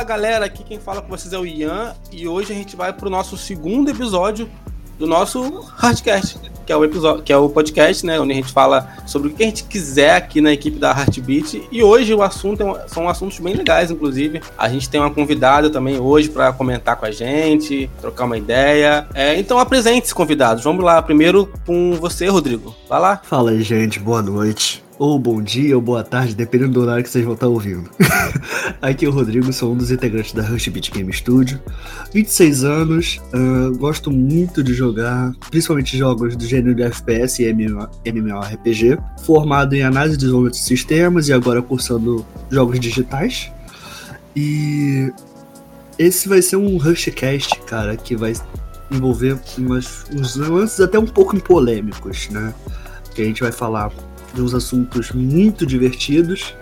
Fala galera, aqui quem fala com vocês é o Ian e hoje a gente vai pro nosso segundo episódio do nosso Hardcast, que é o episódio, que é o podcast, né, onde a gente fala sobre o que a gente quiser aqui na equipe da Heartbeat. E hoje o assunto é, são assuntos bem legais, inclusive. A gente tem uma convidada também hoje para comentar com a gente, trocar uma ideia. É, então apresente-se, convidados. Vamos lá, primeiro com você, Rodrigo. Vai lá. Fala aí, gente. Boa noite ou bom dia, ou boa tarde, dependendo do horário que vocês vão estar ouvindo. Aqui é o Rodrigo, sou um dos integrantes da Rush Beat Game Studio. 26 anos, uh, gosto muito de jogar, principalmente jogos do gênero de FPS e MMORPG. Formado em análise de desenvolvimento de sistemas e agora cursando jogos digitais. E esse vai ser um Rushcast, cara, que vai envolver umas, uns lances até um pouco polêmicos, né? Que a gente vai falar de uns assuntos muito divertidos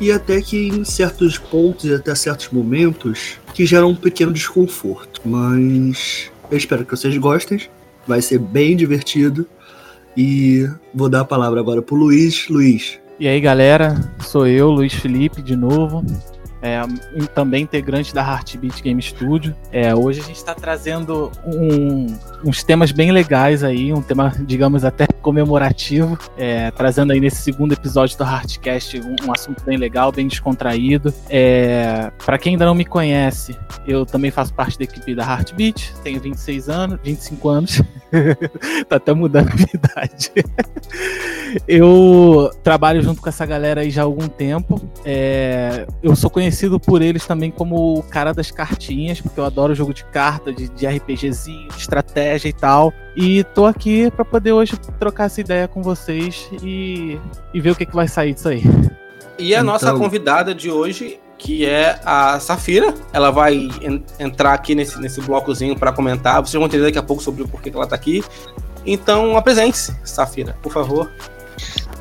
e até que em certos pontos e até certos momentos que geram um pequeno desconforto. Mas eu espero que vocês gostem, vai ser bem divertido e vou dar a palavra agora pro Luiz. Luiz. E aí galera, sou eu, Luiz Felipe, de novo é, também integrante da Heartbeat Game Studio. É, hoje a gente está trazendo um, uns temas bem legais aí, um tema, digamos, até comemorativo, é, trazendo aí nesse segundo episódio do Heartcast um, um assunto bem legal, bem descontraído. É, Para quem ainda não me conhece, eu também faço parte da equipe da Heartbeat, tenho 26 anos, 25 anos, tá até mudando a minha idade. eu trabalho junto com essa galera aí já há algum tempo. É, eu sou conhecido por eles também como o cara das cartinhas, porque eu adoro jogo de carta, de, de RPGzinho, de estratégia e tal. E tô aqui para poder hoje trocar essa ideia com vocês e, e ver o que, que vai sair disso aí. E a então... nossa convidada de hoje que é a Safira. Ela vai en entrar aqui nesse, nesse blocozinho para comentar. Vocês vão entender daqui a pouco sobre o porquê que ela está aqui. Então, apresente-se, Safira, por favor.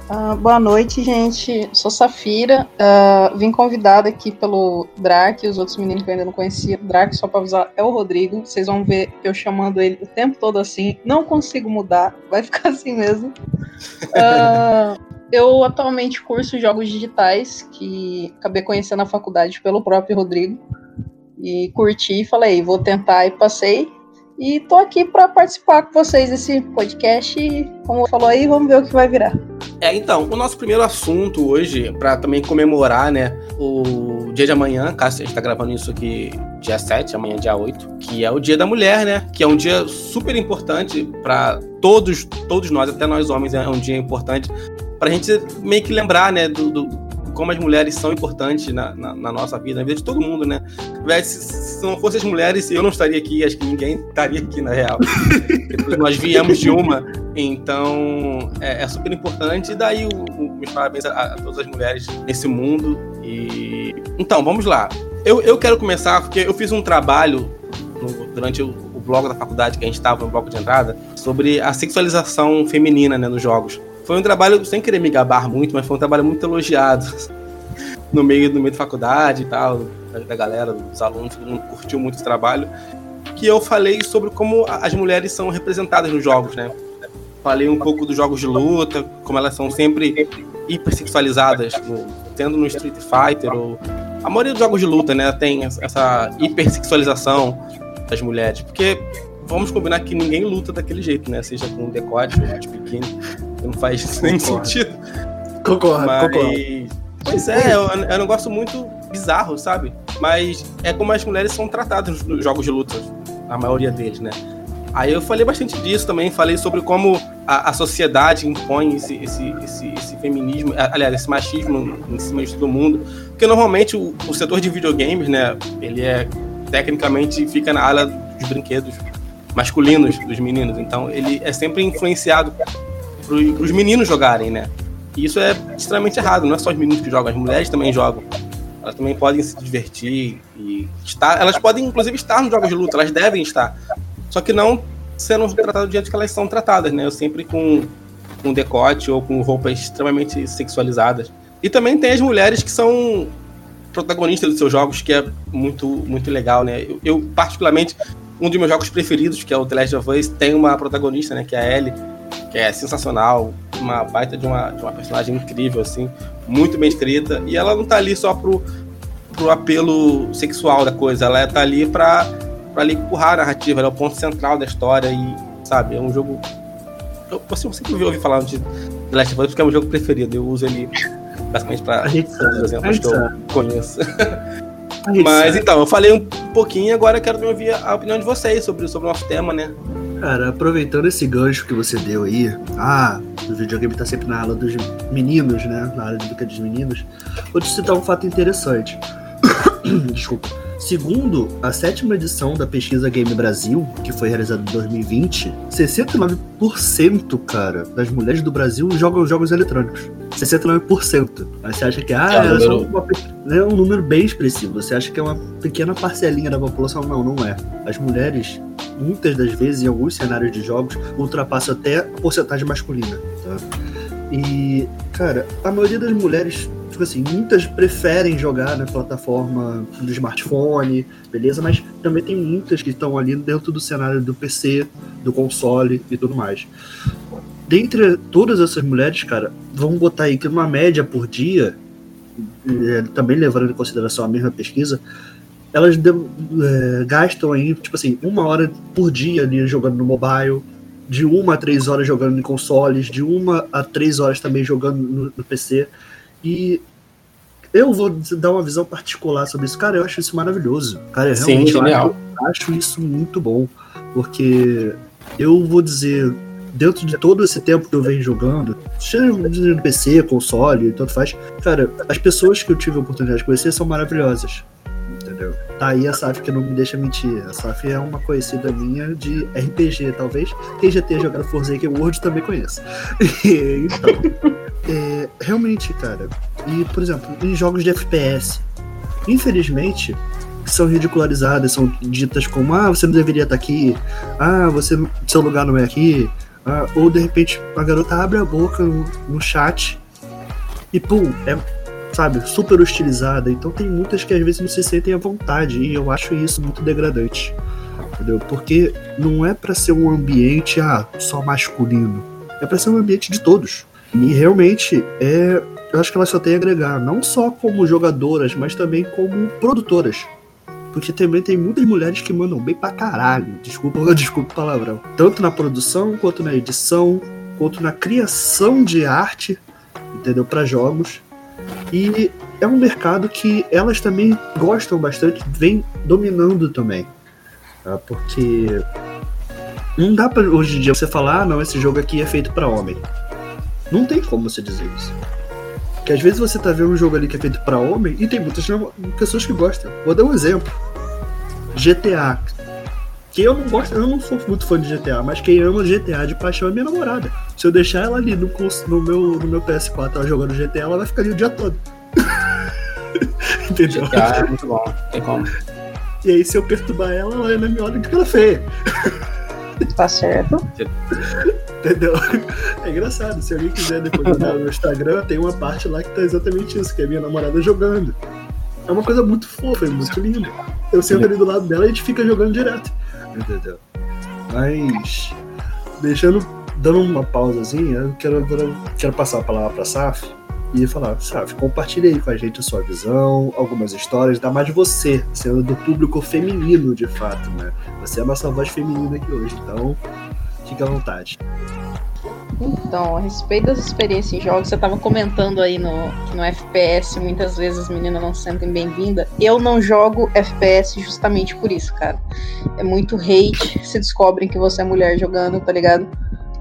Uh, boa noite, gente. Sou Safira. Uh, vim convidada aqui pelo Drac, os outros meninos que eu ainda não conhecia. Drac, só para avisar, é o Rodrigo. Vocês vão ver eu chamando ele o tempo todo assim. Não consigo mudar, vai ficar assim mesmo. Uh, eu atualmente curso jogos digitais, que acabei conhecendo na faculdade pelo próprio Rodrigo. E curti, falei, vou tentar e passei. E tô aqui para participar com vocês desse podcast. E, como falou aí, vamos ver o que vai virar. É, então, o nosso primeiro assunto hoje, para também comemorar, né, o dia de amanhã, caso a gente tá gravando isso aqui dia 7, amanhã dia 8, que é o Dia da Mulher, né? Que é um dia super importante para todos, todos nós, até nós homens, é um dia importante pra gente meio que lembrar, né, do, do como as mulheres são importantes na, na, na, nossa vida, na vida de todo mundo, né? Se, se não fossem as mulheres, eu não estaria aqui, acho que ninguém estaria aqui, na real. nós viemos de uma, então é, é super importante. E daí o, o, meus parabéns a, a, todas as mulheres nesse mundo. E então, vamos lá. Eu, eu quero começar porque eu fiz um trabalho no, durante o, o blog da faculdade que a gente estava no bloco de entrada sobre a sexualização feminina né, nos jogos. Foi um trabalho, sem querer me gabar muito, mas foi um trabalho muito elogiado no meio, no meio da faculdade e tal, da, galera, dos alunos, todo mundo curtiu muito o trabalho. Que eu falei sobre como as mulheres são representadas nos jogos, né? Falei um pouco dos jogos de luta, como elas são sempre hipersexualizadas, tendo no Street Fighter ou. A maioria dos jogos de luta, né, tem essa hipersexualização das mulheres. Porque vamos combinar que ninguém luta daquele jeito, né? Seja com decote ou de biquíni. Não faz nem sentido. Concordo, Mas... concordo. Pois é, é um, é um negócio muito bizarro, sabe? Mas é como as mulheres são tratadas nos jogos de luta, a maioria deles, né? Aí eu falei bastante disso também, falei sobre como a, a sociedade impõe esse, esse, esse, esse, feminismo, aliás, esse machismo em cima de todo mundo. Porque normalmente o, o setor de videogames, né, ele é tecnicamente fica na área dos brinquedos masculinos dos meninos. Então ele é sempre influenciado para os meninos jogarem, né? E isso é extremamente errado. Não é só os meninos que jogam, as mulheres também jogam. Elas também podem se divertir e estar. Elas podem, inclusive, estar nos jogos de luta. Elas devem estar. Só que não sendo tratadas do jeito que elas são tratadas, né? Eu sempre com com decote ou com roupas extremamente sexualizadas. E também tem as mulheres que são protagonistas dos seus jogos, que é muito, muito legal, né? Eu, eu, particularmente, um dos meus jogos preferidos, que é o The Last of Us, tem uma protagonista, né? Que é a Ellie, que é sensacional, uma baita de uma, de uma personagem incrível, assim, muito bem escrita. E ela não tá ali só pro, pro apelo sexual da coisa. Ela tá ali pra, pra ali empurrar a narrativa, ela é o ponto central da história e, sabe, é um jogo. Eu, você sempre ouviu falar de The Last of Us porque é um jogo preferido. Eu uso ele basicamente pra A gente sabe, os exemplos a gente que eu sabe. conheço. Mas sabe. então, eu falei um pouquinho e agora eu quero ouvir a opinião de vocês sobre, sobre o nosso tema, né? Cara, aproveitando esse gancho que você deu aí, ah, o videogame tá sempre na ala dos meninos, né? Na área de educa dos meninos. Vou te citar um fato interessante. Desculpa. Segundo a sétima edição da pesquisa Game Brasil, que foi realizada em 2020, 69%, cara, das mulheres do Brasil jogam jogos eletrônicos. 69%. Aí você acha que, ah, É um é, número- uma é um número bem expressivo. Você acha que é uma pequena parcelinha da população? Não, não é. As mulheres muitas das vezes, em alguns cenários de jogos, ultrapassa até a porcentagem masculina. Tá? E, cara, a maioria das mulheres, tipo assim, muitas preferem jogar na plataforma do smartphone, beleza? Mas também tem muitas que estão ali dentro do cenário do PC, do console e tudo mais. Dentre todas essas mulheres, cara, vamos botar aí que uma média por dia, eh, também levando em consideração a mesma pesquisa, elas de- é, gastam aí, tipo assim, uma hora por dia ali jogando no mobile, de uma a três horas jogando em consoles, de uma a três horas também jogando no, no PC. E eu vou dar uma visão particular sobre isso. Cara, eu acho isso maravilhoso. Cara, eu Sim, realmente genial. acho, acho isso muito bom. Porque eu vou dizer, dentro de todo esse tempo que eu venho jogando, seja no PC, console, tanto faz, cara, as pessoas que eu tive a oportunidade de conhecer são maravilhosas. Entendeu? Tá aí a Saf que não me deixa mentir. A Saf é uma conhecida minha de RPG, talvez. Quem já tenha jogado Forza World também conhece. então, é, realmente, cara. E, por exemplo, em jogos de FPS, infelizmente, são ridicularizadas, são ditas como: ah, você não deveria estar aqui, ah, você, seu lugar não é aqui, ah, ou de repente a garota abre a boca no, no chat e, pum, é sabe, super hostilizada. Então tem muitas que às vezes não se sentem à vontade e eu acho isso muito degradante. Entendeu? Porque não é pra ser um ambiente ah, só masculino. É pra ser um ambiente de todos. E realmente é, eu acho que elas só têm a agregar, não só como jogadoras, mas também como produtoras. Porque também tem muitas mulheres que mandam bem pra caralho. Desculpa, desculpa o palavrão. Tanto na produção, quanto na edição, quanto na criação de arte, entendeu? Para jogos. E é um mercado que elas também gostam bastante, vem dominando também. tá? Porque não dá pra hoje em dia você falar, ah, não, esse jogo aqui é feito para homem. Não tem como você dizer isso. Porque às vezes você tá vendo um jogo ali que é feito para homem e tem muitas pessoas que gostam. Vou dar um exemplo. GTA. Que eu não gosto, eu não sou muito fã de GTA, mas quem ama GTA de paixão é minha namorada. Se eu deixar ela ali no, no meu, no meu PS4, ela jogando GTA, ela vai ficar ali o dia todo. Entendeu? GTA é muito bom, tem como. E aí, se eu perturbar ela, ela ainda me olha de cara feia. Tá certo. Entendeu? É engraçado. Se alguém quiser depois olhar no Instagram, tem uma parte lá que tá exatamente isso, que é minha namorada jogando. É uma coisa muito fofa, é muito linda. Eu sento ali do lado dela e a gente fica jogando direto. Entendeu? Mas. Deixando. Dando uma pausazinha, eu quero, quero passar a palavra pra Saf e falar, Saf, compartilha aí com a gente a sua visão, algumas histórias, ainda mais você, sendo do público feminino de fato, né? Você é a nossa voz feminina aqui hoje, então fique à vontade. Então, a respeito das experiências em jogos, você estava comentando aí no, no FPS muitas vezes as meninas não se sentem bem-vindas. Eu não jogo FPS justamente por isso, cara. É muito hate se descobrem que você é mulher jogando, tá ligado?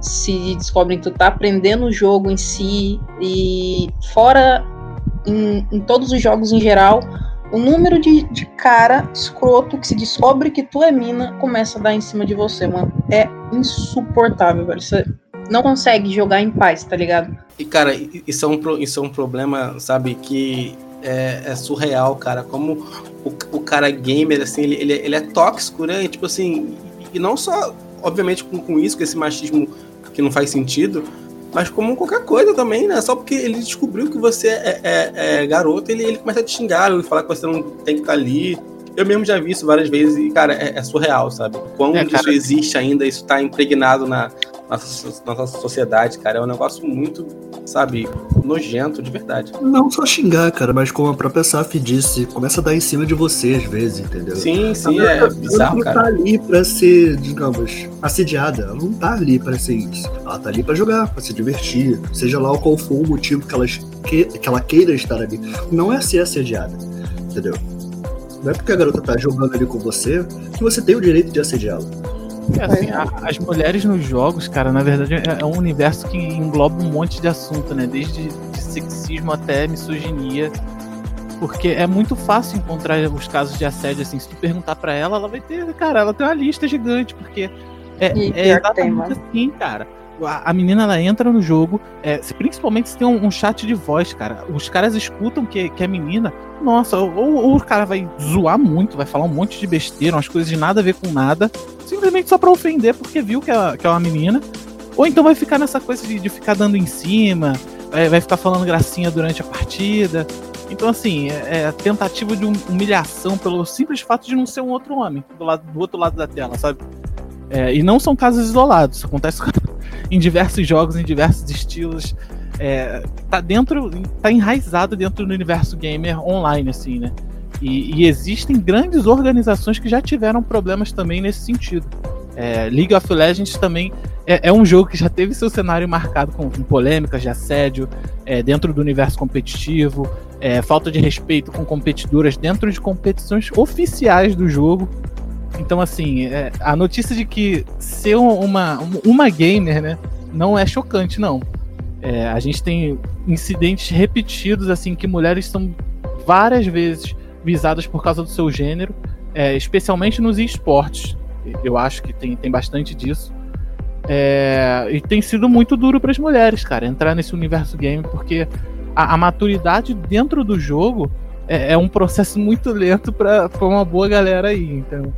Se descobrem que tu tá aprendendo o jogo em si e fora em, em todos os jogos em geral, o número de, de cara escroto que se descobre que tu é mina começa a dar em cima de você, mano. É insuportável, velho. Você não consegue jogar em paz, tá ligado? E, cara, isso é um, isso é um problema, sabe, que é, é surreal, cara. Como o, o cara gamer, assim, ele, ele, ele é tóxico, né? E, tipo assim, e não só, obviamente, com, com isso, com esse machismo que não faz sentido, mas como qualquer coisa também, né? Só porque ele descobriu que você é, é, é garoto, ele, ele começa a te xingar, ele fala que você não tem que estar ali. Eu mesmo já vi isso várias vezes e, cara, é, é surreal, sabe? Quando É, isso existe ainda, isso tá impregnado na, nossa, nossa sociedade, cara. É um negócio muito, sabe, nojento, de verdade. Não só xingar, cara, mas como a própria Saf disse, começa a dar em cima de você às vezes, entendeu? Sim, sim, ela, é bizarro, cara. Ela tá ali pra ser, digamos, assediada. Ela não tá ali pra ser isso. Ela tá ali pra jogar, pra se divertir. Seja lá qual for o motivo que ela, que, que ela queira estar ali. Não é ser assediada, entendeu? Não é porque a garota tá jogando ali com você que você tem o direito de assediá-la. É, assim, a, as mulheres nos jogos, cara, na verdade é, é, um universo que engloba um monte de assunto, né? Desde de sexismo até misoginia. Porque é muito fácil encontrar os casos de assédio, assim. Se tu perguntar para ela, ela vai ter, cara, ela tem uma lista gigante, porque é, é exatamente assim, cara. A, a, menina ela entra no jogo, é, principalmente se tem um, um, chat de voz, cara. Os caras escutam que, que é menina, nossa, ou, ou, o cara vai zoar muito, vai falar um monte de besteira, umas coisas de nada a ver com nada, simplesmente só pra ofender porque viu que é, que é uma menina. Ou então vai ficar nessa coisa de, de ficar dando em cima, vai, vai, ficar falando gracinha durante a partida. Então, assim, é, é tentativa de humilhação pelo simples fato de não ser um outro homem do, lado, do outro lado da tela, sabe? É, e não são casos isolados, acontece em diversos jogos, em diversos estilos. É, tá dentro, tá enraizado dentro do universo gamer online, assim, né? E, e existem grandes organizações que já tiveram problemas também nesse sentido. É, League of Legends também é, é, um jogo que já teve seu cenário marcado com, com polêmicas de assédio é, dentro do universo competitivo, é, falta de respeito com competidoras dentro de competições oficiais do jogo. Então, assim, é, a notícia de que ser uma, uma gamer, né, não é chocante, não. É, a gente tem incidentes repetidos, assim, que mulheres são várias vezes visadas por causa do seu gênero, é, especialmente nos esportes. Eu acho que tem, tem bastante disso. É, e tem sido muito duro para as mulheres, cara, entrar nesse universo game, porque a, a maturidade dentro do jogo é, é, um processo muito lento para uma boa galera aí. Então,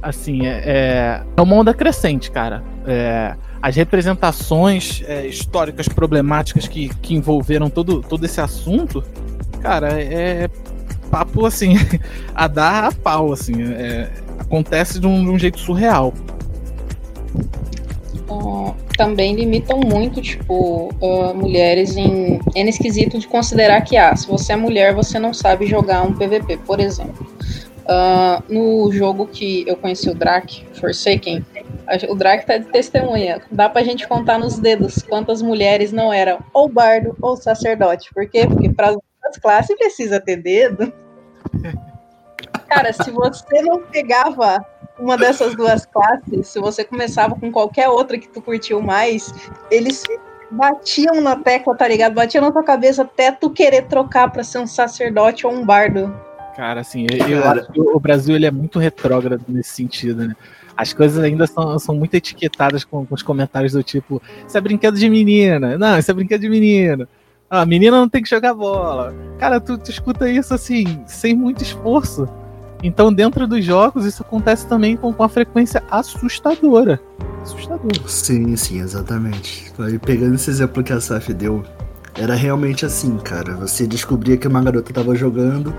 assim, é, é, é uma onda crescente, cara. É, as representações é, históricas problemáticas que, que envolveram todo, todo esse assunto, cara, é papo assim, a dar a pau, assim. É, acontece de um, de um jeito surreal. Uh, também limitam muito, tipo, uh, mulheres em N esquisito de considerar que, ah, se você é mulher, você não sabe jogar um PVP, por exemplo. Uh, no jogo que eu conheci o Drac, Forsaken, o Drac tá de testemunha. Dá pra gente contar nos dedos quantas mulheres não eram ou bardo ou sacerdote. Por quê? Porque para as classes precisa ter dedo. Cara, se você não pegava uma dessas duas classes, se você começava com qualquer outra que tu curtiu mais, eles batiam na tecla, tá ligado? Batiam na tua cabeça até tu querer trocar pra ser um sacerdote ou um bardo. Cara, assim, eu, eu acho que o Brasil ele é muito retrógrado nesse sentido, né? As coisas ainda são, são muito etiquetadas com, com os comentários do tipo: Isso é brinquedo de menina. Não, isso é brinquedo de menino. Ah, menina não tem que jogar bola. Cara, tu, tu escuta isso assim, sem muito esforço. Então, dentro dos jogos, isso acontece também com, com uma frequência assustadora. Assustadora. Sim, sim, exatamente. Aí, pegando esse exemplo que a Saf deu, era realmente assim, cara. Você descobria que uma garota tava jogando,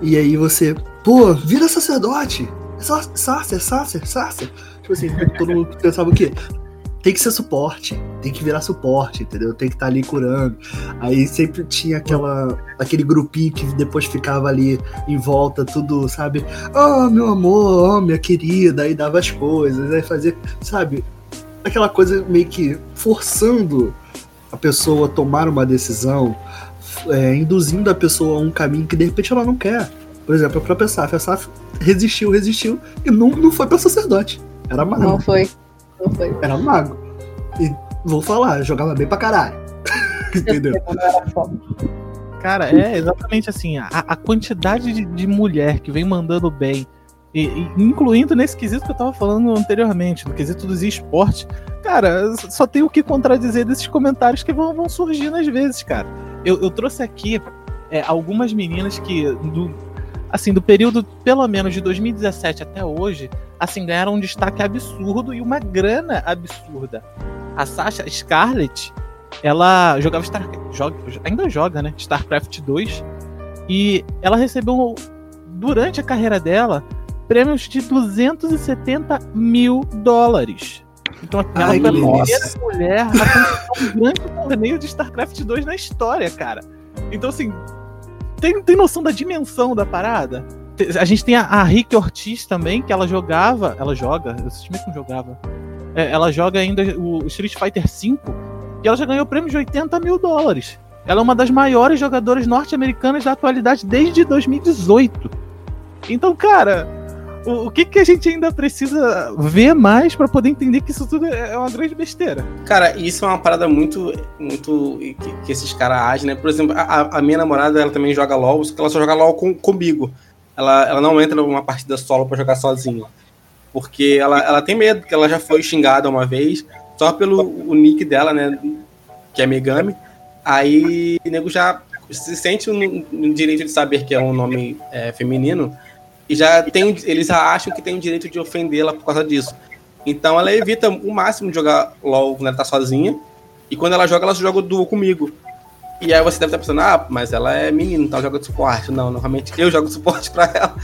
e aí você, pô, vira sacerdote! Sarcer, Sarcer, Sarcer. Tipo assim, todo mundo pensava o quê? Tem que ser suporte, tem que virar suporte, entendeu? Tem que estar tá ali curando. Aí sempre tinha aquela, aquele grupinho que depois ficava ali em volta, tudo, sabe? Oh, meu amor, oh, minha querida, aí dava as coisas, aí fazia, sabe? Aquela coisa meio que forçando a pessoa a tomar uma decisão, é, induzindo a pessoa a um caminho que de repente ela não quer. Por exemplo, a própria Saf. A Saf resistiu, resistiu e não, não foi para sacerdote. Era mago. Não foi. Não foi. Era mago. E vou falar, jogava bem pra caralho. Entendeu? Cara, é exatamente assim. A, a quantidade de, de, mulher que vem mandando bem, e, incluindo nesse quesito que eu tava falando anteriormente, no quesito dos esportes, cara, só tem o que contradizer desses comentários que vão, vão surgindo às vezes, cara. Eu, eu trouxe aqui é, algumas meninas que, do, assim, do período pelo menos de 2017 até hoje, assim, ganharam um destaque absurdo e uma grana absurda. A Sasha Scarlett, ela jogava Star, joga, ainda joga, né? StarCraft 2 e ela recebeu durante a carreira dela prêmios de 270 mil dólares. Então ela Ai, foi a primeira mulher a conquistar um grande torneio de StarCraft 2 na história, cara. Então, assim, tem, tem noção da dimensão da parada? A gente tem a, a Rick Ortiz também, que ela jogava. Ela joga, eu assisti que não jogava. É, ela joga ainda o Street Fighter V e ela já ganhou prêmio de 80 mil dólares. Ela é uma das maiores jogadoras norte-americanas da atualidade desde 2018. Então, cara, o, o que, que a gente ainda precisa ver mais para poder entender que isso tudo é, é uma grande besteira? Cara, isso é uma parada muito. muito que, que esses caras agem, né? Por exemplo, a, a, minha namorada, ela também joga LOL, só que ela só joga LOL com, comigo. Ela, ela não entra numa partida solo para jogar sozinha. Porque ela, ela tem medo, porque ela já foi xingada uma vez, só pelo o nick dela, né? Que é Megami. Aí o nego já se sente no, direito de saber que é um nome é, feminino e já tem, eles já acham que tem o direito de ofendê-la por causa disso. Então ela evita o máximo de jogar LOL quando ela tá sozinha. E quando ela joga, ela joga duo comigo. E aí você deve estar pensando, ah, mas ela é menina, então joga de suporte. Não, normalmente eu jogo suporte pra ela.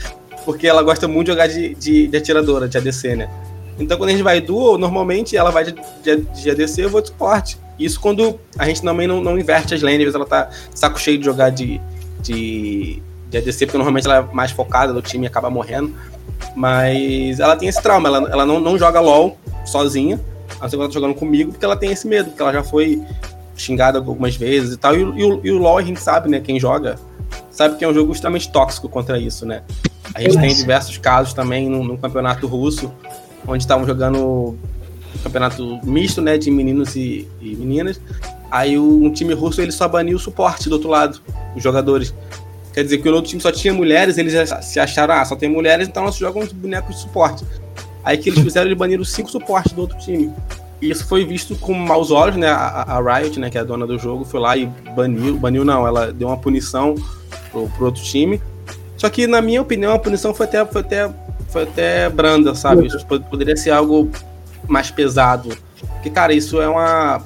Porque ela gosta muito de jogar de, de, de atiradora, de ADC, né? Então quando a gente vai duo, normalmente ela vai de, de, de ADC eu vou de suporte. Isso quando a gente também não, não inverte as lanes, ela tá saco cheio de jogar de, de, de ADC, porque normalmente ela é mais focada no time e acaba morrendo. Mas ela tem esse trauma, ela, ela não, não joga LOL sozinha, a não ela tá jogando comigo, porque ela tem esse medo, porque ela já foi xingada algumas vezes e tal. E, e, o, e o LOL a gente sabe, né? Quem joga sabe que é um jogo extremamente tóxico contra isso, né? A gente tem diversos casos também no, no campeonato russo, onde estavam jogando campeonato misto, né, de meninos e, e meninas. Aí o, um time russo ele só baniu o suporte do outro lado, os jogadores. Quer dizer que o outro time só tinha mulheres, eles se acharam, ah, só tem mulheres, então nós jogamos bonecos de suporte. Aí que eles fizeram, eles baniram cinco suportes do outro time. E isso foi visto com maus olhos, né? A, a, Riot, né, que é a dona do jogo, foi lá e baniu. Baniu não, ela deu uma punição pro, pro outro time. Só que, na minha opinião, a punição foi até, foi até, foi até branda, sabe? Isso poderia ser algo mais pesado. Porque, cara, isso é uma,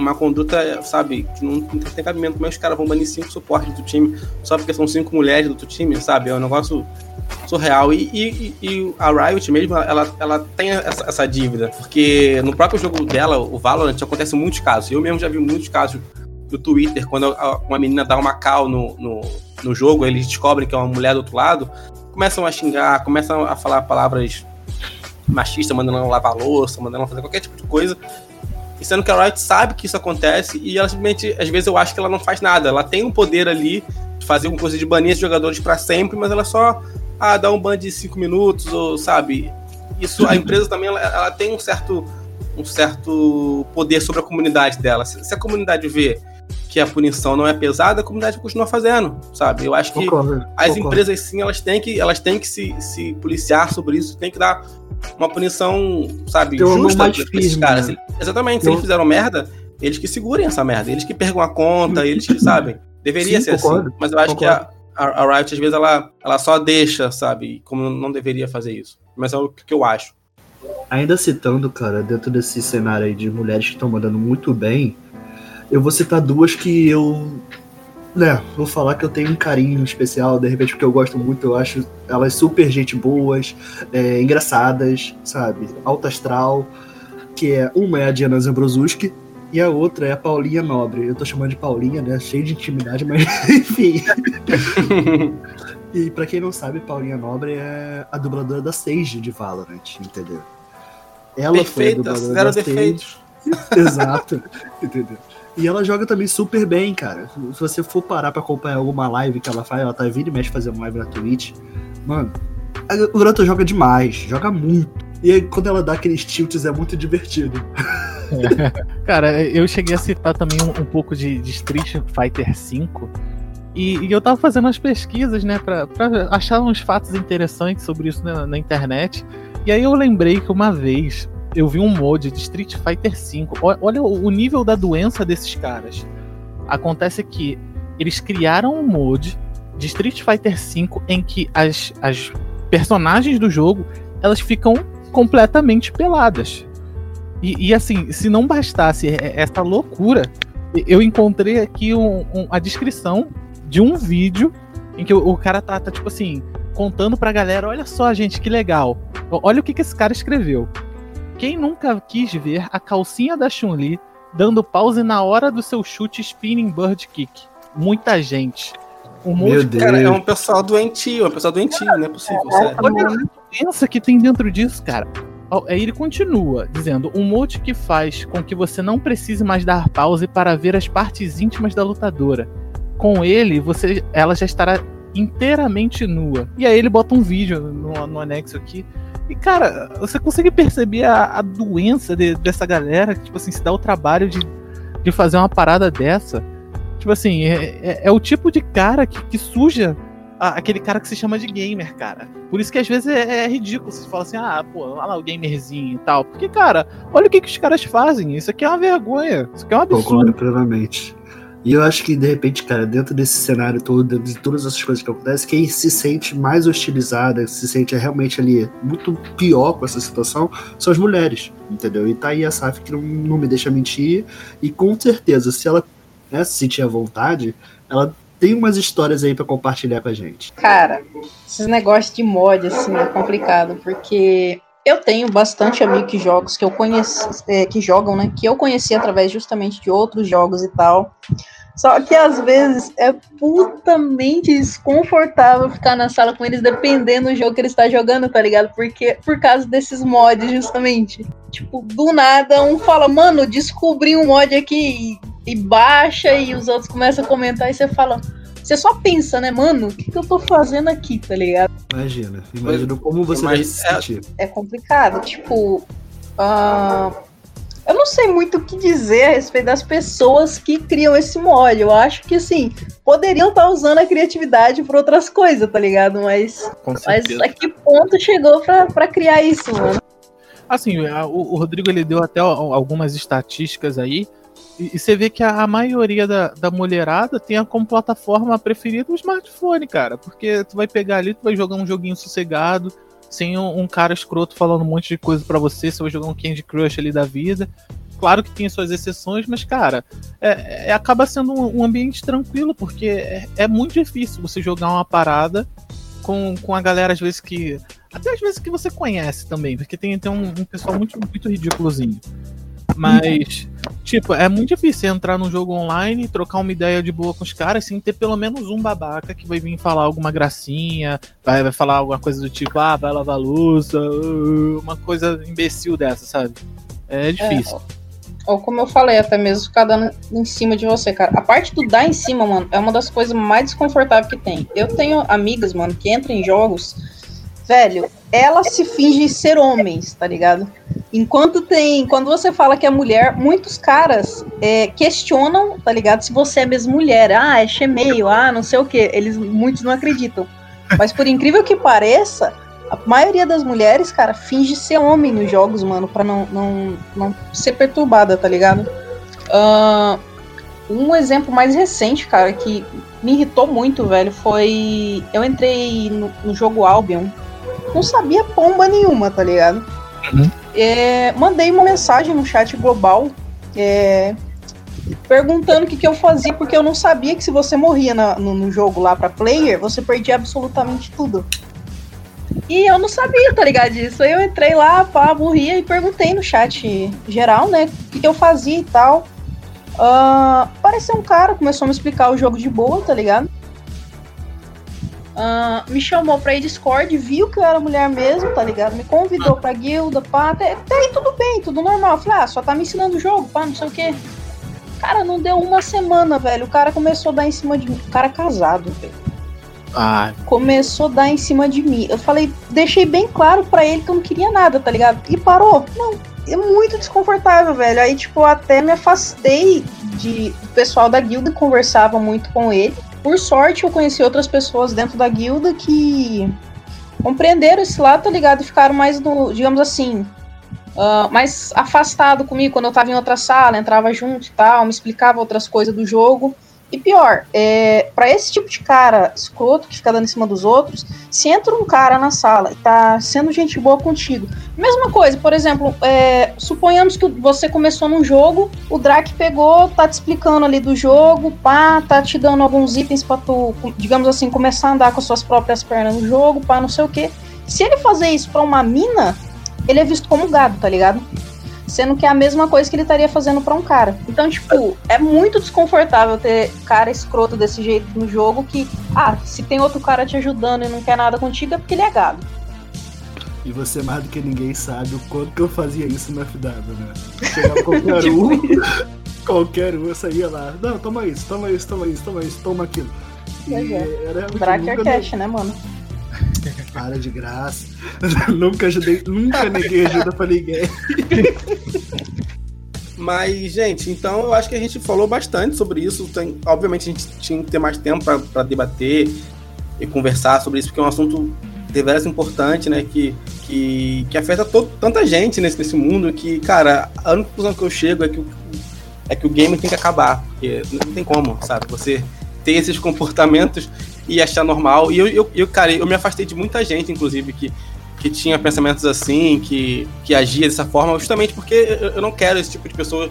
uma conduta, sabe, que não, tem cabimento. Como é que os caras vão banir cinco suportes do time só porque são cinco mulheres do outro time, sabe? É um negócio surreal. E, e, e a Riot mesmo, ela, ela tem essa, essa, dívida. Porque no próprio jogo dela, o Valorant, acontece muitos casos. Eu mesmo já vi muitos casos no Twitter, quando uma menina dá uma cal no, no, no jogo, eles descobrem que é uma mulher do outro lado, começam a xingar, começam a falar palavras machista, mandando ela lavar louça, mandando ela fazer qualquer tipo de coisa. E sendo que a Riot sabe que isso acontece e ela simplesmente, às vezes eu acho que ela não faz nada. Ela tem um poder ali de fazer uma coisa de banir os jogadores para sempre, mas ela só ah, dá um ban de 5 minutos, ou sabe. Isso, a empresa também ela, ela, tem um certo, um certo poder sobre a comunidade dela. Se, se a comunidade vê que a punição não é pesada, a comunidade continua fazendo, sabe? Eu acho que concordo, as concordo. empresas sim, elas têm que, elas têm que se, se policiar sobre isso, tem que dar uma punição, sabe, justa pra esses caras. Né? Exatamente, se eles fizeram merda, eles que segurem essa merda, eles que percam a conta, eles que sabem. Deveria Sim, ser assim. concordo, assim. Mas eu acho concordo. que a, a, a, Riot, às vezes, ela, ela só deixa, sabe? Como não deveria fazer isso. Mas é o que eu acho. Ainda citando, cara, dentro desse cenário aí de mulheres que estão mandando muito bem, eu vou citar duas que eu né, vou falar que eu tenho um carinho especial, de repente, porque eu gosto muito, eu acho elas super gente boas, é, engraçadas, sabe? Alta astral, que é uma é a Diana Zambrosuski e a outra é a Paulinha Nobre. Eu tô chamando de Paulinha, né? Cheio de intimidade, mas enfim. e para quem não sabe, Paulinha Nobre é a dubladora da Sage de Valorant, entendeu? Ela Perfeita, foi a dubladora da Sage. Exato, entendeu? E ela joga também super bem, cara. Se você for parar pra acompanhar alguma live que ela faz, ela tá vindo e mexe fazendo live na Twitch. Mano, o garota joga demais, joga muito. E aí, quando ela dá aqueles tilts, é muito divertido. É. Cara, eu cheguei a citar também um, um pouco de, de, Street Fighter V. E, e, eu tava fazendo as pesquisas, né, pra, pra achar uns fatos interessantes sobre isso na, na internet. E aí eu lembrei que uma vez eu vi um mod de Street Fighter V. Olha o nível da doença desses caras. Acontece que eles criaram um mod de Street Fighter V em que as, as personagens do jogo elas ficam completamente peladas. E, e assim, se não bastasse essa loucura, eu encontrei aqui um, um, a descrição de um vídeo em que o, o, cara tá, tá, tipo assim, contando pra galera: olha só, gente, que legal. Olha o que, que esse cara escreveu quem nunca quis ver a calcinha da Chun-Li dando pause na hora do seu chute spinning bird kick? Muita gente. Um Meu Deus. Cara, é um pessoal doentio, é um pessoal doentio, não é possível, sério. Olha a doença que tem dentro disso, cara. Aí ele continua dizendo: um mote que faz com que você não precise mais dar pause para ver as partes íntimas da lutadora. Com ele, você, ela já estará inteiramente nua. E aí ele bota um vídeo no, no anexo aqui. E, cara, você consegue perceber a, a doença de, dessa galera que, tipo assim, se dá o trabalho de, de fazer uma parada dessa. Tipo assim, é, é, é o tipo de cara que, que suja a, aquele cara que se chama de gamer, cara. Por isso que às vezes é, é ridículo. Você fala assim, ah, pô, olha lá o gamerzinho e tal. Porque, cara, olha o que, que os caras fazem. Isso aqui é uma vergonha. Isso aqui é um absurdo. Concordo plenamente. E eu acho que, de repente, cara, dentro desse cenário todo, dentro de todas essas coisas que acontecem, quem se sente mais hostilizada, se sente realmente ali muito pior com essa situação, são as mulheres, entendeu? E tá aí a Saf que não, não me deixa mentir, e com certeza, se ela né, se sentir à vontade, ela tem umas histórias aí para compartilhar com a gente. Cara, esses negócios de mod, assim, é complicado, porque eu tenho bastante amigos que jogos que eu conheço, é, que jogam, né? Que eu conheci através justamente de outros jogos e tal. Só que às vezes é putamente desconfortável ficar na sala com eles, dependendo do jogo que eles estão tá jogando, tá ligado? Porque por causa desses mods, justamente. Tipo, do nada, um fala, mano, descobri um mod aqui e, e baixa, e os outros começam a comentar, e você fala, você só pensa, né, mano, o que, que eu tô fazendo aqui, tá ligado? Imagina, imagina como você vai se sentir. É, é complicado, tipo. Uh, eu não sei muito o que dizer a respeito das pessoas que criam esse mod. Eu acho que, assim, poderiam estar tá usando a criatividade para outras coisas, tá ligado? Mas, mas a que ponto chegou para criar isso, mano? Assim, o, o Rodrigo ele deu até algumas estatísticas aí e, você vê que a, a maioria da, da, mulherada tem como plataforma preferida o smartphone, cara. Porque tu vai pegar ali, tu vai jogar um joguinho sossegado, sem um, um cara escroto falando um monte de coisa para você, você vai jogar um Candy Crush ali da vida. Claro que tem suas exceções, mas, cara, é, é acaba sendo um, um, ambiente tranquilo, porque é, é, muito difícil você jogar uma parada com, com a galera, às vezes, que. Até às vezes que você conhece também, porque tem, tem um, um pessoal muito, muito ridículozinho. Mas, tipo, é muito difícil entrar num jogo online, trocar uma ideia de boa com os caras, sem ter pelo menos um babaca que vai vir falar alguma gracinha, vai, vai falar alguma coisa do tipo, ah, vai lavar louça, uh, uma coisa imbecil dessa, sabe? É difícil. É, ou como eu falei, até mesmo ficar dando em cima de você, cara. A parte do dar em cima, mano, é uma das coisas mais desconfortáveis que tem. Eu tenho amigas, mano, que entram em jogos velho, ela se finge ser homens, tá ligado? Enquanto tem. Quando você fala que é mulher, muitos caras é, questionam, tá ligado? Se você é mesmo mulher. Ah, é chemeio, ah, não sei o que. Eles muitos não acreditam. Mas por incrível que pareça, a maioria das mulheres, cara, finge ser homem nos jogos, mano, pra não, não, não ser perturbada, tá ligado? Uh, um exemplo mais recente, cara, que me irritou muito, velho, foi. Eu entrei no, no jogo Albion não sabia pomba nenhuma, tá ligado? Uhum. É, mandei uma mensagem no chat global é, perguntando o que, que eu fazia, porque eu não sabia que se você morria na, no, no, jogo lá pra player, você perdia absolutamente tudo. E eu não sabia, tá ligado? Disso. Aí eu entrei lá, pá, morria e perguntei no chat geral, né, o que, que eu fazia e tal. Uh, apareceu um cara, começou a me explicar o jogo de boa, tá ligado? Uh, me chamou pra ir Discord, viu que eu era mulher mesmo, tá ligado? Me convidou pra guilda, pá, até, até aí tudo bem, tudo normal. Eu falei, ah, só tá me ensinando o jogo, pá, não sei o quê. Cara, não deu uma semana, velho. O cara começou a dar em cima de mim. O cara é casado, velho. Ah. Começou a dar em cima de mim. Eu falei, deixei bem claro para ele que eu não queria nada, tá ligado? E parou. Não, é muito desconfortável, velho. Aí, tipo, até me afastei de. O pessoal da guilda conversava muito com ele. Por sorte, eu conheci outras pessoas dentro da guilda que compreenderam esse lado, tá ligado? E ficaram mais no, digamos assim, uh, mais afastado comigo quando eu tava em outra sala, entrava junto e tal, me explicava outras coisas do jogo. E pior, é, para esse tipo de cara escroto que fica dando em cima dos outros, se entra um cara na sala e tá sendo gente boa contigo. Mesma coisa, por exemplo, é, suponhamos que você começou num jogo, o Drake pegou, tá te explicando ali do jogo, pá, tá te dando alguns itens pra tu, digamos assim, começar a andar com suas próprias pernas no jogo, pá, não sei o que. Se ele fazer isso pra uma mina, ele é visto como gado, tá ligado? Sendo que é a mesma coisa que ele estaria fazendo para um cara. Então, tipo, é muito desconfortável ter cara escroto desse jeito no jogo que, ah, se tem outro cara te ajudando e não quer nada contigo é porque ele é gado. E você mais do que ninguém sabe o quanto que eu fazia isso no FW, né? Chegava qualquer um, qualquer um, eu saía lá. Não, toma isso, toma isso, toma isso, toma isso, toma aquilo. E é. era Bracker Cash, né, mano? Para de graça. nunca ajudei, nunca neguei ajuda pra ninguém. Mas, gente, então eu acho que a gente falou bastante sobre isso. Tem, obviamente a gente tinha que ter mais tempo para debater e conversar sobre isso, porque é um assunto deveras importante, né? Que, que, que afeta todo, tanta gente nesse, nesse mundo que, cara, a única conclusão que eu chego é que, é que o game tem que acabar. Porque não tem como, sabe? Você ter esses comportamentos e achar normal. E eu, eu, eu, cara, eu me afastei de muita gente, inclusive, que, que tinha pensamentos assim, que, que agia dessa forma, justamente porque eu não quero esse tipo de pessoa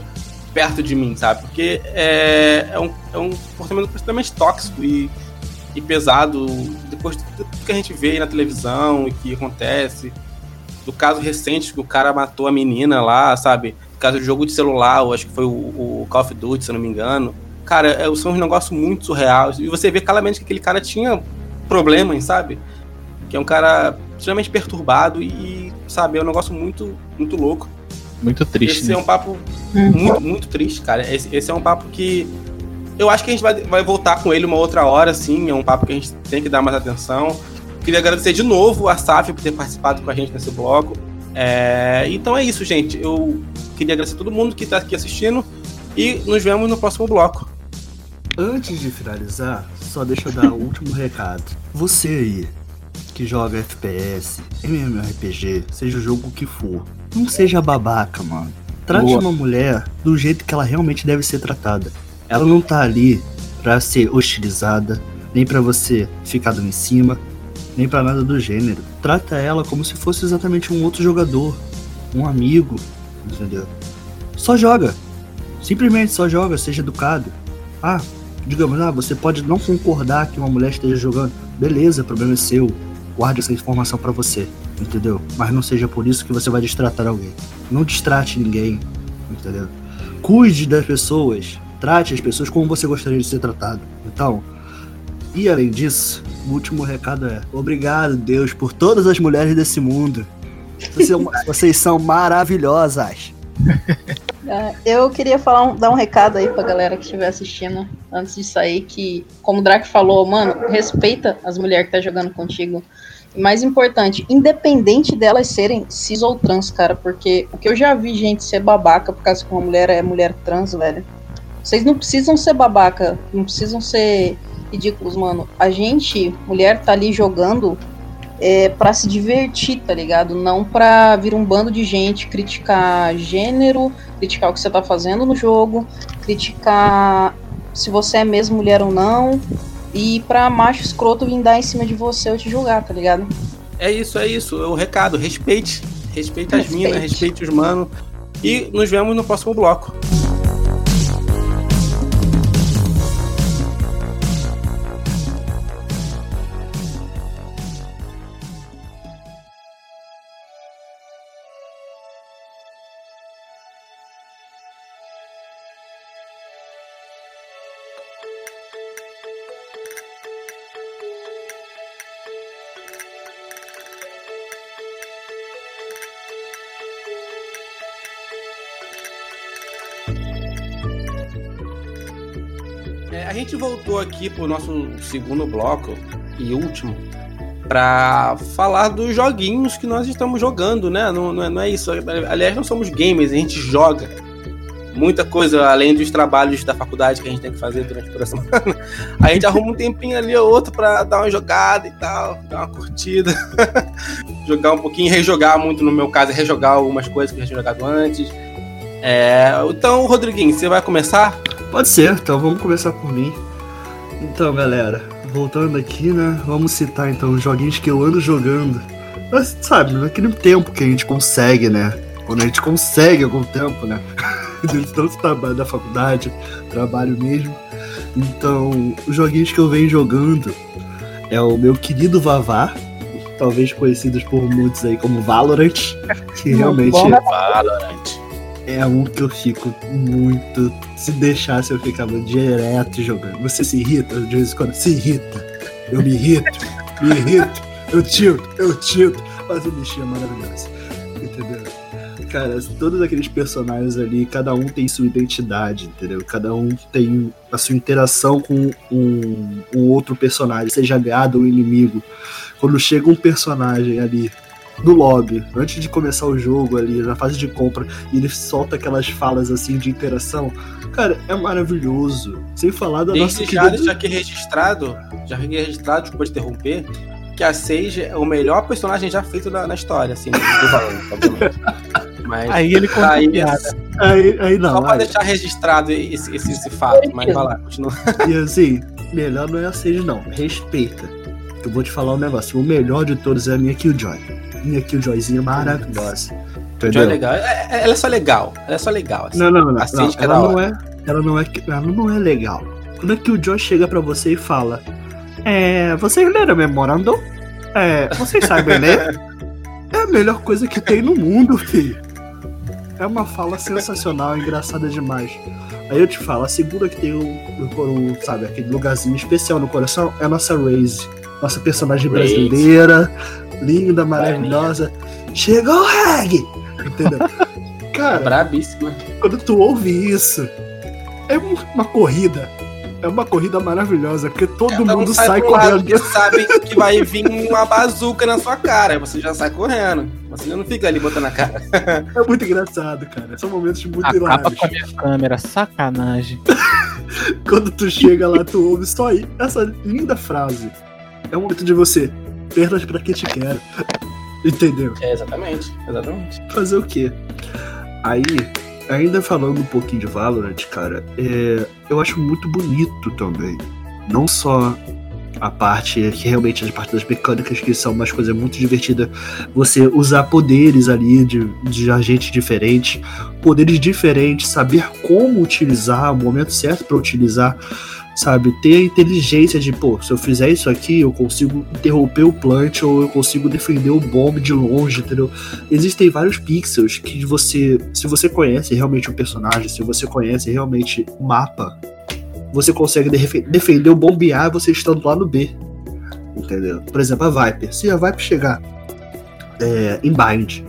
perto de mim, sabe? Porque é, é, um, é um comportamento extremamente tóxico e, e pesado, depois de tudo que a gente vê na televisão e que acontece. Do caso recente que o cara matou a menina lá, sabe? Caso do jogo de celular, eu acho que foi o, o Call of Duty, se eu não me engano cara, é, são uns negócios muito surreais. E você vê claramente que aquele cara tinha problemas, sabe? Que é um cara extremamente perturbado e, sabe, é um negócio muito, muito louco. Muito triste. Esse né? é um papo muito, muito triste, cara. Esse, esse, é um papo que eu acho que a gente vai, vai voltar com ele uma outra hora, sim. É um papo que a gente tem que dar mais atenção. Queria agradecer de novo a Saf por ter participado com a gente nesse bloco. É, então é isso, gente. Eu queria agradecer a todo mundo que está aqui assistindo e nos vemos no próximo bloco. Antes de finalizar, só deixa eu dar o último recado. Você aí, que joga FPS, MMORPG, seja o jogo que for, não seja babaca, mano. Trate Boa. uma mulher do jeito que ela realmente deve ser tratada. Ela não tá ali pra ser hostilizada, nem para você ficar dando em cima, nem para nada do gênero. Trata ela como se fosse exatamente um outro jogador, um amigo, entendeu? Só joga. Simplesmente só joga, seja educado. Ah, digamos, ah, você pode não concordar que uma mulher esteja jogando, beleza, problema é seu, guarde essa informação para você, entendeu? Mas não seja por isso que você vai distratar alguém. Não distrate ninguém, entendeu? Cuide das pessoas, trate as pessoas como você gostaria de ser tratado. Então, e além disso, o último recado é: obrigado, Deus, por todas as mulheres desse mundo. Vocês são maravilhosas. É, eu queria falar um, dar um recado aí pra galera que estiver assistindo antes de sair, que, como o Drake falou, mano, respeita as mulheres que tá jogando contigo. E mais importante, independente delas serem cis ou trans, cara, porque o que eu já vi gente ser babaca por causa que uma mulher é mulher trans, velho. Vocês não precisam ser babaca, não precisam ser ridículos, mano. A gente, mulher, tá ali jogando é, para se divertir, tá ligado? Não pra vir um bando de gente criticar gênero, criticar o que você tá fazendo no jogo, criticar se você é mesmo mulher ou não, e pra macho escroto vir dar em cima de você ou te julgar, tá ligado? É isso, é isso. É o recado. Respeite. Respeite as minas, respeite os manos. E nos vemos no próximo bloco. Voltou aqui pro nosso segundo bloco e último para falar dos joguinhos que nós estamos jogando, né? Não, não, é, não é isso. Aliás, não somos gamers, a gente joga muita coisa além dos trabalhos da faculdade que a gente tem que fazer durante toda a semana. A gente arruma um tempinho ali ou outro para dar uma jogada e tal, dar uma curtida, jogar um pouquinho, rejogar muito no meu caso, rejogar algumas coisas que eu já tinha jogado antes. É, então, Rodriguinho, você vai começar? Pode ser, então vamos começar por mim. Então, galera, voltando aqui, né? Vamos citar então os joguinhos que eu ando jogando. Mas, sabe, naquele tempo que a gente consegue, né? Quando a gente consegue algum tempo, né? tanto trabalho da faculdade, trabalho mesmo. Então, os joguinhos que eu venho jogando é o meu querido Vavá, talvez conhecidos por muitos aí como Valorant, que realmente Valorant. É um que eu fico muito. Se deixasse, eu ficava direto jogando. Você se irrita de vez em quando? Se irrita. Eu me irrito, me irrito, eu tilto, eu tilto. Mas o bichinho é maravilhoso. Entendeu? Cara, todos aqueles personagens ali, cada um tem sua identidade, entendeu? Cada um tem a sua interação com um, um outro personagem, seja aliado ou inimigo. Quando chega um personagem ali no lobby, antes de começar o jogo ali, na fase de compra, e ele solta aquelas falas assim de interação, cara, é maravilhoso. Sem falar da Desde nossa já querida- deixar aqui registrado, já fiquei registrado, desculpa te interromper, que a Sage é o melhor personagem já feito na, na história, assim, do Valorant, obviamente. Mas Aí ele conta Aí, piada. Aí, aí não, só pra aí- deixar registrado esse, esse, esse fato, mas vai lá, continua. E assim, melhor não é a Sage, não. Respeita. Eu vou te falar um negócio. O melhor de todos é a minha Killjoy. Minha Killjoyzinha maravilhosa. Já Entendeu? é legal. É- é- ela é só legal. Ela é só legal. assim. Não, não, não. Não. É Ela, não é, ela, não é, ela não é legal. Quando a Killjoy chega pra você e fala: É. Vocês leram Memorandum? É. Vocês sabem ler? É a melhor coisa que tem no mundo, filho. É uma fala sensacional, engraçada demais. Aí eu te falo, a segunda que tem o, o- o- sabe, aquele lugarzinho especial no coração é a nossa Raze. Nossa personagem brasileira, linda, maravilhosa. Chegou o Reg! Entendeu? Cara, Brabíssima. quando tu ouve isso, é um- uma corrida. É uma corrida maravilhosa, porque todo Cada um mundo sai, pro lado, correndo. porque sabe que vai vir uma bazuca na sua cara. Você já sai correndo. Você não fica ali botando a cara. É muito engraçado, cara. São momentos muito Acaba hilários. com a minha câmera, sacanagem. Quando tu chega lá, tu ouve só aí essa linda frase. É um momento de você. Perdas pra quem te quer. Entendeu? É, exatamente. Exatamente. Fazer o quê? Aí, ainda falando um pouquinho de Valorant, cara, é, eu acho muito bonito também. Não só a parte que realmente as partes das mecânicas que são umas coisas muito divertidas. Você usar poderes ali de, de agente diferente, poderes diferentes, saber como utilizar, o momento certo para utilizar, sabe? Ter a inteligência de, pô, se eu fizer isso aqui, eu consigo interromper o plant ou eu consigo defender o bomb de longe, entendeu? Existem vários pixels que você, se você conhece realmente o personagem, se você conhece realmente o mapa, você consegue defe- defender o bombear você estando lá no B. Entendeu? Por exemplo, a Viper. Se a Viper chegar é, em bind,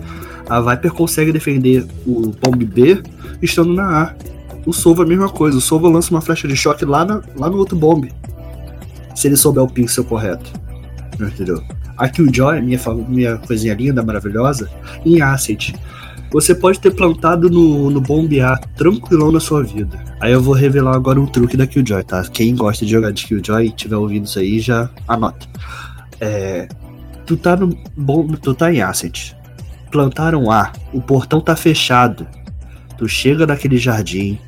a Viper consegue defender o bomb B estando na A. O Sova é a mesma coisa. O Sova lança uma flecha de choque lá, na- lá no outro bomb. Se ele souber o pixel correto. Entendeu? A Killjoy, minha, minha coisinha linda, maravilhosa, em Acid. Você pode ter plantado no, no bombear tranquilão na sua vida. Aí eu vou revelar agora um truque da Killjoy, tá? Quem gosta de jogar de Killjoy e tiver ouvindo isso aí, já anota. É, tu tá no bom, tu tá em Asset. Plantaram A, o portão tá fechado. Tu chega naquele jardim,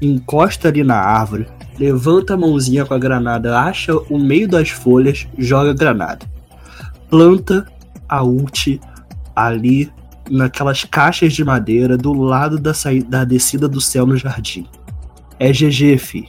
encosta ali na árvore, levanta a mãozinha com a granada, acha o meio das folhas, joga a granada. Planta a ult ali naquelas caixas de madeira do lado da, saída, da descida do céu no jardim. É GG, fi.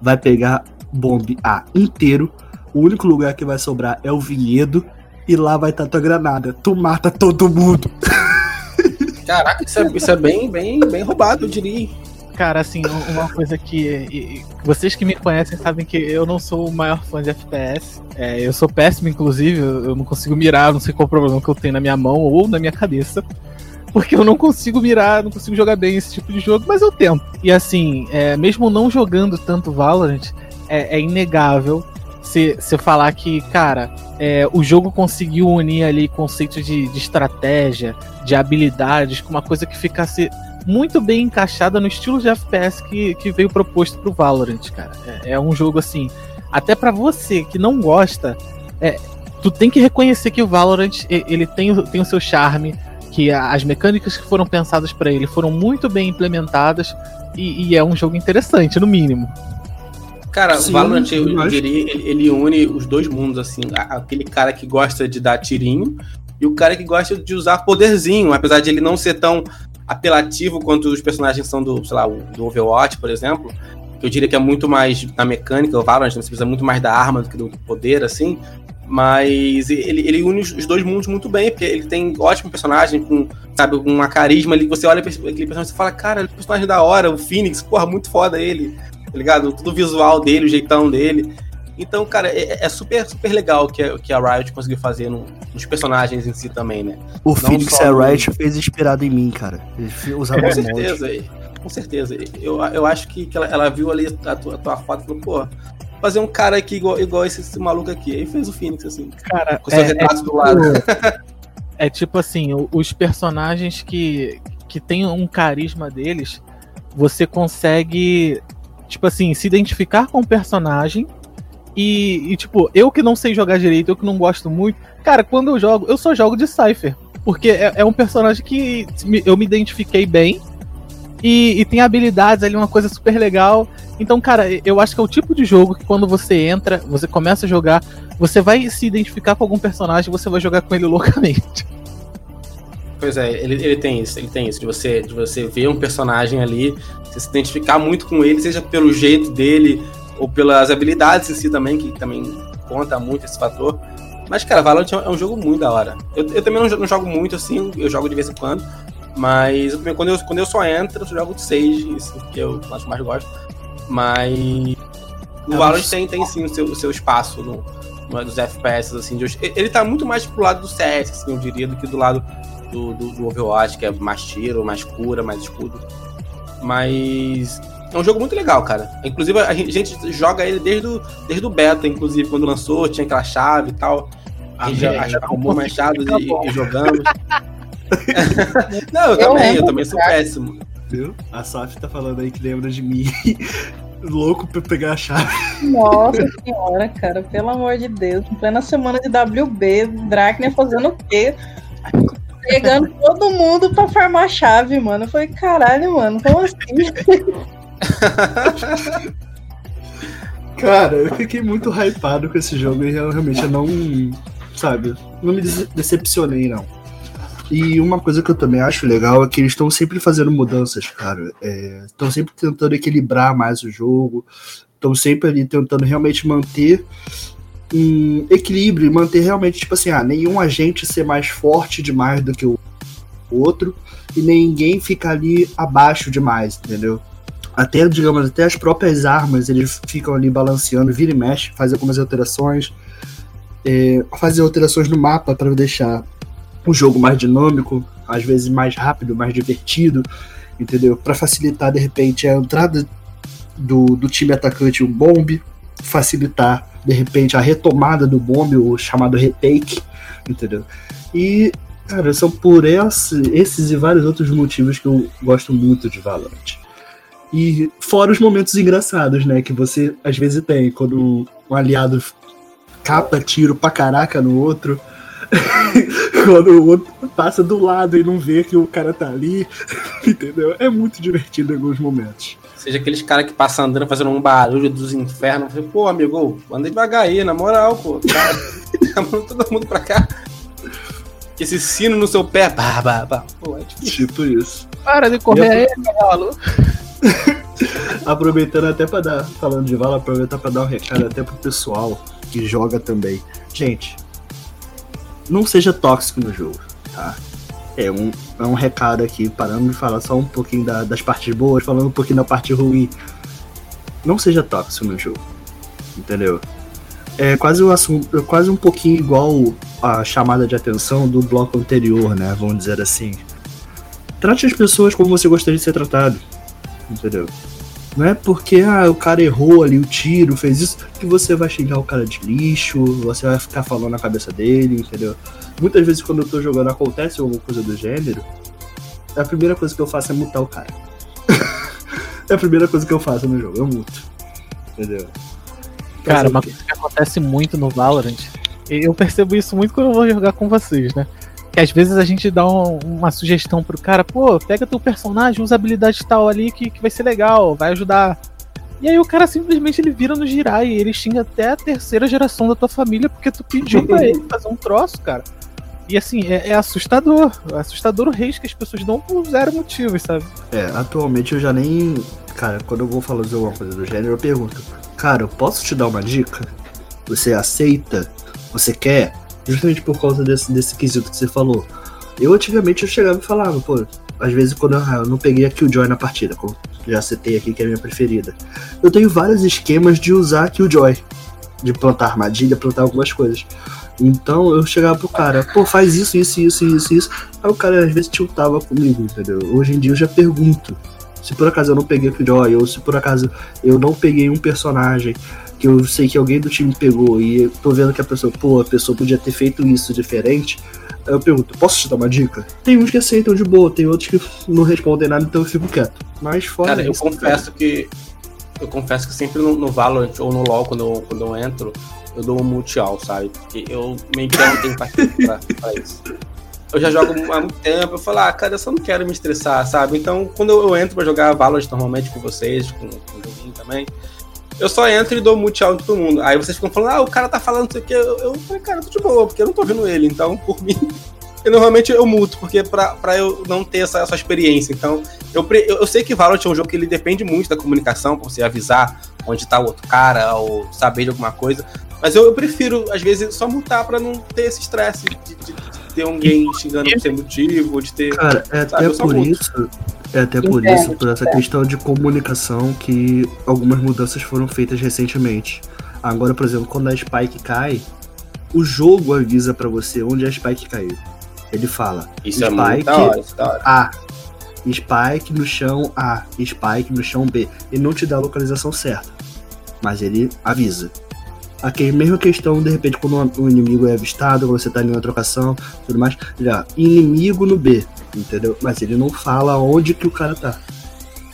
Vai pegar bombe A inteiro. O único lugar que vai sobrar é o vinhedo. E lá vai estar tua granada. Tu mata todo mundo. Caraca, isso é, isso é bem, bem, bem roubado, eu diria. Cara, assim, um- uma coisa que. vocês que me conhecem sabem que eu não sou o maior fã de FPS. É, eu sou péssimo, inclusive, eu não consigo mirar, não sei qual o problema que eu tenho na minha mão ou na minha cabeça. Porque eu não consigo mirar, não consigo jogar bem esse tipo de jogo, mas eu tento. E assim, é, mesmo não jogando tanto Valorant, é, é inegável se você falar que, cara, é, o jogo conseguiu unir ali conceitos de, de estratégia, de habilidades, com uma coisa que ficasse muito bem encaixada no estilo de FPS que, que veio proposto pro Valorant, cara. É, é um jogo assim, até pra você que não gosta, é, tu tem que reconhecer que o Valorant ele tem, o- tem o seu charme, que as mecânicas que foram pensadas pra ele foram muito bem implementadas e, e é um jogo interessante, no mínimo. Cara, Sim, o Valorant, eu, eu diria, ele, ele une os dois mundos, assim. Aquele cara que gosta de dar tirinho e o cara que gosta de usar poderzinho, apesar de ele não ser tão apelativo quanto os personagens são do, sei lá, do Overwatch, por exemplo. Que eu diria que é muito mais na mecânica, o Valorant, você precisa muito mais da arma do que do poder, assim. Mas ele, ele une os dois mundos muito bem, porque ele tem ótimo personagem, com, sabe, uma carisma ali. Você olha aquele personagem e fala, cara, personagem da hora, o Phoenix, porra, muito foda ele, tá ligado? Tudo o visual dele, o jeitão dele. Então, cara, é, é, super, super legal que que a Riot conseguiu fazer no, nos personagens em si também, né? O Não Phoenix a Riot no... fez inspirado em mim, cara. Ele usava com certeza, com certeza. Eu, eu acho que, que ela, ela viu ali a tua, a tua foto e falou, pô, fazer um cara aqui igual, igual esse, esse maluco aqui. Aí fez o Phoenix, assim. Cara, com seu é, retrato é do tipo, lado. é tipo assim, os personagens que, que tem um carisma deles, você consegue, tipo assim, se identificar com o personagem e, e, tipo, eu que não sei jogar direito, eu que não gosto muito, cara, quando eu jogo, eu só jogo de Cypher. Porque é, é um personagem que eu me identifiquei bem. E, e, tem habilidades ali, uma coisa super legal. Então, cara, eu acho que é o tipo de jogo que quando você entra, você começa a jogar, você vai se identificar com algum personagem, você vai jogar com ele loucamente. Pois é, ele, ele tem isso, ele tem isso, de você, de você ver um personagem ali, você se identificar muito com ele, seja pelo jeito dele, ou pelas habilidades em si também, que também conta muito esse fator. Mas, cara, Valorant é um jogo muito da hora. Eu, eu também não, não, jogo muito assim, eu jogo de vez em quando. Mas eu, quando, eu, quando eu só entro, eu jogo de Sage, assim, que eu acho mais gosto. Mas. O Valorant tem, tem sim o seu, o seu espaço no, no, dos FPS, assim. De, ele tá muito mais pro lado do CS, assim, eu diria, do que do lado do, do, do Overwatch, que é mais tiro, mais cura, mais escudo. Mas é um jogo muito legal, cara. Inclusive, a gente joga ele desde o, desde o beta, inclusive, quando lançou, tinha aquela chave e tal. A gente arrumou mais chaves e, e, jogamos. não, eu, eu também, eu também sou péssimo. Viu? A Saf tá falando aí que lembra de mim. Louco pra pegar a chave. Nossa senhora, cara, pelo amor de Deus. Em plena semana de WB, Drakner fazendo o quê? Pegando todo mundo pra farmar a chave, mano. Eu falei, caralho, mano, como assim? Cara, eu fiquei muito hypado com esse jogo e realmente eu não. Sabe? Não me decepcionei, não. E uma coisa que eu também acho legal é que eles estão sempre fazendo mudanças, cara. Estão é, sempre tentando equilibrar mais o jogo. Estão sempre ali tentando realmente manter um equilíbrio, manter realmente, tipo assim, ah, nenhum agente ser mais forte demais do que o outro e ninguém ficar ali abaixo demais, entendeu? Até, digamos, até as próprias armas, eles ficam ali balanceando, vira e mexe, faz algumas alterações, é, alterações no mapa para deixar o jogo mais dinâmico, às vezes mais rápido, mais divertido, entendeu? Para facilitar, de repente, a entrada do, do time atacante, o bombe, facilitar, de repente, a retomada do bombe, o chamado retake, entendeu? E, cara, são por esse, esses e vários outros motivos que eu gosto muito de Valorant. E fora os momentos engraçados, né? Que você às vezes tem, quando um aliado capa tiro pra caraca no outro. quando o outro passa do lado e não vê que o cara tá ali. Entendeu? É muito divertido em alguns momentos. Seja aqueles caras que passam andando fazendo um barulho dos infernos. Pô, amigo, anda devagar aí, na moral, pô. Cara, chamando todo mundo pra cá. Esse sino no seu pé. Bah, bah, bah. Pô, é. Tipo isso. Para de correr aí, cavalo. Aproveitando até para dar, falando de vala, aproveitar para dar um recado até pro pessoal que joga também. Gente, não seja tóxico no jogo, tá? É um, é um recado aqui, parando de falar só um pouquinho da, das partes boas, falando um pouquinho da parte ruim. Não seja tóxico no jogo, entendeu? É quase, um assunto, é quase um pouquinho igual a chamada de atenção do bloco anterior, né? Vamos dizer assim. Trate as pessoas como você gostaria de ser tratado entendeu? Não é porque ah, o cara errou ali o tiro, fez isso, que você vai xingar o cara de lixo, você vai ficar falando na cabeça dele, entendeu? Muitas vezes quando eu tô jogando acontece alguma coisa do gênero, a primeira coisa que eu faço é mutar o cara. é a primeira coisa que eu faço no jogo, eu muto. Entendeu? Cara, uma coisa que acontece muito no Valorant, eu percebo isso muito quando eu vou jogar com vocês, né? Que às vezes a gente dá um, uma sugestão pro cara, pô, pega teu personagem, usa habilidade tal ali que, que vai ser legal, vai ajudar. E aí o cara simplesmente ele vira no girar e ele xinga até a terceira geração da tua família porque tu pediu pra ele fazer um troço, cara. E assim, é, é assustador. É assustador o reis que as pessoas dão por zero motivos, sabe? É, atualmente eu já nem. Cara, quando eu vou falar de alguma coisa do gênero, eu pergunto, cara, eu posso te dar uma dica? Você aceita? você quer, justamente por causa desse, desse quesito que você falou. Eu antigamente eu chegava e falava, pô, às vezes quando eu, ah, eu não peguei a Killjoy na partida, como já citei aqui que é a minha preferida. Eu tenho vários esquemas de usar a Killjoy, de plantar armadilha, plantar algumas coisas. Então eu chegava pro cara, pô, faz isso, isso, isso, isso, isso. Aí o cara às vezes tiltava comigo, entendeu? Hoje em dia eu já pergunto. Se por acaso eu não peguei o Killjoy, ou se por acaso eu não peguei um personagem que eu sei que alguém do time pegou e eu tô vendo que a pessoa, pô, a pessoa podia ter feito isso diferente, eu pergunto, posso te dar uma dica? Tem uns que aceitam de boa, tem outros que não respondem nada, então eu fico quieto. Mas fora Cara, eu isso, confesso que. Eu confesso que sempre no, no Valorant ou no LoL, quando eu, quando eu entro, eu dou um multi-all, sabe? Porque eu meio que não tenho empatia pra, pra isso. Eu já jogo há muito tempo, eu falo, ah, cara, eu só não quero me estressar, sabe? Então, quando eu, entro pra jogar Valorant normalmente com vocês, com, com o joguinho também, eu só entro e dou multi-all em todo mundo. Aí vocês ficam falando, ah, o cara tá falando isso aqui. Eu, eu falei, cara, eu tô de boa, porque eu não tô vendo ele. Então, por mim, eu normalmente eu muto, porque pra, pra eu não ter essa, essa experiência. Então, eu, eu sei que Valorant é um jogo que ele depende muito da comunicação, pra você avisar onde tá o outro cara, ou saber de alguma coisa. Mas eu, eu prefiro, às vezes, só mutar pra não ter esse estresse de, de- de ter alguém xingando sem motivo, de ter. Cara, é até por isso. É até por isso, por essa questão de comunicação, que algumas mudanças foram feitas recentemente. Agora, por exemplo, quando a Spike cai, o jogo avisa pra você onde a Spike caiu. Ele fala Isso é Spike muito da hora, isso é da hora. A, Spike no chão A, Spike no chão B. Ele não te dá a localização certa, mas ele avisa. Aqui, mesma questão, de repente, quando o inimigo é avistado, você tá em uma trocação, tudo mais, ó, inimigo no B, entendeu? Mas ele não fala onde que o cara tá.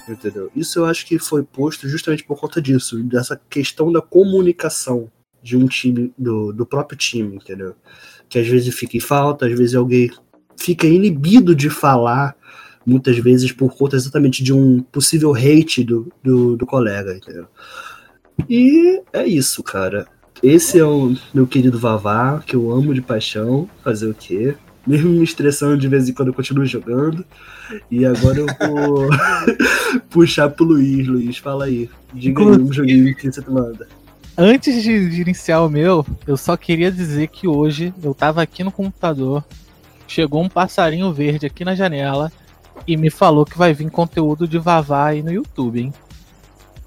Entendeu? Isso eu acho que foi posto justamente por conta disso, dessa questão da comunicação de um time, do, do próprio time, entendeu? Que às vezes fica em falta, às vezes alguém fica inibido de falar, muitas vezes por conta exatamente de um possível hate do, do, do colega, entendeu? E é isso, cara. Esse é o meu querido Vavá, que eu amo de paixão. Fazer o quê? Mesmo me estressando de vez em quando eu continuo jogando. E agora eu vou puxar pro Luiz. Luiz, fala aí. Diga aí um joguinho que você manda. Antes de, de iniciar o meu, eu só queria dizer que hoje eu tava aqui no computador, chegou um passarinho verde aqui na janela e me falou que vai vir conteúdo de Vavá aí no YouTube, hein?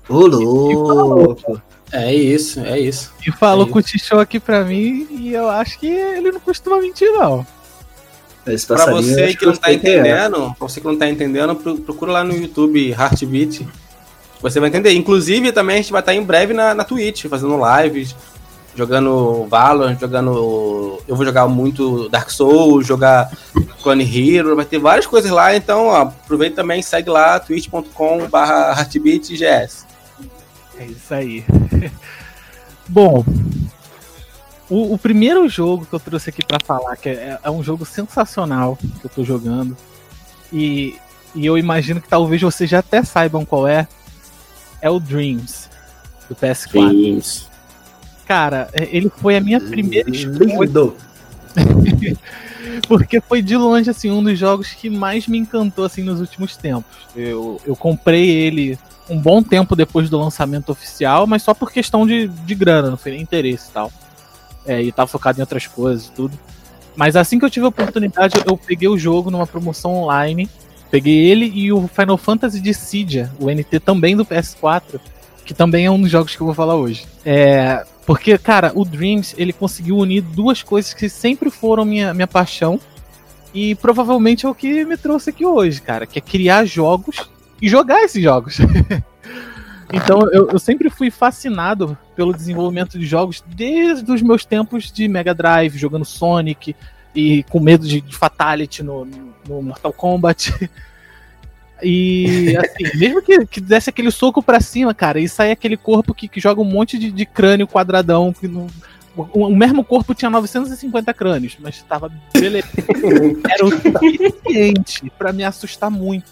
Ô, louco! É isso, é isso. E falou, É isso. cochichou aqui pra mim e eu acho que ele não costuma mentir, não. Esse Pra você que não tá sei quem é. entendendo, pra você que não tá entendendo, pro- procura lá no YouTube Heartbeat. Você vai entender. Inclusive, também a gente vai estar em breve na, na Twitch, fazendo lives, jogando Valorant, jogando. Eu vou jogar muito Dark Souls, jogar Clone Hero, vai ter várias coisas lá, então ó, aproveita também, segue lá, twitch.com.br heartbeatgs. É isso aí. Bom, o, o primeiro jogo que eu trouxe aqui pra falar, que é, é um jogo sensacional que eu tô jogando, e, e eu imagino que talvez vocês já até saibam qual é, é o Dreams, do PS4. Dreams. Cara, é- ele foi a minha primeira escolha, Lindo. porque foi de longe assim, um dos jogos que mais me encantou assim, nos últimos tempos. Eu, eu comprei ele um bom tempo depois do lançamento oficial, mas só por questão de, de grana, não foi nem interesse e tal. É, e tava focado em outras coisas e tudo. Mas assim que eu tive a oportunidade, eu peguei o jogo numa promoção online. Peguei ele e o Final Fantasy Dissidia, o NT também do PS4, que também é um dos jogos que eu vou falar hoje. É, porque, cara, o Dreams, ele conseguiu unir duas coisas que sempre foram minha, minha paixão. E provavelmente é o que me trouxe aqui hoje, cara, que é criar jogos e jogar esses jogos. então eu, eu sempre fui fascinado pelo desenvolvimento de jogos desde os meus tempos de Mega Drive, jogando Sonic e com medo de, de Fatality no, no Mortal Kombat. E assim, mesmo que, que desse aquele soco pra cima, cara, e sair aquele corpo que, que joga um monte de, de crânio quadradão. Que não, o, o mesmo corpo tinha 950 crânios, mas tava beleza. Era o suficiente pra me assustar muito.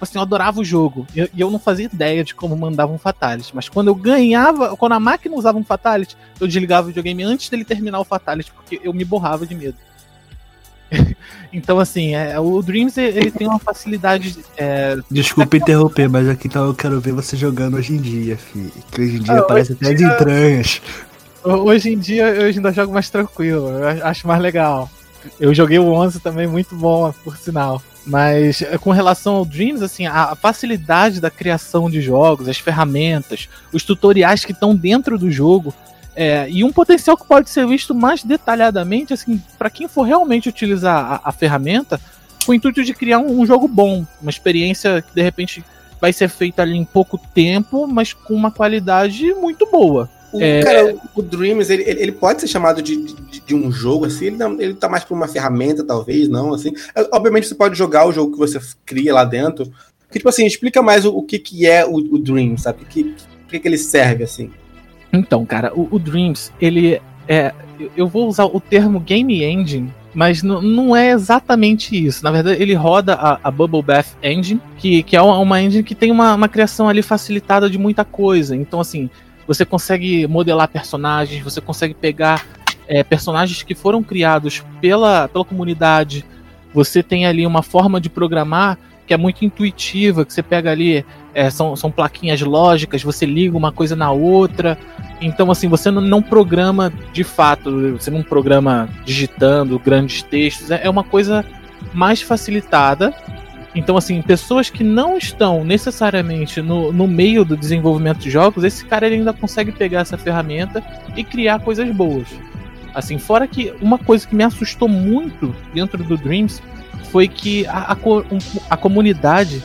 Tipo Assim, eu adorava o jogo. E eu, eu não fazia ideia de como mandava um Fatality. Mas quando eu ganhava, quando a máquina usava um Fatality, eu desligava o videogame antes dele terminar o Fatality, porque eu me borrava de medo. então, assim, é, o Dreams ele tem uma facilidade. É, Desculpa interromper, mas aqui então eu quero ver você jogando hoje em dia, filho. Que hoje em dia Ah, parece até dia- entranhas. Hoje em dia eu ainda jogo mais tranquilo, eu acho mais legal. Eu joguei o 11 também, muito bom, por sinal. Mas eh, com relação ao Dreams, assim, a facilidade da criação de jogos, as ferramentas, os tutoriais que estão dentro do jogo, é, e um potencial que pode ser visto mais detalhadamente, assim, para quem for realmente utilizar a, a, ferramenta, com o intuito de criar um, um, jogo bom, uma experiência que de repente vai ser feita ali em pouco tempo, mas com uma qualidade muito boa. O, é... Cara, o Dreams, ele, ele pode ser chamado de, de, de um jogo, assim, ele, não, ele tá mais para uma ferramenta, talvez, não, assim. É, obviamente você pode jogar o jogo que você cria lá dentro. Que, tipo assim, explica mais o, o que, que é o, o Dreams, sabe? O que, que, que ele serve, assim. Então, cara, o, o Dreams, ele é. Eu vou usar o termo Game Engine mas não é exatamente isso. Na verdade, ele roda a, a Bubble Bath Engine, que, que é uma engine que tem uma, uma criação ali facilitada de muita coisa. Então, assim, você consegue modelar personagens, você consegue pegar é, personagens que foram criados pela, pela comunidade. Você tem ali uma forma de programar que é muito intuitiva, que você pega ali, é, são, são plaquinhas lógicas, você liga uma coisa na outra. Então, assim, você não, não programa de fato, você não programa digitando grandes textos, é, é uma coisa mais facilitada então, assim, pessoas que não estão necessariamente no, no meio do desenvolvimento de jogos, esse cara ainda consegue pegar essa ferramenta e criar coisas boas. Assim, fora que uma coisa que me assustou muito dentro do Dreams foi que a, a, a comunidade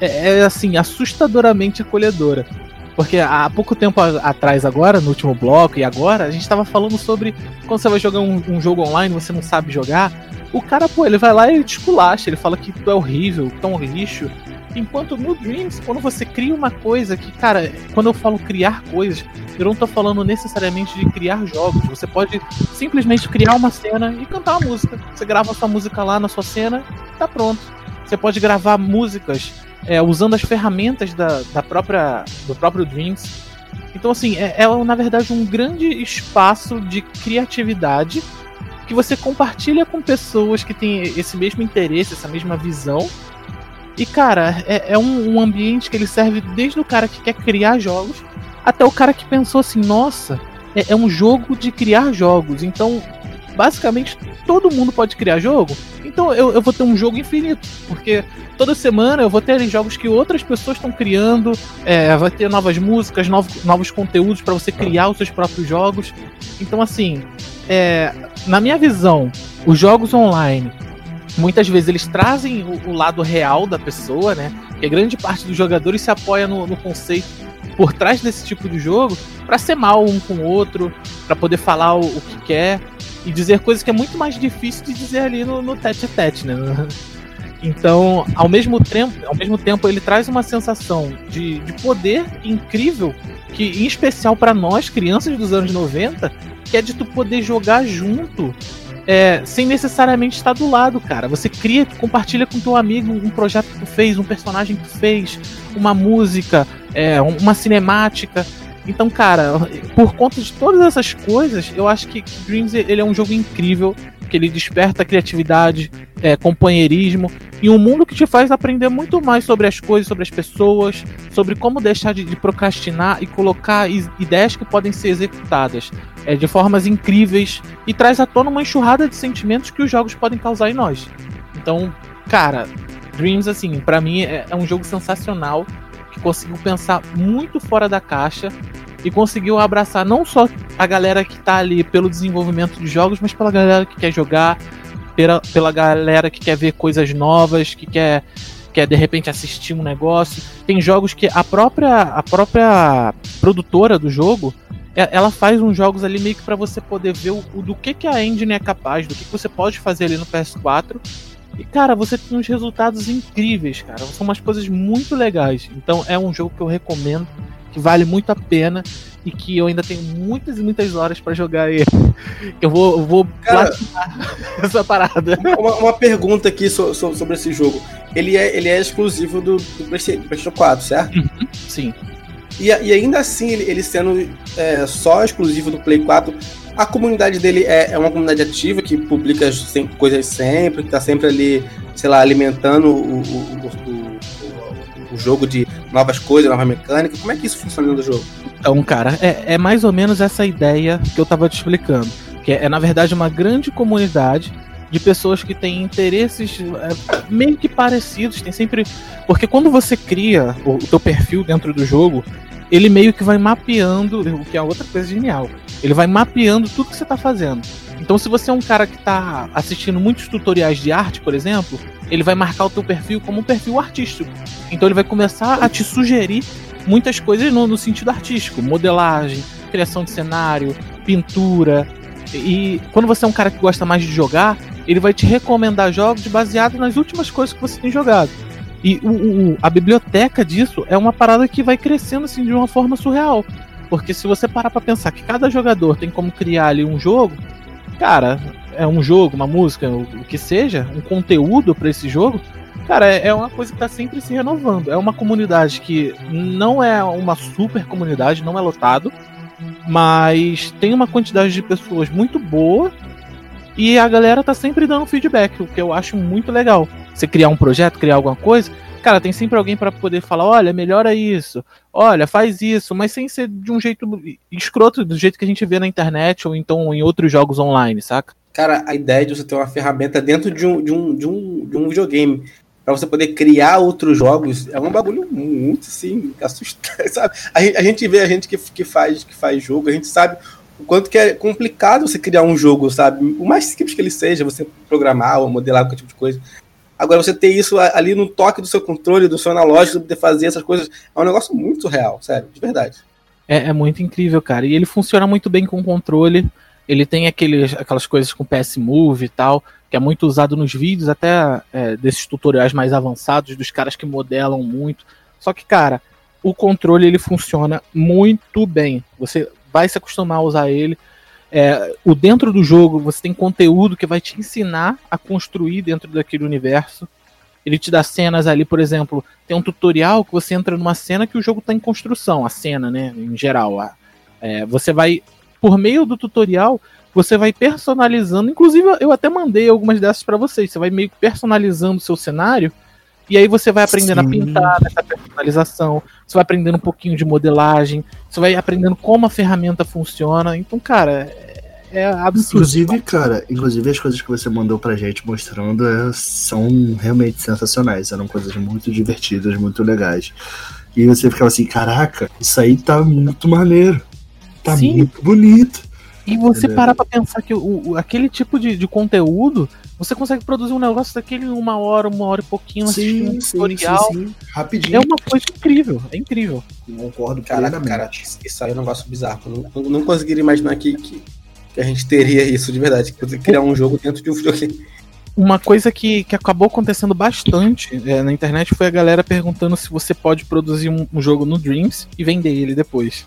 é, é, assim, assustadoramente acolhedora. Porque há pouco tempo atrás, agora, no último bloco e agora, a gente estava falando sobre quando você vai jogar um, um jogo online você não sabe jogar, o cara, pô, ele vai lá e te esculacha, ele fala que tu é horrível, que tu é um lixo. Enquanto no Dreams, quando você cria uma coisa que, cara, quando eu falo criar coisas, eu não tô falando necessariamente de criar jogos. Você pode simplesmente criar uma cena e cantar uma música. Você grava a sua música lá na sua cena tá pronto. Você pode gravar músicas é, usando as ferramentas da, da própria, do próprio Dreams. Então, assim, é, é na verdade um grande espaço de criatividade que você compartilha com pessoas que têm esse mesmo interesse, essa mesma visão. E, cara, é, é um, um, ambiente que ele serve desde o cara que quer criar jogos até o cara que pensou assim: nossa, é, é um jogo de criar jogos. Então, basicamente, todo mundo pode criar jogo. Então, eu, eu vou ter um jogo infinito. Porque toda semana eu vou ter jogos que outras pessoas estão criando, é, vai ter novas músicas, novos, novos conteúdos para você criar os seus próprios jogos. Então, assim, é, na minha visão, os jogos online muitas vezes eles trazem o, o, lado real da pessoa, né? Que grande parte dos jogadores se apoia no, no conceito por trás desse tipo de jogo para ser mal um com o outro, para poder falar o, o, que quer e dizer coisas que é muito mais difícil de dizer ali no, no tete a tete, né? Então, ao mesmo tempo, ao mesmo tempo ele traz uma sensação de, de poder incrível que, em especial para nós, crianças dos anos 90, que é de tu poder jogar junto é, sem necessariamente estar do lado, cara. Você cria, compartilha com teu amigo um projeto que tu fez, um personagem que tu fez, uma música, é, uma cinemática. Então, cara, por conta de todas essas coisas, eu acho que Dreams ele é um jogo incrível que ele desperta criatividade, é, companheirismo e um mundo que te faz aprender muito mais sobre as coisas, sobre as pessoas, sobre como deixar de, de procrastinar e colocar ideias que podem ser executadas é, de formas incríveis e traz à tona uma enxurrada de sentimentos que os jogos podem causar em nós. Então, cara, Dreams, assim, para mim é, é um jogo sensacional que conseguiu pensar muito fora da caixa e conseguiu abraçar não só a galera que tá ali pelo desenvolvimento de jogos, mas pela galera que quer jogar, pela, pela galera que quer ver coisas novas, que quer quer de repente assistir um negócio. Tem jogos que a própria a própria produtora do jogo ela faz uns jogos ali meio que para você poder ver o, o, do que, que a engine é capaz, do que, que você pode fazer ali no PS4. E, cara, você tem uns resultados incríveis, cara. São umas coisas muito legais. Então é um jogo que eu recomendo que vale muito a pena e que eu ainda tenho muitas e muitas horas para jogar ele. Eu vou, eu vou Cara, essa parada. Uma, uma, pergunta aqui so, so, sobre esse jogo. Ele é, ele é exclusivo do, do PlayStation 4, certo? Uhum, sim. E, e, ainda assim, ele, ele sendo é, só exclusivo do Play 4, a comunidade dele é, é uma comunidade ativa que publica sem, coisas sempre, que tá sempre ali sei lá, alimentando o, o, o, o jogo de novas coisas, nova mecânica? Como é que isso funciona no jogo? Então, cara, é, é mais ou menos essa ideia que eu tava te explicando. Que é, é na verdade, uma grande comunidade de pessoas que têm interesses é, meio que parecidos. Tem sempre. Porque quando você cria o, o teu perfil dentro do jogo, ele meio que vai mapeando, o que é outra coisa genial. Ele vai mapeando tudo que você está fazendo. Então, se você é um cara que está assistindo muitos tutoriais de arte, por exemplo, ele vai marcar o teu perfil como um perfil artístico. Então, ele vai começar a te sugerir muitas coisas no, no sentido artístico, modelagem, criação de cenário, pintura. E quando você é um cara que gosta mais de jogar, ele vai te recomendar jogos baseados nas últimas coisas que você tem jogado. E o, o, a biblioteca disso é uma parada que vai crescendo assim de uma forma surreal. Porque se você parar para pensar que cada jogador tem como criar ali um jogo, cara, é um jogo, uma música, o, que seja, um conteúdo para esse jogo, cara, é, é uma coisa que tá sempre se renovando. É uma comunidade que não é uma super comunidade, não é lotado, mas tem uma quantidade de pessoas muito boa e a galera tá sempre dando feedback, o que eu acho muito legal. Você criar um projeto, criar alguma coisa, cara, tem sempre alguém para poder falar, olha, melhora isso, olha, faz isso, mas sem ser de um jeito escroto, do jeito que a gente vê na internet ou então em outros jogos online, saca? Cara, a ideia de você ter uma ferramenta dentro de um, de um, de um, de um videogame para você poder criar outros jogos é um bagulho muito assim assustador, sabe? A gente, a gente vê a gente que, que faz que faz jogo, a gente sabe o quanto que é complicado você criar um jogo, sabe? O mais simples que ele seja, você programar ou modelar qualquer tipo de coisa. Agora, você ter isso ali no toque do seu controle, do seu analógico, de fazer essas coisas, é um negócio muito real, sério, de verdade. É, é muito incrível, cara. E ele funciona muito bem com controle. Ele tem aqueles, aquelas coisas com PS Move e tal, que é muito usado nos vídeos, até é, desses tutoriais mais avançados, dos caras que modelam muito. Só que, cara, o controle ele funciona muito bem. Você vai se acostumar a usar ele. É, o dentro do jogo você tem conteúdo que vai te ensinar a construir dentro daquele universo. Ele te dá cenas ali, por exemplo, tem um tutorial que você entra numa cena que o jogo está em construção, a cena, né, em geral. É, você vai, por meio do tutorial, você vai personalizando. Inclusive, eu até mandei algumas dessas para vocês. Você vai meio que personalizando o seu cenário e aí você vai aprendendo Sim. a pintar nessa personalização, você vai aprendendo um pouquinho de modelagem, você vai aprendendo como a ferramenta funciona. Então, cara, é, é absurdo. Inclusive, cara, inclusive as coisas que você mandou pra gente mostrando é, são realmente sensacionais. Eram coisas muito divertidas, muito legais. E você ficava assim, caraca, isso aí tá muito maneiro. Tá Sim. muito bonito. E você Entendeu? para pra pensar que o, o aquele tipo de, de conteúdo você consegue produzir um negócio daquele em uma hora, uma hora e pouquinho, sim, um sim, tutorial. Sim, sim. Rapidinho. É uma coisa incrível, é incrível. Concordo Caraca, cara, isso aí é um negócio bizarro. Não, não conseguiria imaginar que, que, que, a gente teria isso de verdade, que criar um jogo dentro de um videogame. Uma coisa que, que acabou acontecendo bastante é, na internet foi a galera perguntando se você pode produzir um, um jogo no Dreams e vender ele depois.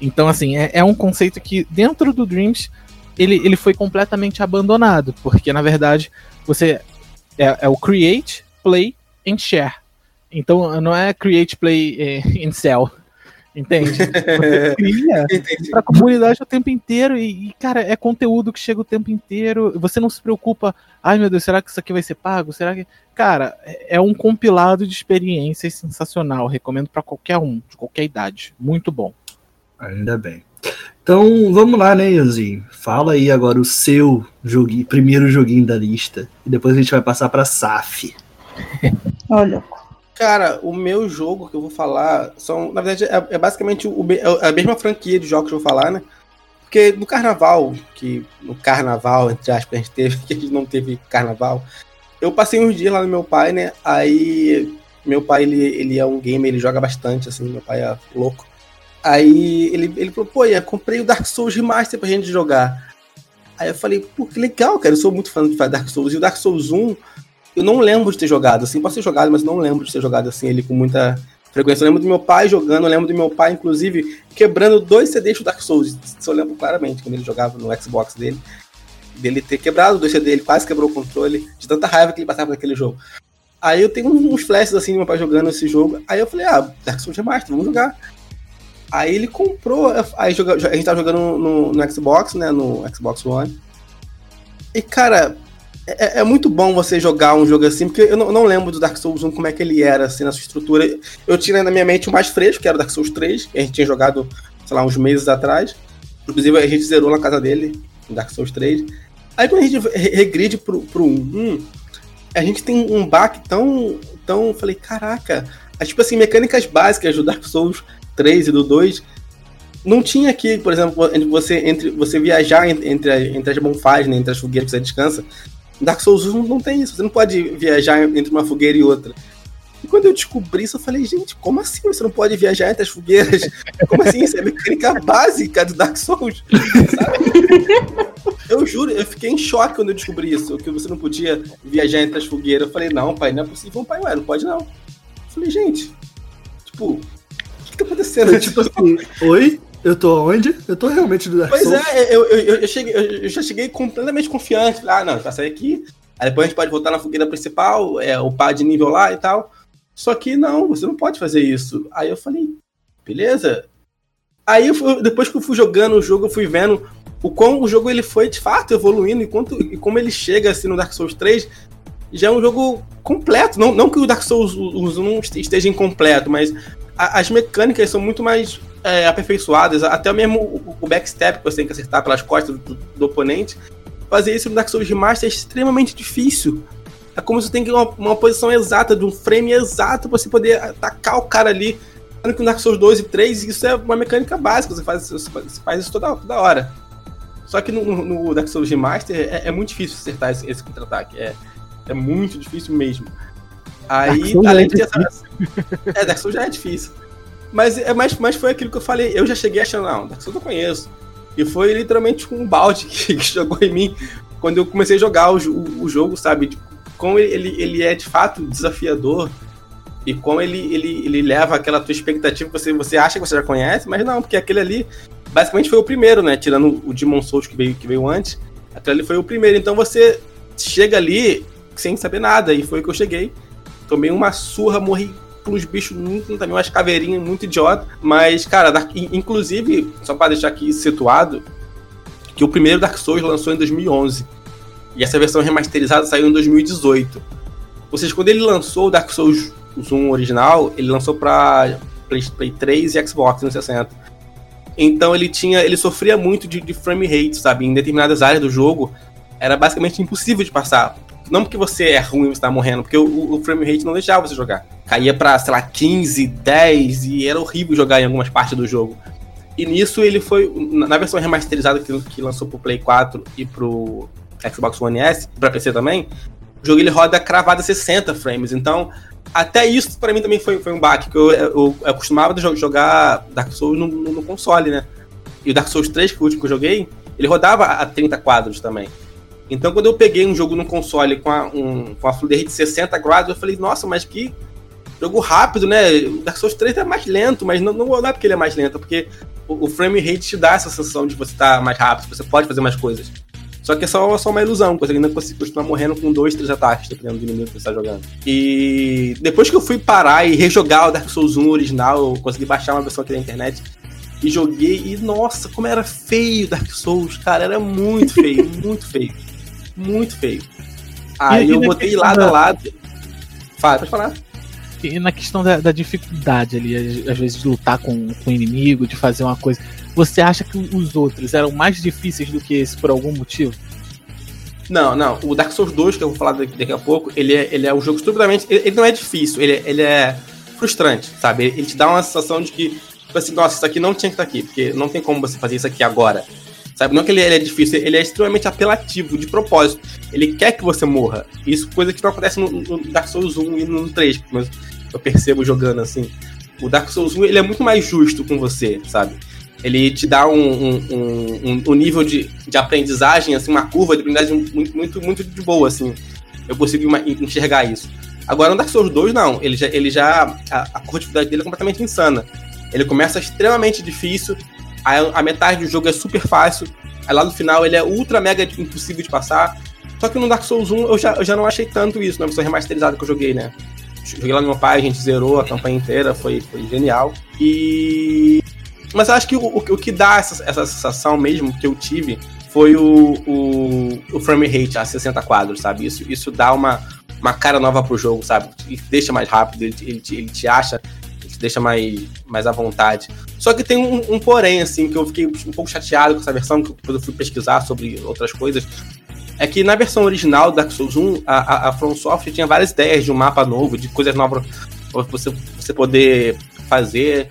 Então, assim, é, é um conceito que dentro do Dreams ele, ele foi completamente abandonado, porque na verdade você é, é o create, play and share. Então não é create, play é, and sell. Entende? Você cria pra comunidade o tempo inteiro e, e, cara, é conteúdo que chega o tempo inteiro. Você não se preocupa, ai meu Deus, será que isso aqui vai ser pago? Será que. Cara, é, é um compilado de experiências sensacional. Recomendo para qualquer um, de qualquer idade. Muito bom. Ainda bem. Então vamos lá, né, Ianzinho? Fala aí agora o seu joguinho, primeiro joguinho da lista. E depois a gente vai passar pra SAF. Olha. Cara, o meu jogo que eu vou falar são. Na verdade, é, é basicamente o, é a mesma franquia de jogos que eu vou falar, né? Porque no carnaval, que no carnaval, entre aspas, a gente teve, que a gente não teve carnaval, eu passei uns dias lá no meu pai, né? Aí meu pai, ele, ele é um gamer, ele joga bastante, assim, meu pai é louco. Aí ele, ele falou, pô, eu comprei o Dark Souls Remaster pra gente jogar. Aí eu falei, pô, que legal, cara, eu sou muito fã de Dark Souls. E o Dark Souls 1, eu não lembro de ter jogado, assim, posso ter jogado, mas não lembro de ter jogado, assim, ele com muita frequência. Eu lembro do meu pai jogando, eu lembro do meu pai, inclusive, quebrando dois CDs do Dark Souls. Isso eu lembro claramente, quando ele jogava no Xbox dele. Dele ter quebrado dois CDs, ele quase quebrou o controle, de tanta raiva que ele passava naquele jogo. Aí eu tenho uns flashes assim, meu pai jogando esse jogo. Aí eu falei, ah, Dark Souls Remaster, vamos jogar. Aí ele comprou, aí joga, a gente tava jogando no, no, Xbox, né, no Xbox One. E cara, é, é, muito bom você jogar um jogo assim, porque eu não, não, lembro do Dark Souls 1 como é que ele era, assim, na sua estrutura. Eu tinha na minha mente o mais fresco, que era o Dark Souls 3, que a gente tinha jogado, sei lá, uns meses atrás. Inclusive, a gente zerou na casa dele, no Dark Souls 3. Aí quando a gente regride pro, pro 1, a gente tem um baque tão. tão. Falei, caraca. tipo assim, mecânicas básicas do Dark Souls 3 e do 2 não tinha aqui, por exemplo, você entre você viajar entre, entre as bonfires, né, entre as fogueiras que você descansa. Dark Souls 1 não tem isso, você não pode viajar entre uma fogueira e outra. E quando eu descobri isso, eu falei, gente, como assim você não pode viajar entre as fogueiras? Como assim? Isso é mecânica básica do Dark Souls. Sabe? Eu juro, eu fiquei em choque quando eu descobri isso, que você não podia viajar entre as fogueiras. Eu falei, não, pai, não é possível. Pai, ué, não pode não. Eu falei, gente, tipo, que, que tá acontecendo? tipo assim, oi? Eu tô onde? Eu tô realmente do Dark Souls. Pois é, eu, eu, eu, cheguei, eu, já cheguei completamente confiante. Ah, não, vai sair aqui. Aí depois a gente pode voltar na fogueira principal, é, upar de nível lá e tal. Só que não, você não pode fazer isso. Aí eu falei, beleza. Aí eu depois que eu fui jogando o jogo, eu fui vendo o quão o jogo ele foi de fato evoluindo e, quanto, e como ele chega assim no Dark Souls 3 já é um jogo completo. Não, não que o Dark Souls 1 esteja incompleto, mas as mecânicas são muito mais é, aperfeiçoadas, até mesmo o, o, backstep que você tem que acertar pelas costas do, do, oponente. Fazer isso no Dark Souls Remaster é extremamente difícil. É como se você tem que uma, uma posição exata, de um frame exato, pra você poder atacar o cara ali. Sendo que no Dark Souls 2 e 3, isso é uma mecânica básica, você faz, você faz isso toda, toda hora. Só que no, no Dark Souls Remaster é, é muito difícil acertar esse, esse contra-ataque. É, é muito difícil mesmo. Aí, além é de essa. É, Dark Souls já é difícil. Mas, é, mas, mas foi aquilo que eu falei. Eu já cheguei achando, não, Dark Souls eu conheço. E foi literalmente um balde que, que jogou em mim quando eu comecei a jogar o, o, o jogo, sabe? Tipo, como ele, ele é de fato desafiador e como ele, ele, ele leva aquela tua expectativa que você, você acha que você já conhece, mas não, porque aquele ali basicamente foi o primeiro, né? Tirando o Demon Souls que veio, que veio antes, aquele ali foi o primeiro. Então você chega ali sem saber nada, e foi que eu cheguei. Tomei uma surra, morri pelos bichos muito, também umas caveirinhas muito idiota. Mas, cara, Dark, inclusive, só para deixar aqui situado, que o primeiro Dark Souls lançou em 2011. E essa versão remasterizada saiu em 2018. Ou seja, quando ele lançou o Dark Souls 1 original, ele lançou para Play 3 e Xbox 360. Então ele tinha, ele sofria muito de, de frame rate, sabe? Em determinadas áreas do jogo era basicamente impossível de passar. Não porque você é ruim você tá morrendo, porque o, o, frame rate não deixava você jogar. Caía pra, sei lá, 15, 10 e era horrível jogar em algumas partes do jogo. E nisso ele foi, na versão remasterizada que, que lançou pro Play 4 e pro Xbox One S, pra PC também, o jogo ele roda cravado 60 frames. Então, até isso para mim também foi, foi um baque, que eu, eu, eu acostumava a jogar Dark Souls no, no, no, console, né? E o Dark Souls 3, que foi o último que eu joguei, ele rodava a 30 quadros também. Então, quando eu peguei um jogo no console com a, um, com a fluidez de 60 graus, eu falei, nossa, mas que jogo rápido, né? O Dark Souls 3 é mais lento, mas não, não é porque ele é mais lento, porque o, o frame rate te dá essa sensação de você estar tá mais rápido, você pode fazer mais coisas. Só que é só, só uma ilusão, você ainda costuma morrendo com dois, três ataques, dependendo do inimigo que você está jogando. E depois que eu fui parar e rejogar o Dark Souls 1 original, eu consegui baixar uma versão aqui na internet e joguei, e nossa, como era feio Dark Souls, cara, era muito feio, muito feio muito feio. Aí eu botei lado da... a lado. Fala, pode falar. E na questão da, da dificuldade ali, às vezes de lutar com, com o inimigo, de fazer uma coisa. Você acha que os outros eram mais difíceis do que esse por algum motivo? Não, não. O Dark Souls 2, que eu vou falar daqui, daqui a pouco, ele é, ele é um jogo estupidamente. Ele, ele, não é difícil, ele, ele é frustrante, sabe? Ele, ele te dá uma sensação de que, tipo assim, nossa, isso aqui não tinha que estar aqui, porque não tem como você fazer isso aqui agora. Sabe? Não que ele, ele, é difícil, ele é extremamente apelativo, de propósito. Ele quer que você morra. Isso coisa que não acontece no, no Dark Souls 1 e no 3, mas eu percebo jogando assim. O Dark Souls 1 ele é muito mais justo com você, sabe? Ele te dá um, um, um, um nível de, de aprendizagem, assim, uma curva de aprendizagem muito, muito, muito de boa, assim. Eu consigo enxergar isso. Agora, no Dark Souls 2, não. Ele já. Ele já a, a curva de dificuldade dele é completamente insana. Ele começa extremamente difícil, a, a metade do jogo é super fácil. Aí lá no final ele é ultra mega impossível de passar. Só que no Dark Souls 1 eu já, eu já não achei tanto isso na versão remasterizada que eu joguei, né? Joguei lá no meu pai, a gente zerou a campanha inteira, foi, foi genial. E. Mas eu acho que o, o, que dá essa, essa sensação mesmo que eu tive foi o, o, o frame rate a 60 quadros, sabe? Isso, isso dá uma, uma cara nova pro jogo, sabe? Te deixa mais rápido, ele, ele, ele te acha, deixa mais, mais à vontade. Só que tem um, um, porém, assim, que eu fiquei um pouco chateado com essa versão, que eu fui pesquisar sobre outras coisas. É que na versão original do Dark Souls 1, a, a, a From tinha várias ideias de um mapa novo, de coisas novas pra você, você poder fazer.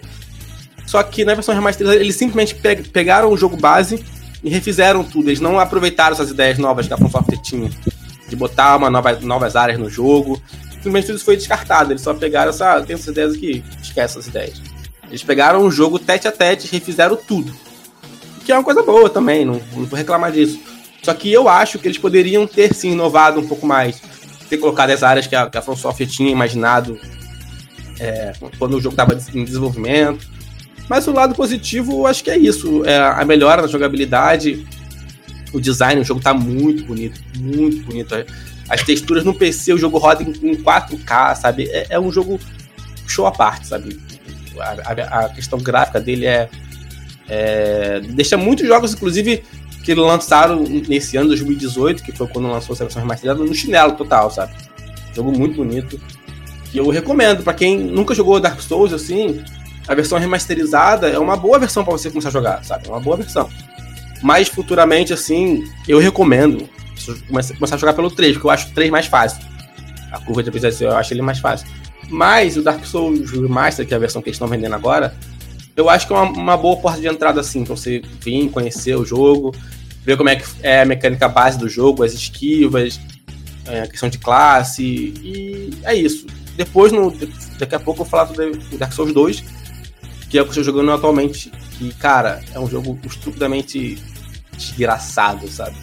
Só que na versão remasterizada, eles simplesmente pegaram o jogo base e refizeram tudo. Eles não aproveitaram essas ideias novas que a From Software tinha de botar uma nova, novas áreas no jogo. Simplesmente isso foi descartado. Eles só pegaram essa. Tem essas ideias aqui, esquece essas ideias. Eles pegaram o jogo tete a tete refizeram tudo. Que é uma coisa boa também, não, não vou reclamar disso. Só que eu acho que eles poderiam ter sim inovado um pouco mais. Ter colocado as áreas que a, que a From tinha imaginado é, quando o jogo estava em desenvolvimento. Mas o lado positivo, acho que é isso. É a melhora na jogabilidade, o design, o jogo está muito bonito, muito bonito. As texturas no PC, o jogo roda em 4K, sabe? É, é um jogo show à parte, sabe? A, a, a questão gráfica dele é, é, Deixa muitos jogos, inclusive, que lançaram nesse ano, 2018, que foi quando lançou a seleção remasterizada, no chinelo total, sabe? Jogo muito bonito. E eu recomendo, para quem nunca jogou Dark Souls, assim, a versão remasterizada é uma boa versão para você começar a jogar, sabe? É uma boa versão. Mas futuramente, assim, eu recomendo começar a jogar pelo 3, porque eu acho o 3 mais fácil. A curva de aprendizagem eu acho ele mais fácil. Mas o Dark Souls Remaster, que é a versão que eles estão vendendo agora, eu acho que é uma, uma boa porta de entrada, assim, pra você vir, conhecer o jogo, ver como é que é a mecânica base do jogo, as esquivas, é, a questão de classe, e é isso. Depois, no, daqui a pouco, eu vou falar do Dark Souls 2, que é o que eu estou jogando atualmente. Que, cara, é um jogo estupidamente desgraçado, sabe?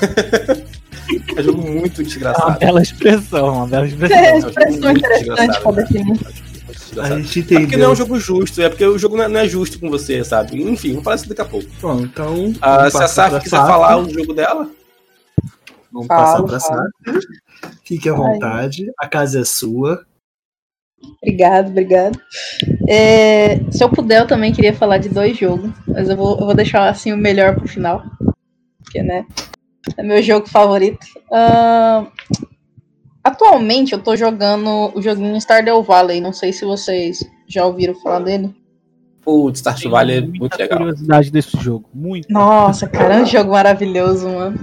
é um jogo muito desgraçado. É uma bela expressão, uma bela expressão. É, expressão interessante pra definir. A gente entendeu. É porque não é um jogo justo, é porque o jogo não é, justo com você, sabe? Enfim, vamos falar isso daqui a pouco. Bom, então. Ah, se a Saf quiser falar o jogo dela. Vamos fala, passar pra Saf. Fique à vontade, a casa é sua. Obrigado, obrigado. É, se eu puder, eu também queria falar de dois jogos, mas eu vou, eu vou deixar assim o melhor pro final. Porque, né? É meu jogo favorito. Uh, atualmente eu tô jogando o joguinho Stardew Valley. Não sei se vocês já ouviram falar dele. O Stardew Valley é muito legal. curiosidade desse jogo. Muito. Nossa, cara, é um jogo maravilhoso, mano.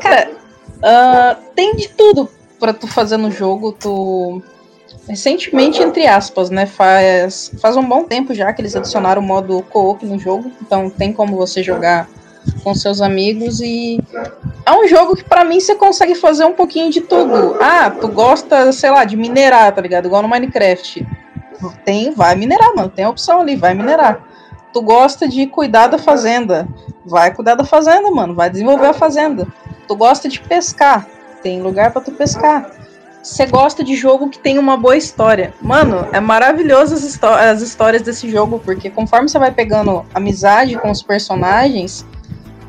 Cara, uh, tem de tudo pra tu fazer no jogo. Tu recentemente, entre aspas, né? Faz, faz um bom tempo já que eles adicionaram o modo co-op no jogo, então tem como você jogar com seus amigos e é um jogo que para mim você consegue fazer um pouquinho de tudo. Ah, tu gosta, sei lá, de minerar, tá ligado? Igual no Minecraft. Tem, vai minerar, mano, tem a opção ali, vai minerar. Tu gosta de cuidar da fazenda, vai cuidar da fazenda, mano, vai desenvolver a fazenda. Tu gosta de pescar, tem lugar para tu pescar você gosta de jogo que tem uma boa história. Mano, é maravilhoso as, as, histórias desse jogo, porque conforme você vai pegando amizade com os personagens,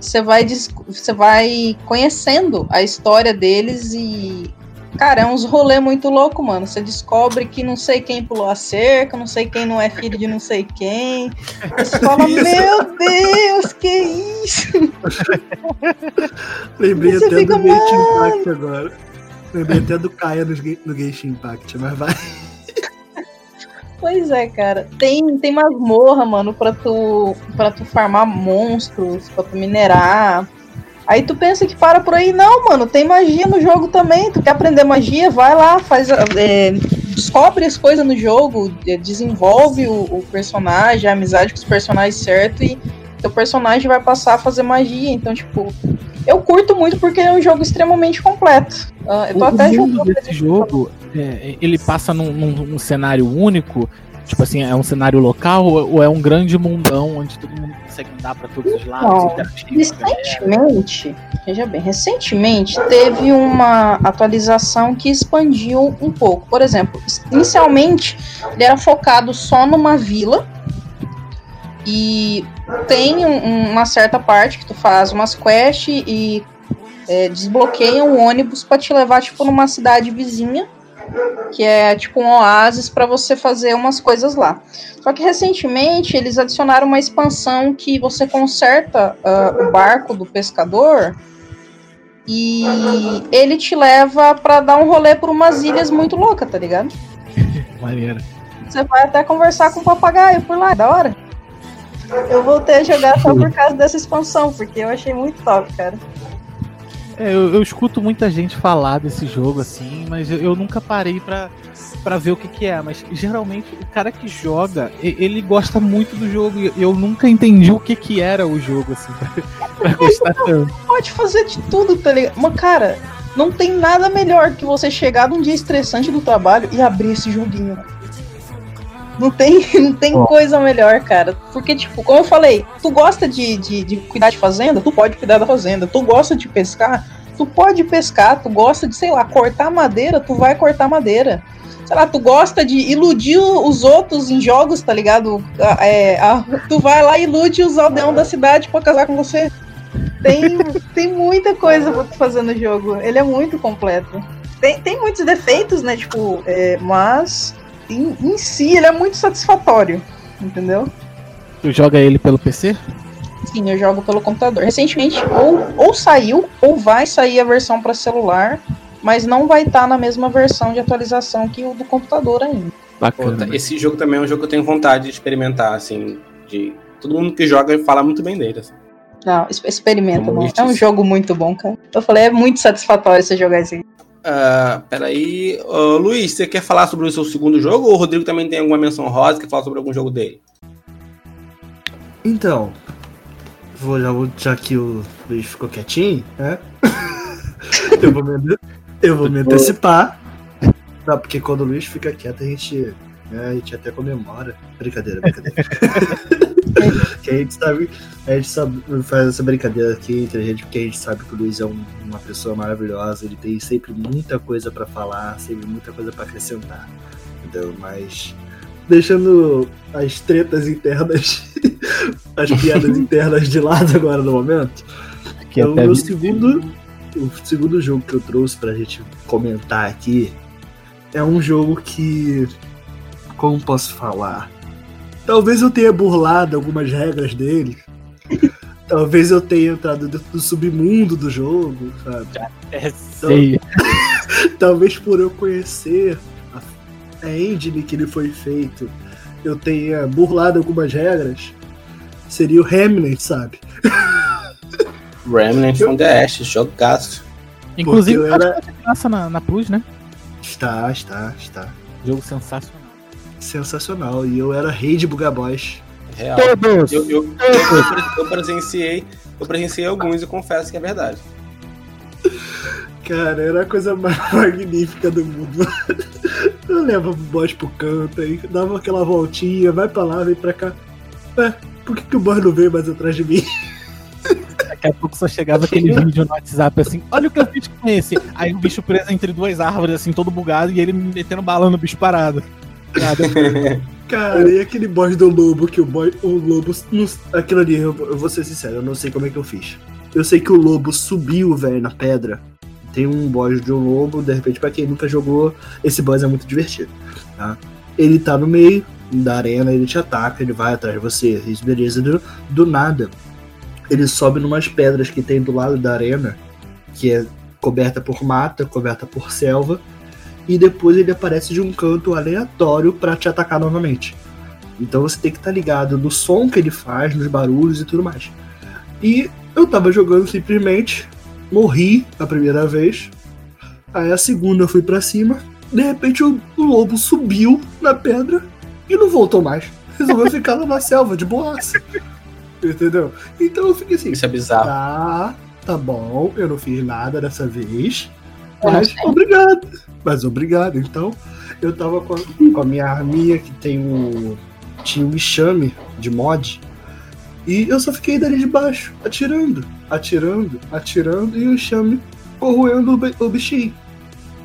você vai, você vai conhecendo a história deles e. Cara, é uns rolê muito louco, mano. Você descobre que não sei quem pulou a cerca, não sei quem não é filho de não sei quem. Você fala, meu Deus, que isso? Lembrei até do Gate Impact agora. Lembrei até do Kaia no, no Genshin Impact, mas vai. Pois é, cara. Tem, tem masmorra, mano, pra tu, pra tu farmar monstros, pra tu minerar. Aí tu pensa que para por aí. Não, mano, tem magia no jogo também. Tu quer aprender magia? Vai lá, faz. É, descobre as coisas no jogo, é, desenvolve o, o, personagem, a amizade com os personagens certo e teu personagem vai passar a fazer magia. Então, tipo, eu curto muito porque é um jogo extremamente completo. Uh, eu tô o até mundo desse jogo, é, ele passa num, num, num, cenário único, tipo assim, é um cenário local ou, é um grande mundão onde todo mundo consegue andar para todos os lados? recentemente, veja bem, recentemente teve uma atualização que expandiu um pouco. Por exemplo, inicialmente ele era focado só numa vila e tem um, uma certa parte que tu faz umas quests e é, desbloqueia um ônibus para te levar, tipo, numa cidade vizinha. Que é tipo um oásis para você fazer umas coisas lá. Só que recentemente eles adicionaram uma expansão que você conserta uh, o barco do pescador e ele te leva para dar um rolê por umas ilhas muito loucas, tá ligado? Maneiro. Você vai até conversar com o papagaio por lá, da hora. Eu voltei a jogar só por causa dessa expansão, porque eu achei muito top, cara. É, eu, eu, escuto muita gente falar desse jogo assim, mas eu, eu nunca parei pra, pra ver o que, que é. Mas geralmente o cara que joga, ele gosta muito do jogo. E eu nunca entendi o que, que era o jogo, assim, pra, pra gostar tanto. Pode fazer de tudo, tá ligado? Mas, cara, não tem nada melhor que você chegar num dia estressante do trabalho e abrir esse joguinho. Não tem, não tem coisa melhor, cara. Porque, tipo, como eu falei, tu gosta de, de, de, cuidar de fazenda, tu pode cuidar da fazenda. Tu gosta de pescar, tu pode pescar. Tu gosta de, sei lá, cortar madeira, tu vai cortar madeira. Sei lá, tu gosta de iludir os outros em jogos, tá ligado? É, a, tu vai lá e ilude os aldeões da cidade para casar com você. Tem, tem muita coisa pra tu fazer no jogo. Ele é muito completo. Tem, tem muitos defeitos, né? Tipo, é, mas em, em si ele é muito satisfatório, entendeu? Tu joga ele pelo PC? Sim, eu jogo pelo computador. Recentemente, ou, ou saiu, ou vai sair a versão para celular, mas não vai estar tá na mesma versão de atualização que o do computador ainda. Bacana. Esse jogo também é um jogo que eu tenho vontade de experimentar, assim, de todo mundo que joga fala muito bem dele. Assim. Não, experimenta, não. É um jogo muito bom, cara. Eu falei, é muito satisfatório você jogar esse Uh, peraí. Uh, Luiz, você quer falar sobre o seu segundo jogo ou o Rodrigo também tem alguma menção rosa que falar sobre algum jogo dele? Então, vou já, já que o Luiz ficou quietinho, né? eu vou me, eu vou me antecipar. Não, porque quando o Luiz fica quieto, a gente, né, a gente até comemora. Brincadeira, brincadeira. que a gente sabe, a gente sabe, faz essa brincadeira aqui entre a gente, porque a gente sabe que o Luiz é um, uma pessoa maravilhosa, ele tem sempre muita coisa para falar, sempre muita coisa para acrescentar. Entendeu? Mas deixando as tretas internas, as piadas internas de lado agora no momento. Que então, o segundo, o segundo jogo que eu trouxe pra gente comentar aqui é um jogo que como posso falar? Talvez eu tenha burlado algumas regras dele. Talvez eu tenha entrado dentro do submundo do jogo, sabe? É, sei. Então, talvez por eu conhecer a, a engine que ele foi feito, eu tenha burlado algumas regras. Seria o Remnant, sabe? Remnant from the Ashes, jogaço. Inclusive, era... graça na, na Plus, né? Está, está, está. Jogo sensacional sensacional. E eu era rei de Bugaboys. Real. Todos. Eu, eu, eu, eu, presenciei, eu presenciei alguns e confesso que é verdade. Cara, era a coisa mais magnífica do mundo. Eu levava o boss pro canto aí, dava aquela voltinha, vai pra lá, vem pra cá. É, por que, que o boss não veio mais atrás de mim? Daqui a pouco só chegava aquele vídeo no WhatsApp assim, olha o que eu fiz com esse. Aí o bicho preso entre duas árvores, assim, todo bugado, e ele metendo bala no bicho parado. Cara, e aquele boss do lobo que o, boy, o lobo. aquilo ali, eu, eu, vou ser sincero, eu não sei como é que eu fiz. Eu sei que o lobo subiu, velho, na pedra. Tem um boss de um lobo, de repente, pra quem nunca jogou, esse boss é muito divertido. Tá? Ele tá no meio da arena, ele te ataca, ele vai atrás de você. Isso, beleza. Do, do nada, ele sobe numas pedras que tem do lado da arena, que é coberta por mata, coberta por selva e depois ele aparece de um canto aleatório para te atacar novamente. Então você tem que estar tá ligado no som que ele faz, nos barulhos e tudo mais. E eu tava jogando simplesmente, morri a primeira vez. Aí a segunda eu fui para cima. De repente o, o, lobo subiu na pedra e não voltou mais. Resolveu ficar lá na selva de boaça. Entendeu? Então eu fiquei assim. Isso é bizarro. Tá, tá bom, eu não fiz nada dessa vez. Mas obrigado. Mas obrigado. Então, eu tava com a, com a minha arminha que tem um. Tinha um enxame de mod. E eu só fiquei dali de baixo, atirando, atirando, atirando, e o enxame corroendo o, o bichinho.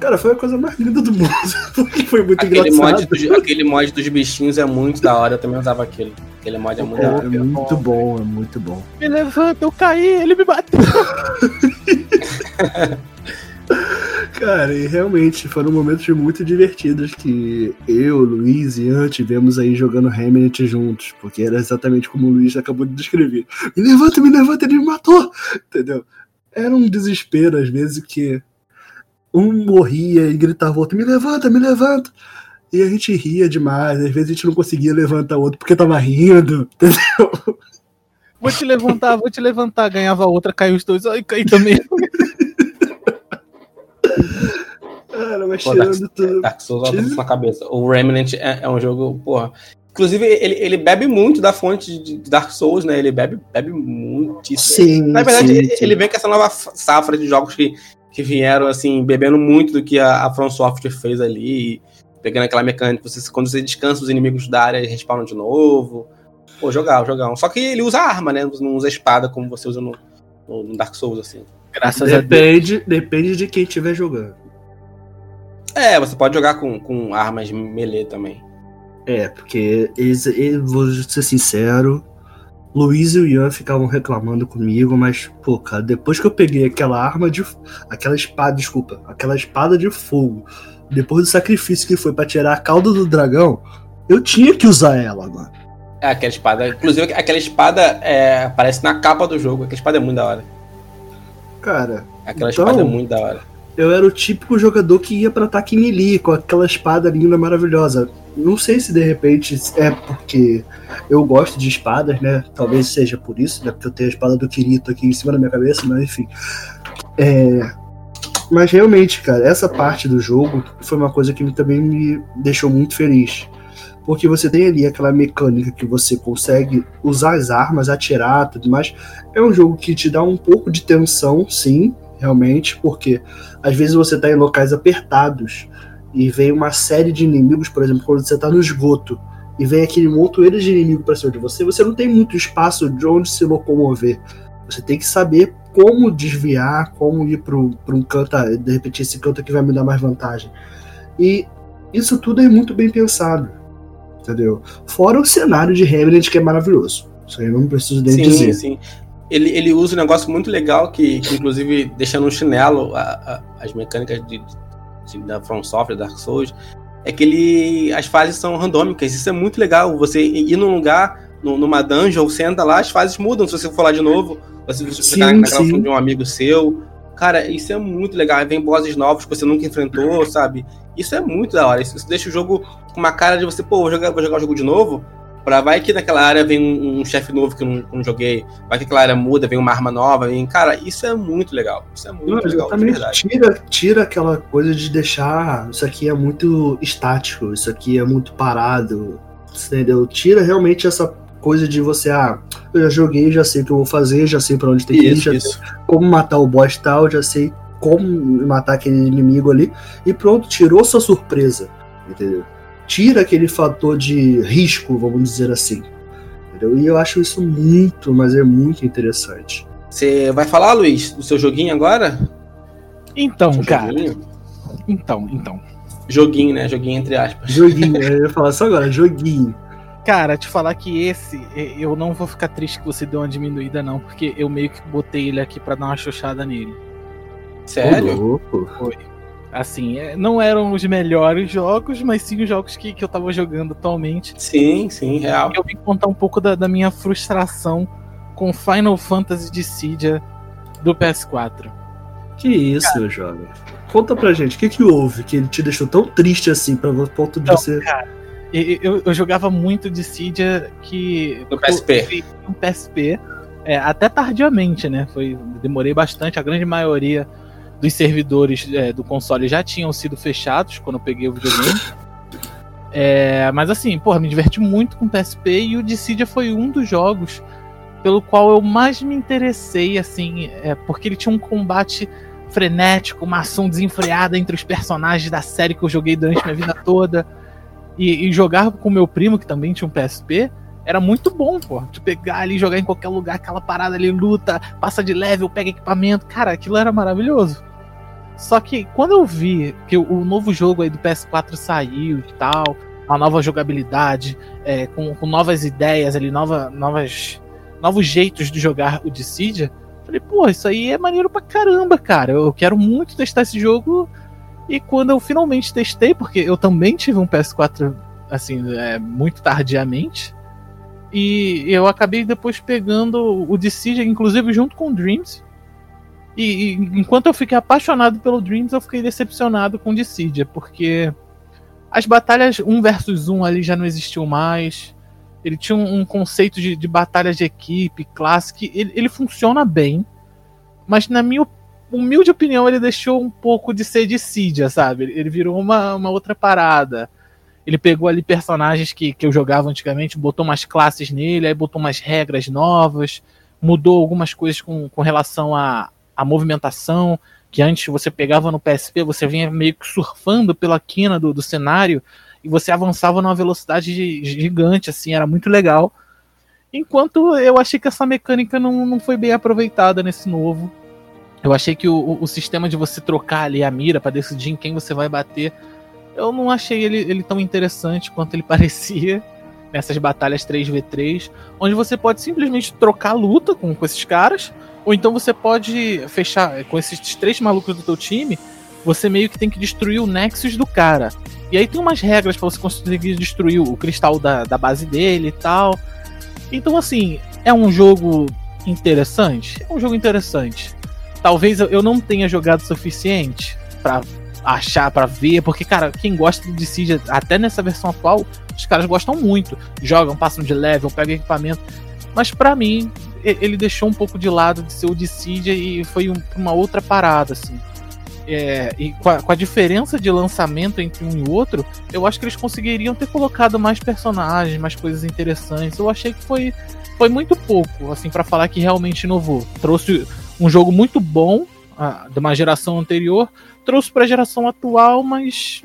Cara, foi a coisa mais linda do mundo. Porque foi muito aquele engraçado. Mod dos, aquele mod dos bichinhos é muito da hora, eu também usava aquele. Aquele mod é muito é, da hora. É muito bom, é muito bom. Me levanta, eu caí, ele me bateu. Cara, e realmente foram momentos muito divertidos que eu, Luiz e Ian tivemos aí jogando Hamlet juntos, porque era exatamente como o Luiz acabou de descrever. Me levanta, me levanta, ele me matou! Entendeu? Era um desespero às vezes que um morria e gritava outro, me levanta, me levanta! E a gente ria demais, às vezes a gente não conseguia levantar o outro porque tava rindo, entendeu? Vou te levantar, vou te levantar. Ganhava outra, caiu os dois. Ai, caí também. Cara, mas Pô, tirando Dark, tudo. Dark Souls na cabeça. O Remnant é, é um jogo, porra. Inclusive, ele, ele bebe muito da fonte de Dark Souls, né? Ele bebe, bebe muitíssimo. Sim, Na verdade, sim, ele, sim. ele vem com essa nova safra de jogos que, que vieram, assim, bebendo muito do que a, a From Software fez ali. Pegando aquela mecânica, você, quando você descansa os inimigos da área, eles respawnam de novo. Pô, jogar, jogar. Só que ele usa arma, né? Não usa espada como você usa no- no Dark Souls, assim. Graças a Deus. Depende, depende de quem estiver jogando. É, você pode jogar com, com armas melee também. É, porque eles, eu vou ser sincero, Luiz e o Ian ficavam reclamando comigo, mas, pô, cara, depois que eu peguei aquela arma de. aquela espada, desculpa, aquela espada de fogo, depois do sacrifício que foi pra tirar a cauda do dragão, eu tinha que usar ela, mano. É, aquela espada. Inclusive, aquela espada é, aparece na capa do jogo. Aquela espada é muito da hora. Cara, Aquela Então- espada é muito da hora. eu era o típico jogador que ia pra ataque melee com aquela espada linda, maravilhosa. Não sei se de repente é porque eu gosto de espadas, né? Talvez seja por isso, né? Porque eu tenho a espada do Kirito aqui em cima da minha cabeça, mas enfim. É... Mas realmente, cara, essa parte do jogo foi uma coisa que também me deixou muito feliz. Porque você tem ali aquela mecânica que você consegue usar as armas, atirar tudo mais. É um jogo que te dá um pouco de tensão, sim, realmente, porque às vezes você tá em locais apertados e vem uma série de inimigos, por exemplo, quando você tá no esgoto e vem aquele montoeiro de inimigo pra cima de você, você não tem muito espaço de onde se locomover. Você tem que saber como desviar, como ir para um canto, ah, de repente esse canto aqui vai me dar mais vantagem. E isso tudo é muito bem pensado, entendeu? Fora o cenário de Remnant que é maravilhoso. Isso aí eu não preciso nem Sim, dizer. sim. Ele, ele usa um negócio muito legal que, que inclusive, deixa no chinelo a- a- as mecânicas de, de- da From Software, Dark Souls, é que ele, as fases são randômicas. Isso é muito legal. Você ir num lugar, num- numa dungeon, você anda lá, as fases mudam. Se você for lá de novo, você, Sim, tá na sim. gravação de um amigo seu. Cara, isso é muito legal. Vem bosses novos que você nunca enfrentou, sabe? Isso é muito da hora. Isso, isso deixa o jogo com uma cara de você, pô, vou jogar, vou jogar o jogo de novo. Pra vai que naquela área vem um, um chefe novo que eu não, não joguei. Vai que aquela área muda, vem uma arma nova. Vem... Cara, isso é muito legal. Isso é muito Não, legal. Tira, tira aquela coisa de deixar isso aqui é muito estático, isso aqui é muito parado, entendeu? Tira realmente essa coisa de você, ah, eu já joguei, já sei o que eu vou fazer, já sei pra onde tem que ir, Isso, já isso. sei como matar o boss tal, já sei como matar aquele inimigo ali, e pronto, tirou sua surpresa, entendeu? Tira aquele fator de risco, vamos dizer assim. Entendeu? E eu acho isso muito, mas é muito interessante. Você vai falar, Luiz, do seu joguinho agora? Então, Seu cara. Joguinho? Então, então. joguinho, né? Joguinho entre aspas. Joguinho, eu ia falar só agora, joguinho. Cara, te falar que esse, eu não vou ficar triste que você deu uma diminuída, não, porque eu meio que botei ele aqui pra dar uma xoxada nele. Sério? louco. Assim, eh, não eram os melhores jogos, mas sim os jogos que, que eu tava jogando atualmente. Sim, sim, real. Eu vim contar um pouco da, da minha frustração com Final Fantasy Dissidia do PS4. Que isso, meu jovem? Conta pra gente, o que que houve que ele te deixou tão triste assim, pra ponto de Então, você... E- Eu, eu jogava muito Dissidia que. No PSP. No PSP. é, até tardiamente, né? Foi, demorei bastante. A grande maioria dos servidores é, do console já tinham sido fechados quando eu peguei o videogame. É, mas assim, porra, me diverti muito com o PSP e o Dissidia foi um dos jogos pelo qual eu mais me interessei, assim, é, porque ele tinha um combate frenético, uma ação desenfreada entre os personagens da série que eu joguei durante minha vida toda. E, e jogar com meu primo, que também tinha um PSP, era muito bom, pô. De pegar ali, jogar em qualquer lugar, aquela parada ali, luta, passa de level, pega equipamento. Cara, aquilo era maravilhoso. Só que quando eu vi que o, novo jogo aí do PS4 saiu e tal, a nova jogabilidade, é, com, com novas ideias ali, nova, novas, novos jeitos de jogar o Dissidia, falei, pô, isso aí é maneiro pra caramba, cara. Eu quero muito testar esse jogo E quando eu finalmente testei, porque eu também tive um PS4 assim, é, muito tardiamente, e eu acabei depois pegando o Dissidia, inclusive junto com o Dreams. E, e, enquanto eu fiquei apaixonado pelo Dreams, eu fiquei decepcionado com o Dissidia, porque as batalhas 1 versus 1 ali já não existiu mais. Ele tinha um, um conceito de, de batalhas de equipe, clássico, ele, ele funciona bem, mas na minha humilde opinião, ele deixou um pouco de ser Dissidia, sabe? Ele virou uma, uma outra parada. Ele pegou ali personagens que, que eu jogava antigamente, botou umas classes nele, aí botou umas regras novas, mudou algumas coisas com, com relação à, à movimentação, que antes você pegava no PSP, você vinha meio que surfando pela quina do, do cenário e você avançava numa velocidade gigante, assim, era muito legal. Enquanto eu achei que essa mecânica não, não foi bem aproveitada nesse novo. Eu achei que o, o sistema de você trocar ali a mira para decidir em quem você vai bater eu não achei ele, ele tão interessante quanto ele parecia nessas batalhas 3v3, onde você pode simplesmente trocar luta com, com esses caras, ou então você pode fechar com esses três malucos do teu time, você meio que tem que destruir o Nexus do cara. E aí tem umas regras para você conseguir destruir o cristal da, da base dele e tal. Então, assim, é um jogo interessante? É um jogo interessante. Talvez eu não tenha jogado o suficiente para achar, para ver, porque, cara, quem gosta de Siege, até nessa versão atual, os caras gostam muito. Jogam, passam de level, pegam equipamento. Mas para mim, ele deixou um pouco de lado de ser o Dissidia e foi um, uma outra parada, assim. É, e com a, com a, diferença de lançamento entre um e outro, eu acho que eles conseguiriam ter colocado mais personagens, mais coisas interessantes. Eu achei que foi, foi muito pouco, assim, para falar que realmente inovou. Trouxe um jogo muito bom a, de uma geração anterior, trouxe para a geração atual, mas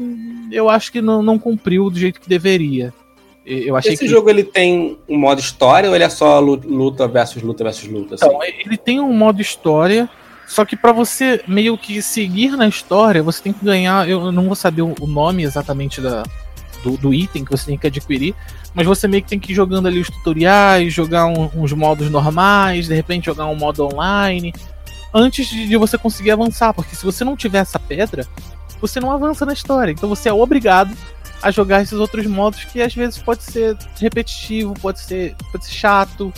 eu acho que não, não cumpriu do jeito que deveria. Eu achei Esse que... jogo ele tem um modo história ou ele é só luta versus luta versus luta? Assim? Então, ele tem um modo história, só que para você meio que seguir na história, você tem que ganhar. Eu não vou saber o nome exatamente da, do, do item que você tem que adquirir, mas você meio que tem que ir jogando ali os tutoriais, jogar um, uns modos normais, de repente jogar um modo online antes de você conseguir avançar, porque se você não tiver essa pedra, você não avança na história. Então você é obrigado a jogar esses outros modos que às vezes pode ser repetitivo, pode ser, pode ser chato.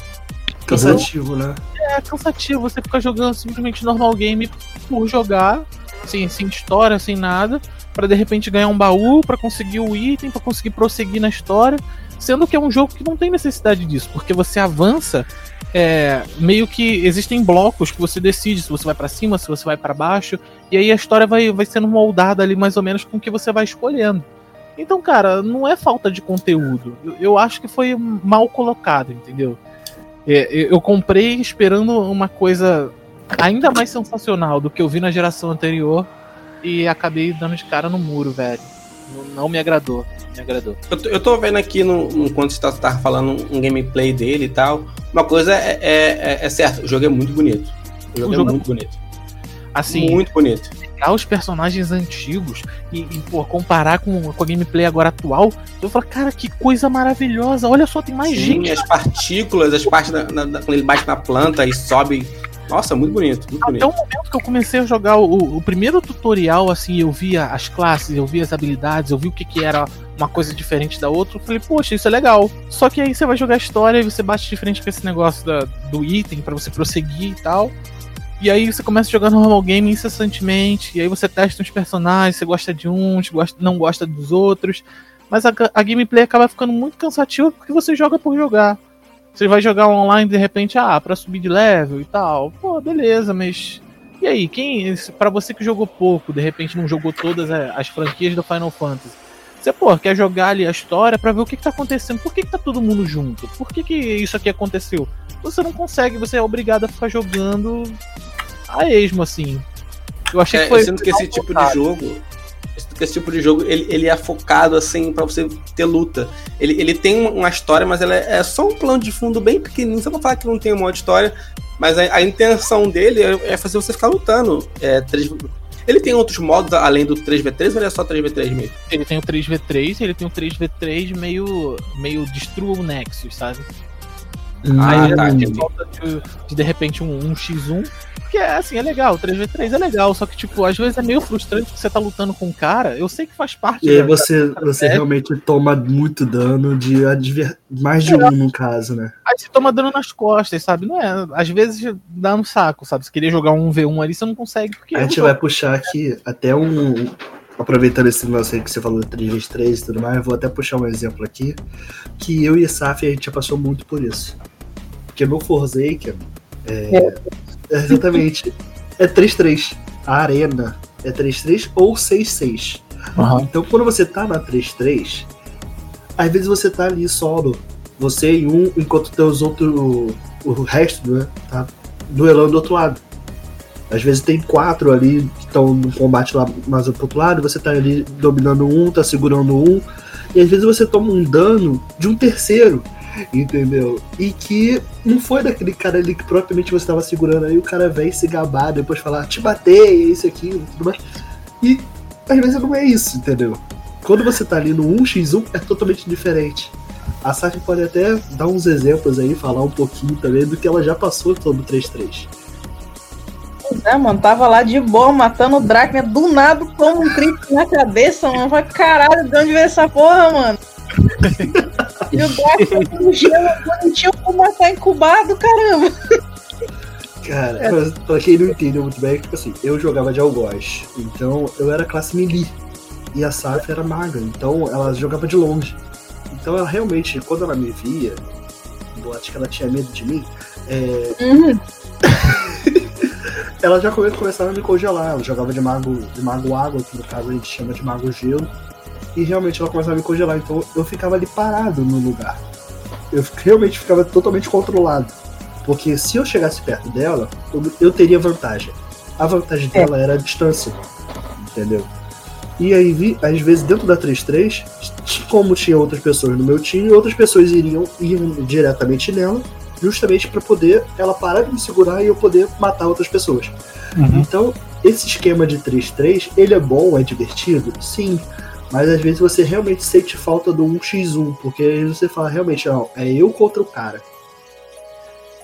Cansativo, então, né? É, cansativo. Você fica jogando simplesmente normal game por jogar, sem, sem história, sem nada, para de repente ganhar um baú, para conseguir o item, para conseguir prosseguir na história. Sendo que é um jogo que não tem necessidade disso, porque você avança é, meio que existem blocos que você decide se você vai para cima, se você vai para baixo, e aí a história vai, vai sendo moldada ali mais ou menos com o que você vai escolhendo. Então, cara, não é falta de conteúdo. Eu, eu acho que foi mal colocado, entendeu? É, eu comprei esperando uma coisa ainda mais sensacional do que eu vi na geração anterior e acabei dando de cara no muro, velho. Não, me agradou me agradou. Eu tô, eu tô vendo aqui, no, enquanto você tá, tá, falando um gameplay dele e tal, uma coisa é, é, é, é certa, o jogo é muito bonito. O jogo, o jogo é muito bonito. Assim, muito bonito. Pegar os personagens antigos e, e pô, comparar com, com a gameplay agora atual, eu falo, cara, que coisa maravilhosa. Olha só, tem mais Sim, gente. as partículas, as partes na, quando ele bate na planta e sobe nossa, muito bonito, muito Até bonito. o momento que eu comecei a jogar o, o, primeiro tutorial, assim, eu via as classes, eu via as habilidades, eu vi o que, que era uma coisa diferente da outra, eu falei, poxa, isso é legal. Só que aí você vai jogar a história e você bate de frente com esse negócio da, do item para você prosseguir e tal. E aí você começa a jogar normal game incessantemente, e aí você testa uns personagens, você gosta de uns, gosta, não gosta dos outros. Mas a, a gameplay acaba ficando muito cansativa porque você joga por jogar. Você vai jogar online de repente, ah, para subir de level e tal. Pô, beleza, mas e aí, quem para você que jogou pouco, de repente não jogou todas as franquias do Final Fantasy, você, pô, quer jogar ali a história para ver o que, que tá acontecendo? Por que, que tá todo mundo junto? Por que, que isso aqui aconteceu? Você não consegue, você é obrigado a ficar jogando a esmo, assim. Eu achei é, que foi. Sendo que esse tipo de jogo, esse tipo de jogo ele, ele é focado assim para você ter luta. Ele, ele tem uma história, mas ela é, é só um plano de fundo bem pequenininho. Só pra falar que não tem um modo história, mas a, a intenção dele é, é, fazer você ficar lutando. É, 3, ele tem outros modos além do 3v3 ou ele é só 3v3 mesmo? Ele tem o 3v3, ele tem o 3v3 meio, meio destrua o Nexus, sabe? Ah, Aí tá, de, de, de repente um, um x1 porque, assim, é legal, 3v3 é legal, só que, tipo, às vezes é meio frustrante que você tá lutando com um cara, eu sei que faz parte... E aí você, você realmente toma muito dano de adver... mais de um, no caso, né? Aí você toma dano nas costas, sabe? Não é, às vezes dá no saco, sabe? Se querer jogar um V1 ali, você não consegue, porque... A gente vai puxar aqui até um... Aproveitando esse negócio aí que você falou de 3x3 e tudo mais, eu vou até puxar um exemplo aqui, que eu e a Saf, a gente já passou muito por isso. Porque no Forsaken, é, é. Exatamente, é 3-3. A arena é 3-3 ou 6-6. Uhum. Então quando você tá na 3-3, às vezes você tá ali solo, você e um, enquanto teus outros, o resto, né, tá duelando do outro lado. Às vezes tem quatro ali que estão no combate lá mais pro outro lado, você tá ali dominando um, tá segurando um, e às vezes você toma um dano de um terceiro entendeu? E que não foi daquele cara ali que propriamente você estava segurando aí, o cara vem se gabar, depois falar, te batei, isso, aquilo, tudo mais. E às vezes não é isso, entendeu? Quando você tá ali no 1x1 é totalmente diferente. A Saki pode até dar uns exemplos aí, falar um pouquinho também do que ela já passou todo 3-3. É, mano, tava lá de boa, matando o Drakner, do nada, toma um crítico na cabeça, mano. Vai caralho, de onde veio essa porra, mano? E o Dark no gelo bonitinho como matar incubado, caramba. Cara, é. pra, pra, quem não entendeu muito bem, tipo assim, eu jogava de algoz, então eu era classe melee. E a Saf era maga, então ela jogava de longe. Então ela realmente, quando ela me via, eu acho que ela tinha medo de mim, é... uhum. ela já começava a me congelar, ela jogava de mago, de mago água, que no caso a gente chama de mago gelo e realmente ela começava a me congelar. Então eu ficava ali parado no lugar. Eu realmente ficava totalmente controlado. Porque se eu chegasse perto dela, eu, teria vantagem. A vantagem é. dela era a distância. Entendeu? E aí, às vezes, dentro da 3-3, como tinha outras pessoas no meu time, outras pessoas iriam, iriam diretamente nela, justamente para poder ela parar de me segurar e eu poder matar outras pessoas. Uhum. Então, esse esquema de 3-3, ele é bom, é divertido? Sim. Mas às vezes você realmente sente falta do 1x1, porque aí você fala, realmente, ó, é eu contra o cara.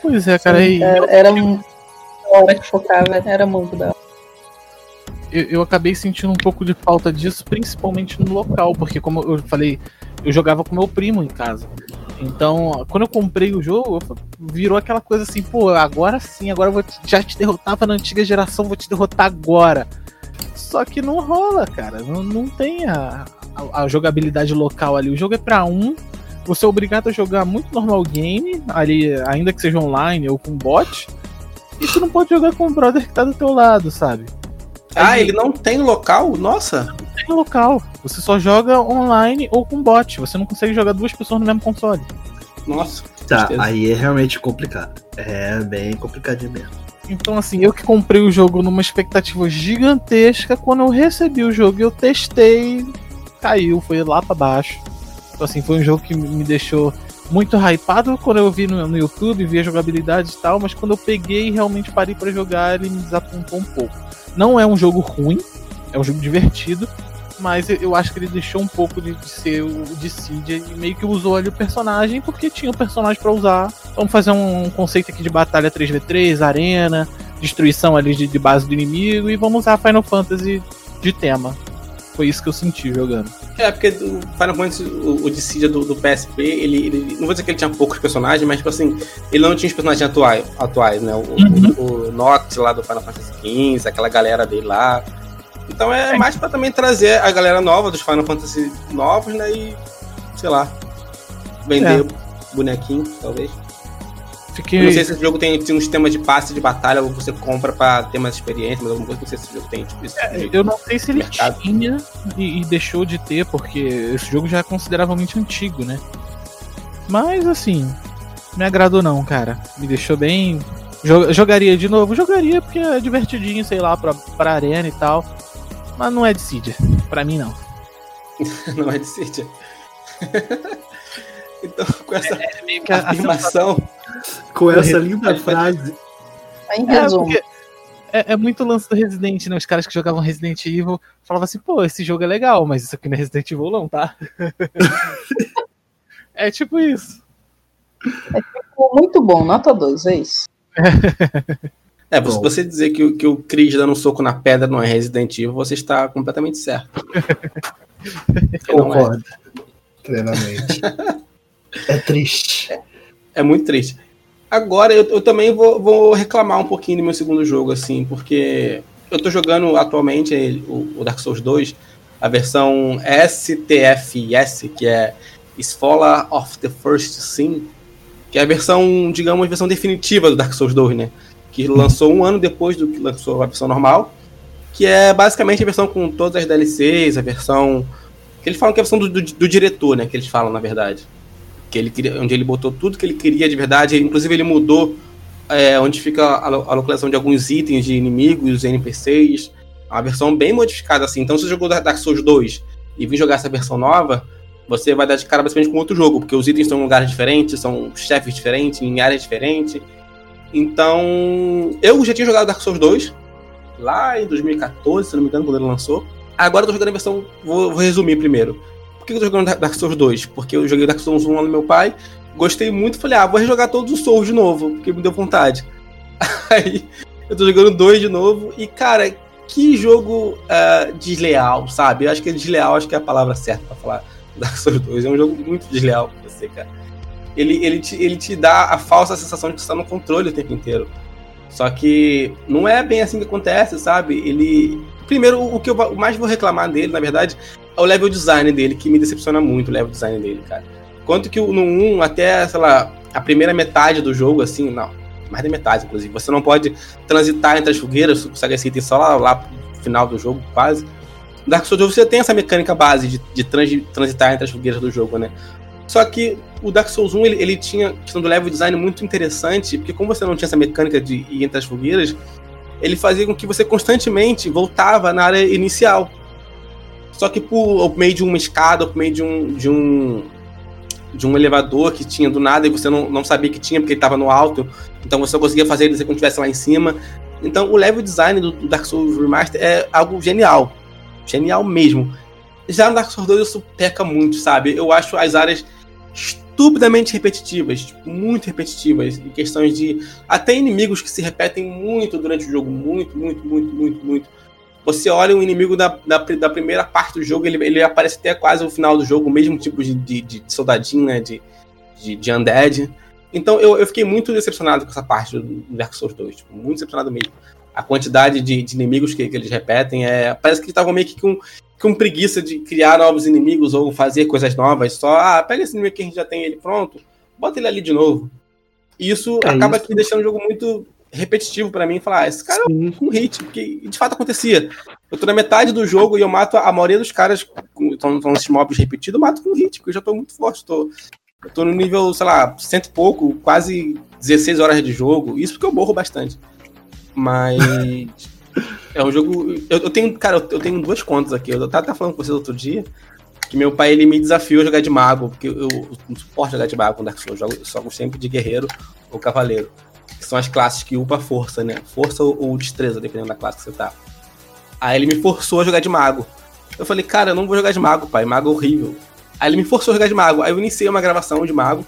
Pois é, cara. Sim, era, era uma hora que focava, era muito da eu, eu acabei sentindo um pouco de falta disso, principalmente no local, porque como eu falei, eu jogava com meu primo em casa. Então, quando eu comprei o jogo, virou aquela coisa assim, pô, agora sim, agora eu vou te, já te derrotava na antiga geração, vou te derrotar agora. Só que não rola, cara. Não, não tem a, a, a jogabilidade local ali. O jogo é para um. Você é obrigado a jogar muito normal game, ali, ainda que seja online ou com bot. E você não pode jogar com o brother que tá do teu lado, sabe? Ah, Aí, ele não tem local? Nossa! Não tem local. Você só joga online ou com bot. Você não consegue jogar duas pessoas no mesmo console. Nossa. Tá, aí é realmente complicado. É bem complicadinho mesmo. Então, assim, eu que comprei o jogo numa expectativa gigantesca, quando eu recebi o jogo e eu testei, caiu, foi lá para baixo. Então, assim, foi um jogo que me deixou muito hypado quando eu vi no, no YouTube, vi a jogabilidade e tal, mas quando eu peguei e realmente parei para jogar, ele me desapontou um pouco. Não é um jogo ruim, é um jogo divertido, mas eu acho que ele deixou um pouco de, de ser o Dissidia e meio que usou ali o personagem porque tinha o personagem para usar. Vamos fazer um conceito aqui de batalha 3v3, arena, destruição ali de, de base do inimigo e vamos usar Final Fantasy de tema. Foi isso que eu senti jogando. É, porque o Final Fantasy, o, o Dissidia do, do PSP, ele, ele, Não vou dizer que ele tinha poucos personagens, mas, tipo assim, ele não tinha os personagens atuais, atuais né? O, uhum. o, o Nox lá do Final Fantasy XV, aquela galera dele lá. Então é, é. mais para também trazer a galera nova dos Final Fantasy novos, né? E, sei lá, vender é. bonequinho, talvez. Fiquei... Não sei se esse jogo tem, tem um sistema de passe de batalha ou você compra pra ter mais experiência, mas alguma coisa, não sei se esse jogo tem. Tipo, esse é, eu não sei se ele mercado. tinha e, e, deixou de ter, porque esse jogo já é consideravelmente antigo, né? Mas assim, me agradou não, cara. Me deixou bem. Jogaria de novo? Jogaria porque é divertidinho, sei lá, pra, pra arena e tal. Mas não é de Cydia. Pra mim, não. não é de Cydia. então, com essa é, é afirmação. Com essa linda frase. Em resumo. É, é, é, muito lance do Resident, né? Os caras que jogavam Resident Evil falavam assim, pô, esse jogo é legal, mas isso aqui não é Resident Evil, não, tá? é tipo isso. É tipo muito bom, nota 2, é isso. É, se você dizer que, que o Chris dando um soco na pedra não é Resident Evil, você está completamente certo. Concordo. É. Plenamente. é triste. É, é, muito triste. Agora, eu, eu também vou, vou, reclamar um pouquinho do meu segundo jogo, assim, porque eu tô jogando atualmente o, o Dark Souls 2, a versão STFS, que é Scholar of the First Sin, que é a versão, digamos, a versão definitiva do Dark Souls 2, né? Que lançou um ano depois do que lançou a versão normal, que é basicamente a versão com todas as DLCs, a versão. que eles falam que é a versão do, do, do diretor, né? Que eles falam, na verdade. Que ele queria, onde ele botou tudo que ele queria de verdade, inclusive ele mudou é, onde fica a, a, localização de alguns itens de inimigos, NPCs. Uma versão bem modificada assim. Então, se você jogou Dark Souls 2 e vir jogar essa versão nova, você vai dar de cara basicamente com outro jogo, porque os itens estão em lugares diferentes, são chefes diferentes, em áreas diferentes. Então, eu já tinha jogado Dark Souls 2 lá em 2014, se não me engano, quando ele lançou. Agora eu tô jogando a versão. Vou, vou resumir primeiro. Que eu tô jogando Dark Souls 2? Porque eu joguei Dark Souls 1 lá no meu pai, gostei muito, falei, ah, vou rejogar todos os Souls de novo, porque me deu vontade. Aí eu tô jogando dois de novo, e cara, que jogo uh, desleal, sabe? Eu acho que desleal acho que é a palavra certa para falar Dark Souls 2. É um jogo muito desleal pra você, cara. Ele, ele, te, ele te dá a falsa sensação de que você tá no controle o tempo inteiro. Só que não é bem assim que acontece, sabe? Ele. Primeiro, o que eu mais vou reclamar dele, na verdade, é o level design dele, que me decepciona muito o level design dele, cara. Quanto que no 1, até, sei lá, a primeira metade do jogo, assim, não. Mais da metade, inclusive. Você não pode transitar entre as fogueiras, você consegue esse item só lá, lá pro final do jogo, quase. Dark Souls você tem essa mecânica base de, de transitar entre as fogueiras do jogo, né? Só que o Dark Souls 1 ele, ele tinha questão do level design muito interessante, porque como você não tinha essa mecânica de ir entre as fogueiras, ele fazia com que você constantemente voltava na área inicial. Só que por, meio de uma escada, por meio de um, de um de um elevador que tinha do nada e você não, não sabia que tinha porque ele estava no alto, então você só conseguia fazer ele quando estivesse lá em cima. Então o level design do, do Dark Souls Remaster é algo genial genial mesmo. Já no Dark Souls 2 isso peca muito, sabe? Eu acho as áreas estupidamente repetitivas, tipo, muito repetitivas, em questões de até inimigos que se repetem muito durante o jogo, muito, muito, muito, muito, muito. Você olha um inimigo da, da, da primeira parte do jogo, ele, ele aparece até quase o final do jogo, o mesmo tipo de, de, de soldadinho, né, de, de, de undead. Então eu, eu fiquei muito decepcionado com essa parte do Dark Souls 2, tipo, muito decepcionado mesmo a quantidade de, de inimigos que, que, eles repetem. É, parece que estavam meio que com, com preguiça de criar novos inimigos ou fazer coisas novas. Só, ah, pega esse inimigo que a gente já tem ele pronto, bota ele ali de novo. E isso é acaba isso. aqui deixando o jogo muito repetitivo para mim falar, ah, esse cara Sim. é um hit, porque de fato acontecia. Eu tô na metade do jogo e eu mato a maioria dos caras, estão nesses mobs repetidos, eu mato com hit, porque eu já tô muito forte. Tô, eu tô no nível, sei lá, cento e pouco, quase 16 horas de jogo. Isso porque eu morro bastante. Mas. é um jogo. Eu, eu, tenho, cara, eu tenho duas contas aqui. Eu tava falando com vocês outro dia que meu pai ele me desafiou a jogar de mago, porque eu, eu não suporto jogar de mago com Dark Souls. Eu jogo, jogo sempre de guerreiro ou cavaleiro. Que são as classes que upa força, né? Força ou, destreza, dependendo da classe que você tá. Aí ele me forçou a jogar de mago. Eu falei, cara, eu não vou jogar de mago, pai. Mago é horrível. Aí ele me forçou a jogar de mago. Aí eu iniciei uma gravação de mago.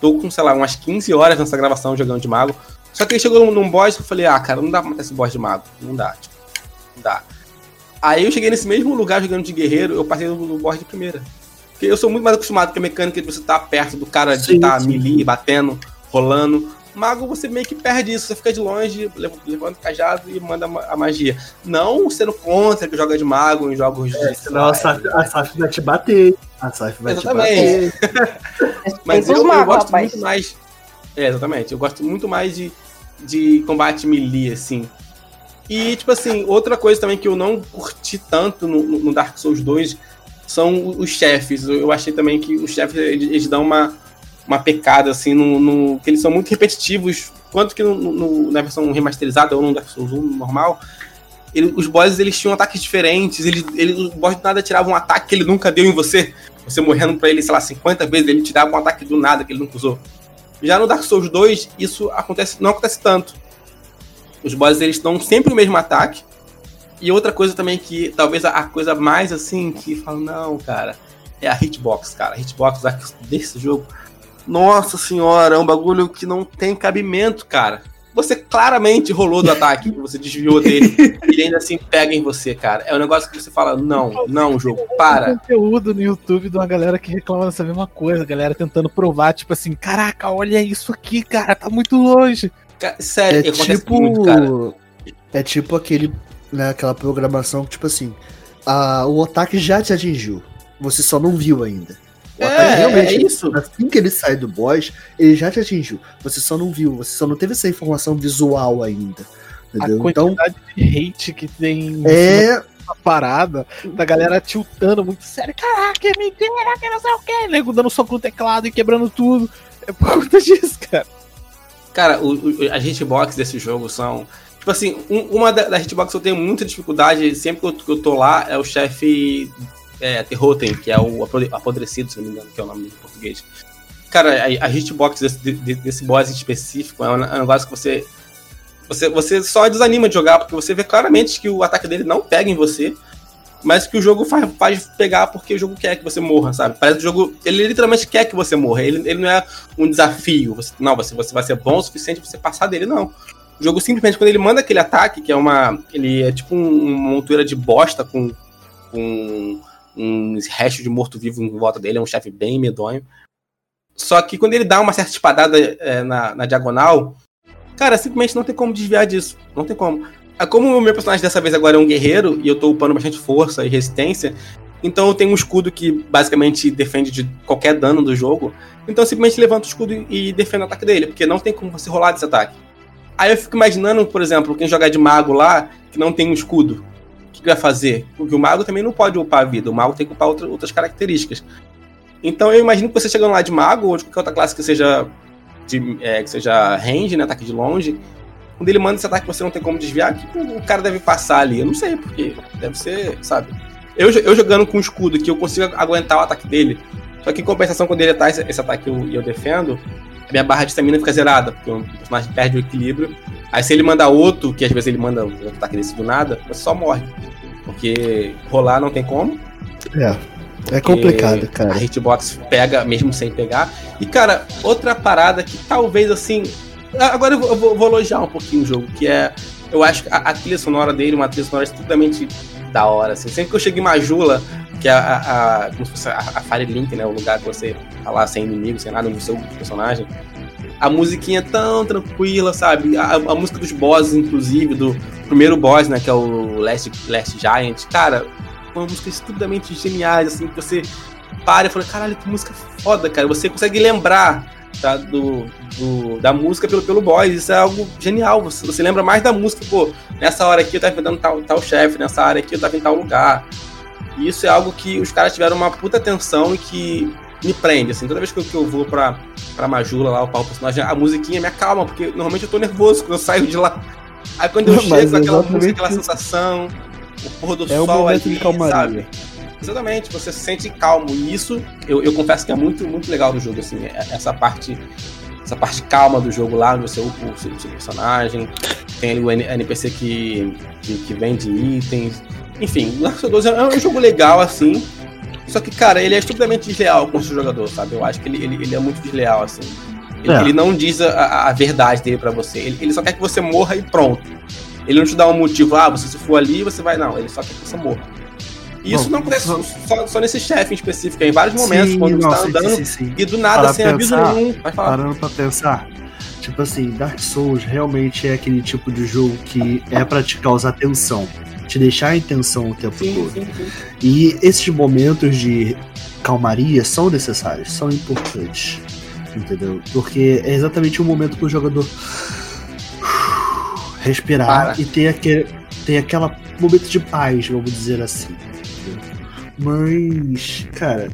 Tô com, sei lá, umas 15 horas nessa gravação jogando de mago. Só que ele chegou num boss e eu falei, ah, cara, não dá pra matar esse boss de mago. Não dá, tipo, não dá. Aí eu cheguei nesse mesmo lugar jogando de guerreiro, eu passei no, boss de primeira. Porque eu sou muito mais acostumado com a mecânica de você estar tá perto do cara, de estar tá melee, batendo, rolando. Mago, você meio que perde isso, você fica de longe, levanta o cajado e manda a magia. Não sendo contra que joga de mago em jogos é, de. Senão a Saf, a Saf vai te bater. A Saf vai exatamente. te bater. Mas eu, eu gosto rapaz. muito mais é, exatamente. Eu gosto muito mais de, de combate melee, assim. E, tipo assim, outra coisa também que eu não curti tanto no, no Dark Souls 2 são os chefes. Eu achei também que os chefes, eles, eles dão uma, uma pecada, assim, no, no, que eles são muito repetitivos. Quanto que no, no, na versão remasterizada ou no Dark Souls 1 normal, ele, os bosses eles tinham ataques diferentes. Ele, ele, o boss do nada tirava um ataque que ele nunca deu em você. Você morrendo pra ele, sei lá, 50 vezes, ele te dava um ataque do nada que ele nunca usou. Já no Dark Souls 2, isso acontece, não acontece tanto. Os bosses eles dão sempre o mesmo ataque. E outra coisa também que talvez a, coisa mais assim que fala, não, cara, é a hitbox, cara. A hitbox desse jogo. Nossa senhora, é um bagulho que não tem cabimento, cara. você claramente rolou do ataque, você desviou dele, e ainda assim pega em você, cara. É um negócio que você fala, não, não, jogo, para. Tem conteúdo no YouTube de uma galera que reclama dessa mesma coisa, a galera tentando provar, tipo assim, caraca, olha isso aqui, cara, tá muito longe. Sério, É tipo. muito, cara. É tipo aquele. Né, aquela programação que, tipo assim, a, o ataque já te atingiu. Você só não viu ainda. O É, realmente, é isso. assim que ele sai do boss, ele já te atingiu. Você só não viu, você só não teve essa informação visual ainda. A Entendeu? Então, quantidade de hate que tem é. parada, da galera tiltando muito sério, caraca, é mentira, que não sei o que, nego dando soco no teclado e quebrando tudo. É por conta disso, cara. Cara, o, o- as hitbox desse jogo são. Tipo assim, um- uma da- das hitbox que eu tenho muita dificuldade sempre que eu, que eu tô lá é o chefe é, Terroten, que é o apodre- apodrecido, se não me engano, que é o nome em português. Cara, a, a hitbox desse, de- de- desse boss em específico é um, é um negócio que você, você. Você só desanima de jogar, porque você vê claramente que o ataque dele não pega em você. Mas que o jogo faz, faz pegar porque o jogo quer que você morra, sabe? Parece que o jogo. Ele literalmente quer que você morra. Ele, ele não é um desafio. Você, não, você, você vai ser bom o suficiente pra você passar dele, não. O jogo simplesmente, quando ele manda aquele ataque, que é uma. Ele é tipo um- uma montoeira de bosta com, com um resto de morto-vivo em volta dele, é um chefe bem medonho. Só que quando ele dá uma certa espadada é, na, na diagonal, cara, simplesmente não tem como desviar disso. Não tem como. É como o meu personagem dessa vez agora é um guerreiro e eu tô upando bastante força e resistência, então eu tenho um escudo que basicamente defende de qualquer dano do jogo. Então eu simplesmente levanto o escudo e e defendo o ataque dele, porque não tem como você rolar desse ataque. Aí eu fico imaginando, por exemplo, quem jogar de mago lá, que não tem um escudo. Que, vai fazer? Porque o mago também não pode upar a vida, o mago tem que upar outra- outras características. Então eu imagino que você chegando lá de mago, ou de qualquer outra classe que seja, de, é, que seja range, né, ataque de longe, quando ele manda esse ataque que você não tem como desviar, que o cara deve passar ali? Eu não sei, porque deve ser, sabe? Eu, eu jogando com escudo que eu consigo aguentar o ataque dele, só que em compensação, quando ele ataca esse, esse ataque eu, eu defendo, minha barra de estamina fica zerada, porque o personagem perde o equilíbrio. Aí se ele manda outro, que às vezes ele manda um ataque desse do nada, você só morre. Porque rolar não tem como. É. É complicado, A cara. hitbox pega mesmo sem pegar. E, cara, outra parada que talvez assim. Agora eu vou, eu vou- vou elogiar um pouquinho o jogo, que é. Eu acho que a, a trilha sonora dele, uma trilha sonora estupidamente da hora. Assim. Sempre que eu chego em Majula, que é a, a, a- como se fosse a, a Fire Link, né? O lugar que você tá lá sem inimigo, sem nada, no seu personagem. A musiquinha é tão tranquila, sabe? A, a música dos bosses, inclusive, do primeiro boss, né? Que é o Last, Last Giant. Cara, uma música estupidamente geniais, assim, que você para e fala, caralho, que música foda, cara. Você consegue lembrar tá, do, do- da música pelo, pelo boss. Isso é algo genial. Você, você lembra mais da música, pô, nessa hora aqui eu tava enfrentando tal, tal chefe, nessa área aqui eu tava em tal lugar. E isso é algo que os caras tiveram uma puta atenção e que me prende, assim. Toda vez que eu, vou pra, pra Majula lá, o personagem, a musiquinha me acalma, porque normalmente eu tô nervoso quando eu saio de lá. Aí quando eu Mas chego, aquela música, aquela sensação, o pôr do É sol ali, de calmaria. sabe? Exatamente, você se sente calmo. E isso, eu, eu confesso que é muito, muito legal do jogo, assim, é- essa parte. Essa parte calma do jogo lá, você upa o seu, seu personagem. Tem ali o NPC que, que, que vende itens. Enfim, o Dark Souls 2 é um jogo legal, assim. Só que, cara, ele é estupidamente desleal com o seu jogador, sabe? Eu acho que ele, ele, ele é muito desleal, assim. Ele, É. ele não diz a, a- verdade dele pra você. Ele, ele só quer que você morra e pronto. Ele não te dá um motivo, ah, você se for ali, você vai. Não, ele só quer que você morra. E isso Bom, não acontece só- só, só nesse chefe em específico, é em vários momentos, Sim, quando você não, tá sim, andando sim, e do nada, Para sem aviso pensar, nenhum, vai falar. Parando pra pensar, tipo assim, Dark Souls realmente é aquele tipo de jogo que é pra te causar tensão, te deixar em tensão o tempo Sim, todo. sim, sim. E esses momentos de calmaria são necessários, são importantes. Entendeu? Porque é exatamente o momento que o jogador respirar Para. e ter aquele, ter aquela momento de paz, vamos dizer assim. Mas, cara,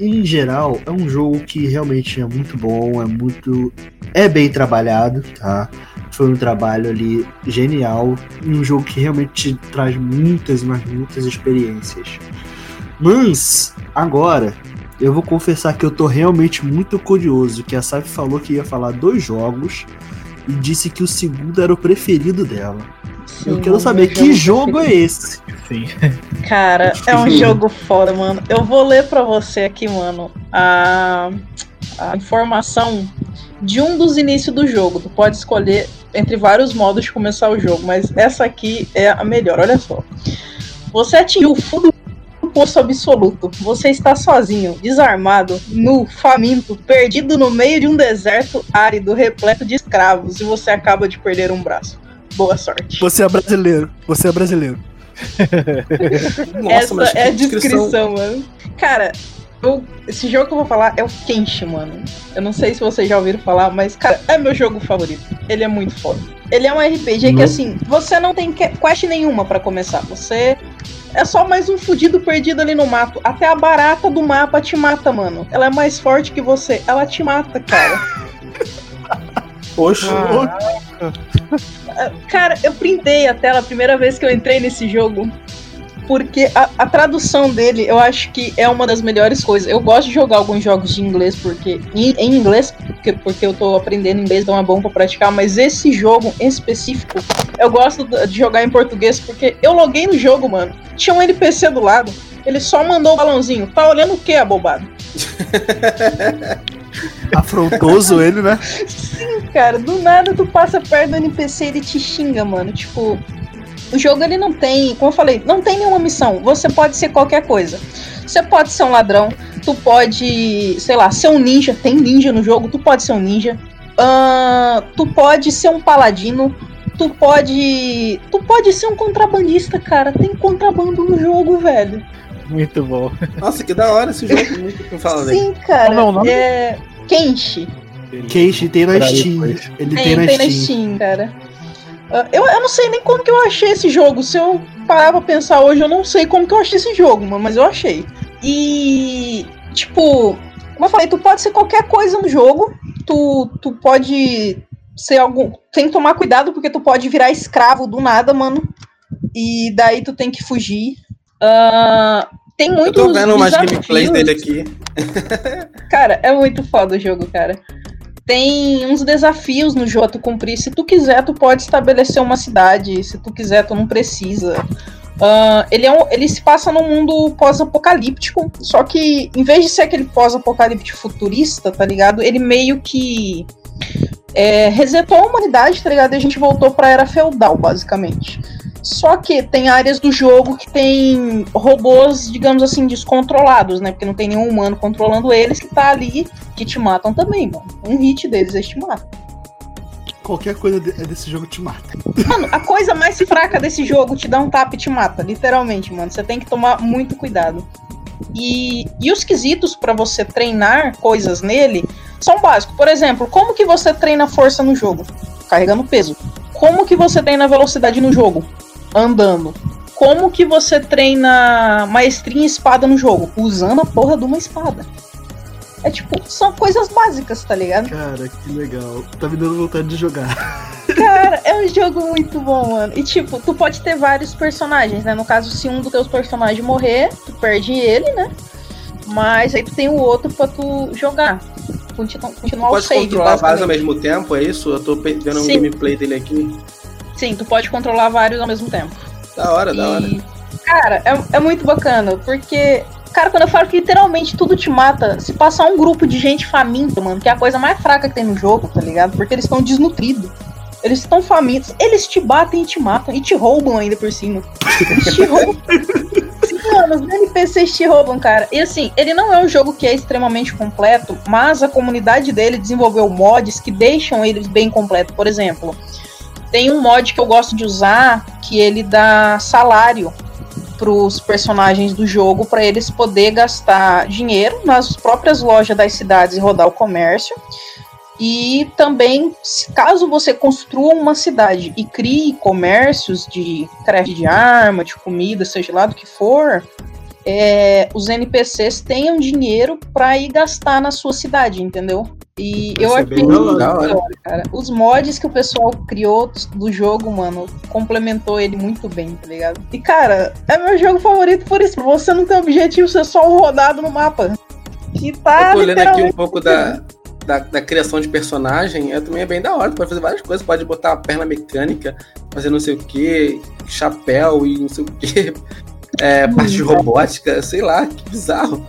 em geral, é um jogo que realmente é muito bom, é muito. É bem trabalhado, tá? Foi um trabalho ali genial. Um jogo que realmente te traz muitas, mas muitas experiências. Mas, agora, eu vou confessar que eu tô realmente muito curioso. Que a Saf falou que ia falar dois jogos e disse que o segundo era o preferido dela. eu Sim, quero mano, saber que jogo é esse. Sim. Cara, é um jogo foda, mano. Eu vou ler pra você aqui, mano, a, a informação de um dos inícios do jogo. Tu pode escolher entre vários modos de começar o jogo, mas essa aqui é a melhor. Olha só. Você atingiu o fundo do poço absoluto. Você está sozinho, desarmado, nu, faminto, perdido no meio de um deserto árido, repleto de escravos, e você acaba de perder um braço. Boa sorte. Você é brasileiro. Você é brasileiro. Nossa, Essa é a descrição, descrição mano. Cara, eu, esse jogo que eu vou falar é o Kenshi, mano. Eu não sei se vocês já ouviram falar, mas, cara, é meu jogo favorito. Ele é muito foda. Ele é um RPG que, assim, você não tem quest nenhuma para começar. Você é só mais um fudido perdido ali no mato. Até a barata do mapa te mata, mano. Ela é mais forte que você. Ela te mata, cara. Poxa. Cara, eu printei a tela a primeira vez que eu entrei nesse jogo porque a, a, tradução dele eu acho que é uma das melhores coisas. Eu gosto de jogar alguns jogos de inglês porque em, inglês porque, porque eu tô aprendendo inglês, então é bom para praticar. Mas esse jogo em específico eu gosto de jogar em português porque eu loguei no jogo, mano. Tinha um NPC do lado. Ele só mandou o balãozinho. Tá olhando o que, abobado? Afrontoso ele, né? Sim, cara. Do nada tu passa perto do NPC e ele te xinga, mano. Tipo, o jogo ele não tem, como eu falei, não tem nenhuma missão. Você pode ser qualquer coisa. Você pode ser um ladrão, tu pode, sei lá, ser um ninja. Tem ninja no jogo, tu pode ser um ninja. Uh, tu pode ser um paladino. Tu pode. Tu pode ser um contrabandista, cara. Tem contrabando no jogo, velho. Muito bom. Nossa, que da hora esse jogo. Muito fala Sim, cara. Como é o nome? É. Kenshi. Kenshi tem na Steam. Ele tem, tem na, tem Steam. na Steam, cara. Ah, eu, eu não sei nem como que eu achei esse jogo. Se eu parar pra pensar hoje, eu não sei como que eu achei esse jogo, mas eu achei. E, tipo, como eu falei, tu pode ser qualquer coisa no jogo. Tu, tu pode ser algum. Tem que tomar cuidado, porque tu pode virar escravo do nada, mano. E daí tu tem que fugir. Uh, tem muitos. Eu tô vendo umas gameplays dele aqui. cara, é muito foda o jogo, cara tem uns desafios no jogo a tu cumprir. Se tu quiser, tu pode estabelecer uma cidade. Se tu quiser, tu não precisa. Uh, ele, é um, ele se passa num mundo pós-apocalíptico, só que em vez de ser aquele pós-apocalíptico futurista, tá ligado? Ele meio que é, resetou a humanidade, tá ligado? E a gente voltou pra era feudal, basicamente. Só que tem áreas do jogo que tem robôs, digamos assim, descontrolados, né? Porque não tem nenhum humano controlando eles que tá ali, que te matam também, mano. Um hit deles eles te matam. Qualquer coisa desse jogo te mata. Mano, a coisa mais fraca desse jogo te dá um tap e te mata, literalmente, mano. Você tem que tomar muito cuidado. E, e os quesitos para você treinar coisas nele são básicos. Por exemplo, como que você treina força no jogo? Carregando peso. Como que você treina velocidade no jogo? Andando. Como que você treina maestria em espada no jogo? Usando a porra de uma espada. É tipo, são coisas básicas, tá ligado? Cara, que legal. Tá me dando vontade de jogar. Cara, é um jogo muito bom, mano. E tipo, tu pode ter vários personagens, né? No caso, se um dos teus personagens morrer, tu perde ele, né? Mas aí tu tem o outro pra tu jogar. Continu continuar tu pode o save. controlar vários ao mesmo tempo, é isso? Eu tô vendo um gameplay dele aqui. Sim, tu pode controlar vários ao mesmo tempo. Da hora, e, da hora. Cara, é, é muito bacana, porque Cara, quando eu falo que literalmente tudo te mata, se passar um grupo de gente faminta, mano, que é a coisa mais fraca que tem no jogo, tá ligado? Porque eles estão desnutridos. Eles estão famintos. Eles te batem e te matam. E te roubam ainda por cima. Eles te roubam. Sim, mano, os NPCs te roubam, cara. E assim, ele não é um jogo que é extremamente completo, mas a comunidade dele desenvolveu mods que deixam eles bem completos. Por exemplo, tem um mod que eu gosto de usar que ele dá salário para os personagens do jogo para eles poder gastar dinheiro nas próprias lojas das cidades e rodar o comércio. E também, caso você construa uma cidade e crie comércios de craft de arma, de comida, seja lá do que for, é, os NPCs tenham dinheiro para ir gastar na sua cidade, entendeu? E eu é achei muito cara. Os mods que o pessoal criou do jogo, mano, complementou ele muito bem, tá ligado? E, cara, é meu jogo favorito por isso. Você não tem objetivo, você é só um rodado no mapa. Que tá. Eu tô olhando aqui um pouco da, da, da, criação de personagem, é, também é bem da hora. Tu pode fazer várias coisas, pode botar a perna mecânica, fazer não sei o que, chapéu e não sei o que, é, parte de robótica, sei lá, que bizarro.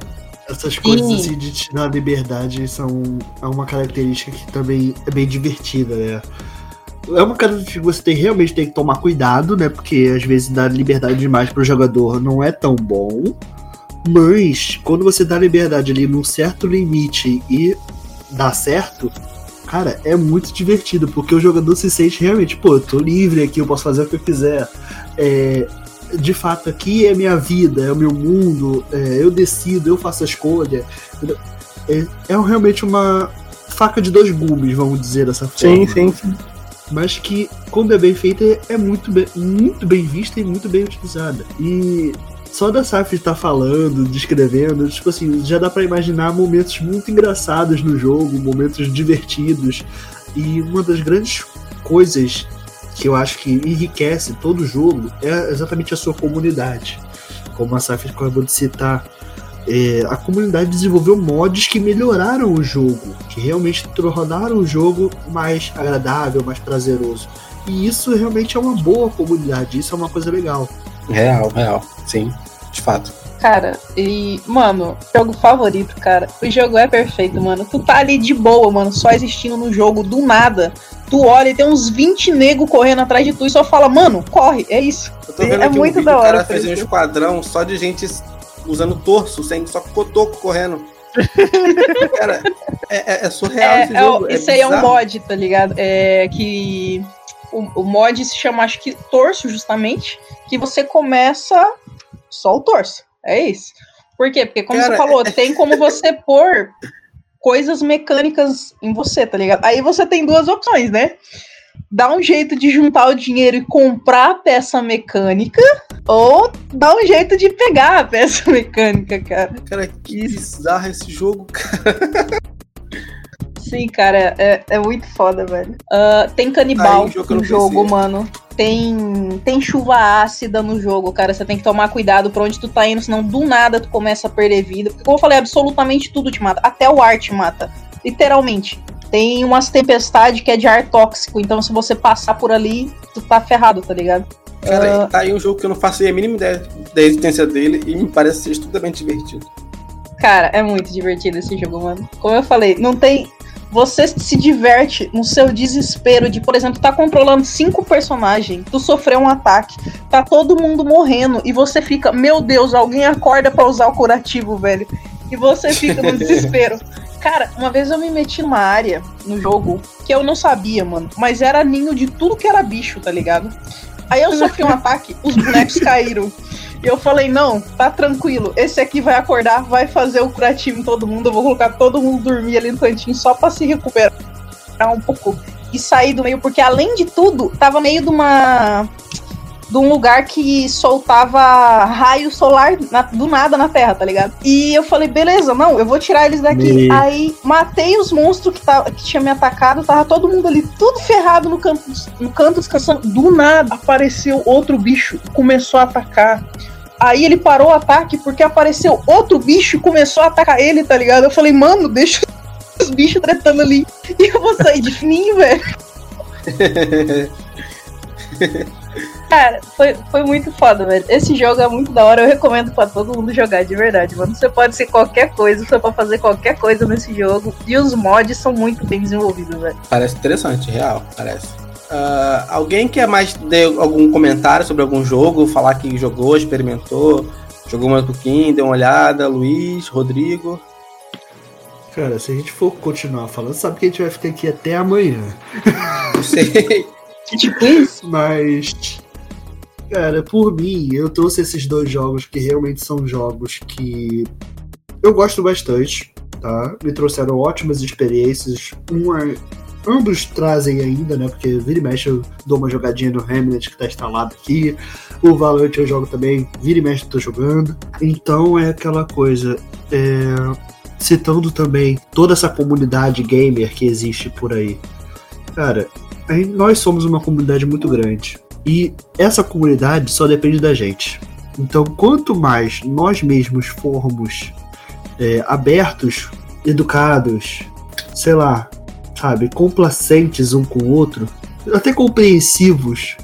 Essas coisas assim de te dar liberdade são é uma característica que também é bem divertida, né? é uma característica que você tem, realmente tem que tomar cuidado, né? Porque às vezes dar liberdade demais pro jogador não é tão bom. Mas quando você dá liberdade ali num certo limite e dá certo, cara, é muito divertido, porque o jogador se sente realmente, pô, eu tô livre aqui, eu posso fazer o que eu quiser. É, de fato, aqui é minha vida, é o meu mundo, é, eu decido, eu faço a escolha. É, é realmente uma faca de dois gumes, vamos dizer dessa forma. Sim, sim, sim. Mas que, quando é bem feita, é muito bem, muito bem vista e muito bem utilizada. E só da Saf estar falando, descrevendo, tipo assim, já dá para imaginar momentos muito engraçados no jogo, momentos divertidos. E uma das grandes coisas que eu acho que enriquece todo jogo é exatamente a sua comunidade. Como a Saf acabou de citar, é, a comunidade desenvolveu mods que melhoraram o jogo, que realmente tornaram o jogo mais agradável, mais prazeroso. E isso realmente é uma boa comunidade, isso é uma coisa legal. Real, real, sim, de fato. Cara, e, mano, jogo favorito, cara. O jogo é perfeito, mano. Tu tá ali de boa, mano, só existindo no jogo, do nada. Tu olha e tem uns 20 nego correndo atrás de tu e só fala, mano, corre, é isso. Eu tô vendo é aqui muito um vídeo, da hora. O cara fez um esquadrão só de gente usando torso, sem só cotoco correndo. cara, é, é, é surreal É, esse é, jogo. isso é aí é um mod, tá ligado? É que o, o mod se chama, acho que torso, justamente, que você começa só o torso. É isso. Por quê? Porque, como Cara, você falou, tem como você pôr coisas mecânicas em você, tá ligado? Aí você tem duas opções, né? Dá um jeito de juntar o dinheiro e comprar a peça mecânica, ou dá um jeito de pegar a peça mecânica, cara. Cara, que bizarro esse jogo, cara. Sim, cara, é, é muito foda, velho. Ah, tem canibal Aí, jogo no jogo, mano. Tem, tem chuva ácida no jogo, cara. Você tem que tomar cuidado pra onde tu tá indo, senão do nada tu começa a perder vida. Porque, como eu falei, absolutamente tudo te mata. Até o ar te mata. Literalmente. Tem umas tempestades que é de ar tóxico, então se você passar por ali, tu tá ferrado, tá ligado? Cara, tá aí um jogo que eu não faço a mínima ideia da existência dele e me parece ser estupidamente divertido. Cara, é muito divertido esse jogo, mano. Como eu falei, não tem. Você se diverte no seu desespero de, por exemplo, tá controlando cinco personagens, tu sofreu um ataque, tá todo mundo morrendo e você fica, meu Deus, alguém acorda pra usar o curativo, velho. E você fica no desespero. Cara, uma vez eu me meti numa área no jogo que eu não sabia, mano, mas era ninho de tudo que era bicho, tá ligado? Aí eu sofri um ataque, os bonecos caíram. E eu falei, não, tá tranquilo. Esse aqui vai acordar, vai fazer o curativo em todo mundo. Eu vou colocar todo mundo dormir ali no cantinho só pra se recuperar um pouco. E sair do meio, porque além de tudo, tava meio de uma. De um lugar que soltava raio solar na- do nada na Terra, tá ligado? E eu falei, beleza, não, eu vou tirar eles daqui. Me- Aí matei os monstros que, tava, que tinha me atacado, tava todo mundo ali, tudo ferrado no canto, no canto descansando. Do nada apareceu outro bicho, começou a atacar. Aí ele parou o ataque porque apareceu outro bicho e começou a atacar ele, tá ligado? Eu falei, mano, deixa os bichos tretando ali. E eu vou sair de fininho, velho. Cara, foi, foi muito foda, velho. Esse jogo é muito da hora, eu recomendo pra todo mundo jogar, de verdade, mano. Você pode ser qualquer coisa, você pode fazer qualquer coisa nesse jogo. E os mods são muito bem desenvolvidos, velho. Parece interessante, real, parece. Ah, alguém quer mais dar algum comentário sobre algum jogo? Falar que jogou, experimentou, jogou mais um pouquinho, deu uma olhada? Luiz, Rodrigo. Cara, se a gente for continuar falando, sabe que a gente vai ficar aqui até amanhã. Não sei. Tipo isso? Mas, cara, por mim, eu trouxe esses dois jogos que realmente são jogos que eu gosto bastante, tá? Me trouxeram ótimas experiências. Uma, ambos trazem ainda, né? Porque vira e mexe eu dou uma jogadinha no Hamlet que tá instalado aqui. O Valorant eu jogo também, vira e mexe eu tô jogando. Então é aquela coisa. É, citando também toda essa comunidade gamer que existe por aí. Cara, nós somos uma comunidade muito grande. E essa comunidade só depende da gente. Então, quanto mais nós mesmos formos é, abertos, educados, sei lá, sabe, complacentes um com o outro, até compreensivos,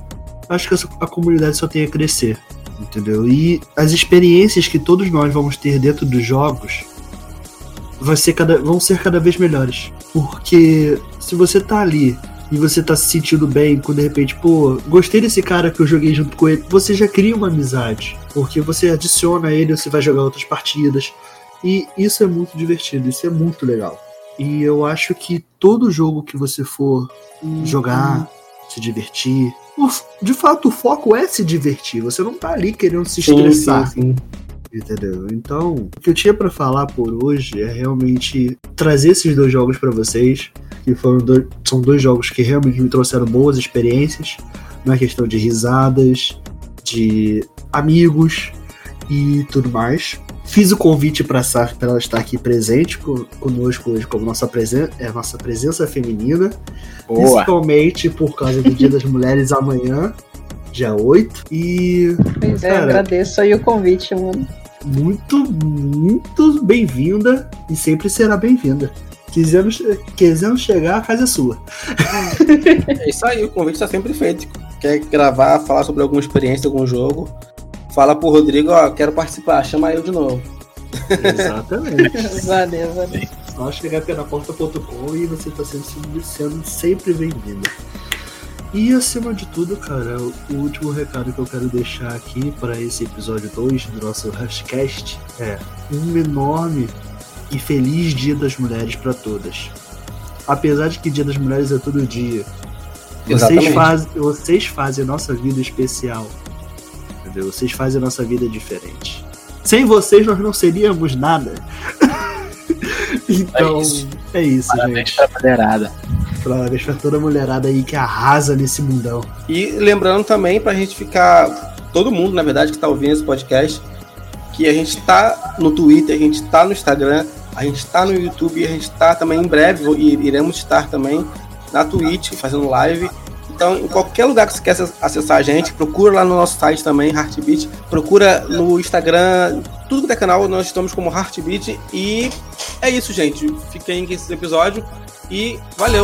acho que a comunidade só tem a crescer. Entendeu? E as experiências que todos nós vamos ter dentro dos jogos vai ser cada, vão ser cada vez melhores. Porque se você tá ali e você tá se sentindo bem, quando de repente, pô, gostei desse cara que eu joguei junto com ele, você já cria uma amizade, porque você adiciona ele, você vai jogar outras partidas, e isso é muito divertido, isso é muito legal. E eu acho que todo jogo que você for uhum. jogar, se divertir, de fato o foco é se divertir, você não tá ali querendo se estressar. Sim, sim, sim. Entendeu? Então, o que eu tinha para falar por hoje é realmente trazer esses dois jogos para vocês, que foram dois, são dois jogos que realmente me trouxeram boas experiências, na questão de risadas, de amigos e tudo mais. Fiz o convite para ela estar aqui presente conosco hoje como nossa, presen é, nossa presença feminina, Boa. principalmente por causa do Dia das Mulheres amanhã, dia 8. E. Pois é, cara, agradeço aí o convite, mano muito, muito bem-vinda e sempre será bem-vinda. Quisemos, quisemos chegar, a casa é sua. É isso aí, o convite está sempre feito. Quer gravar, falar sobre alguma experiência, algum jogo, fala pro Rodrigo, ó, quero participar, chama eu de novo. Exatamente. valeu, valeu. Só chegar pela porta.com e você está sendo, sendo sempre bem-vinda. E acima de tudo, cara, o último recado que eu quero deixar aqui para esse episódio 2 do nosso Hashcast é um enorme e feliz Dia das Mulheres para todas. Apesar de que Dia das Mulheres é todo dia, vocês, faz, vocês fazem a nossa vida especial. Entendeu? Vocês fazem a nossa vida diferente. Sem vocês nós não seríamos nada. então, é isso, é isso Parabéns gente. Pra mulherada. Parabéns pra toda a mulherada aí que arrasa nesse mundão. E lembrando também, pra gente ficar. Todo mundo, na verdade, que tá ouvindo esse podcast, que a gente tá no Twitter, a gente tá no Instagram, a gente tá no YouTube, a gente tá também em breve, e iremos estar também na Twitch, fazendo live. Então, em qualquer lugar que você quer acessar a gente, procura lá no nosso site também, Heartbeat. Procura no Instagram, tudo que é canal, nós estamos como Heartbeat. E é isso, gente. Fiquem com esse episódio e valeu!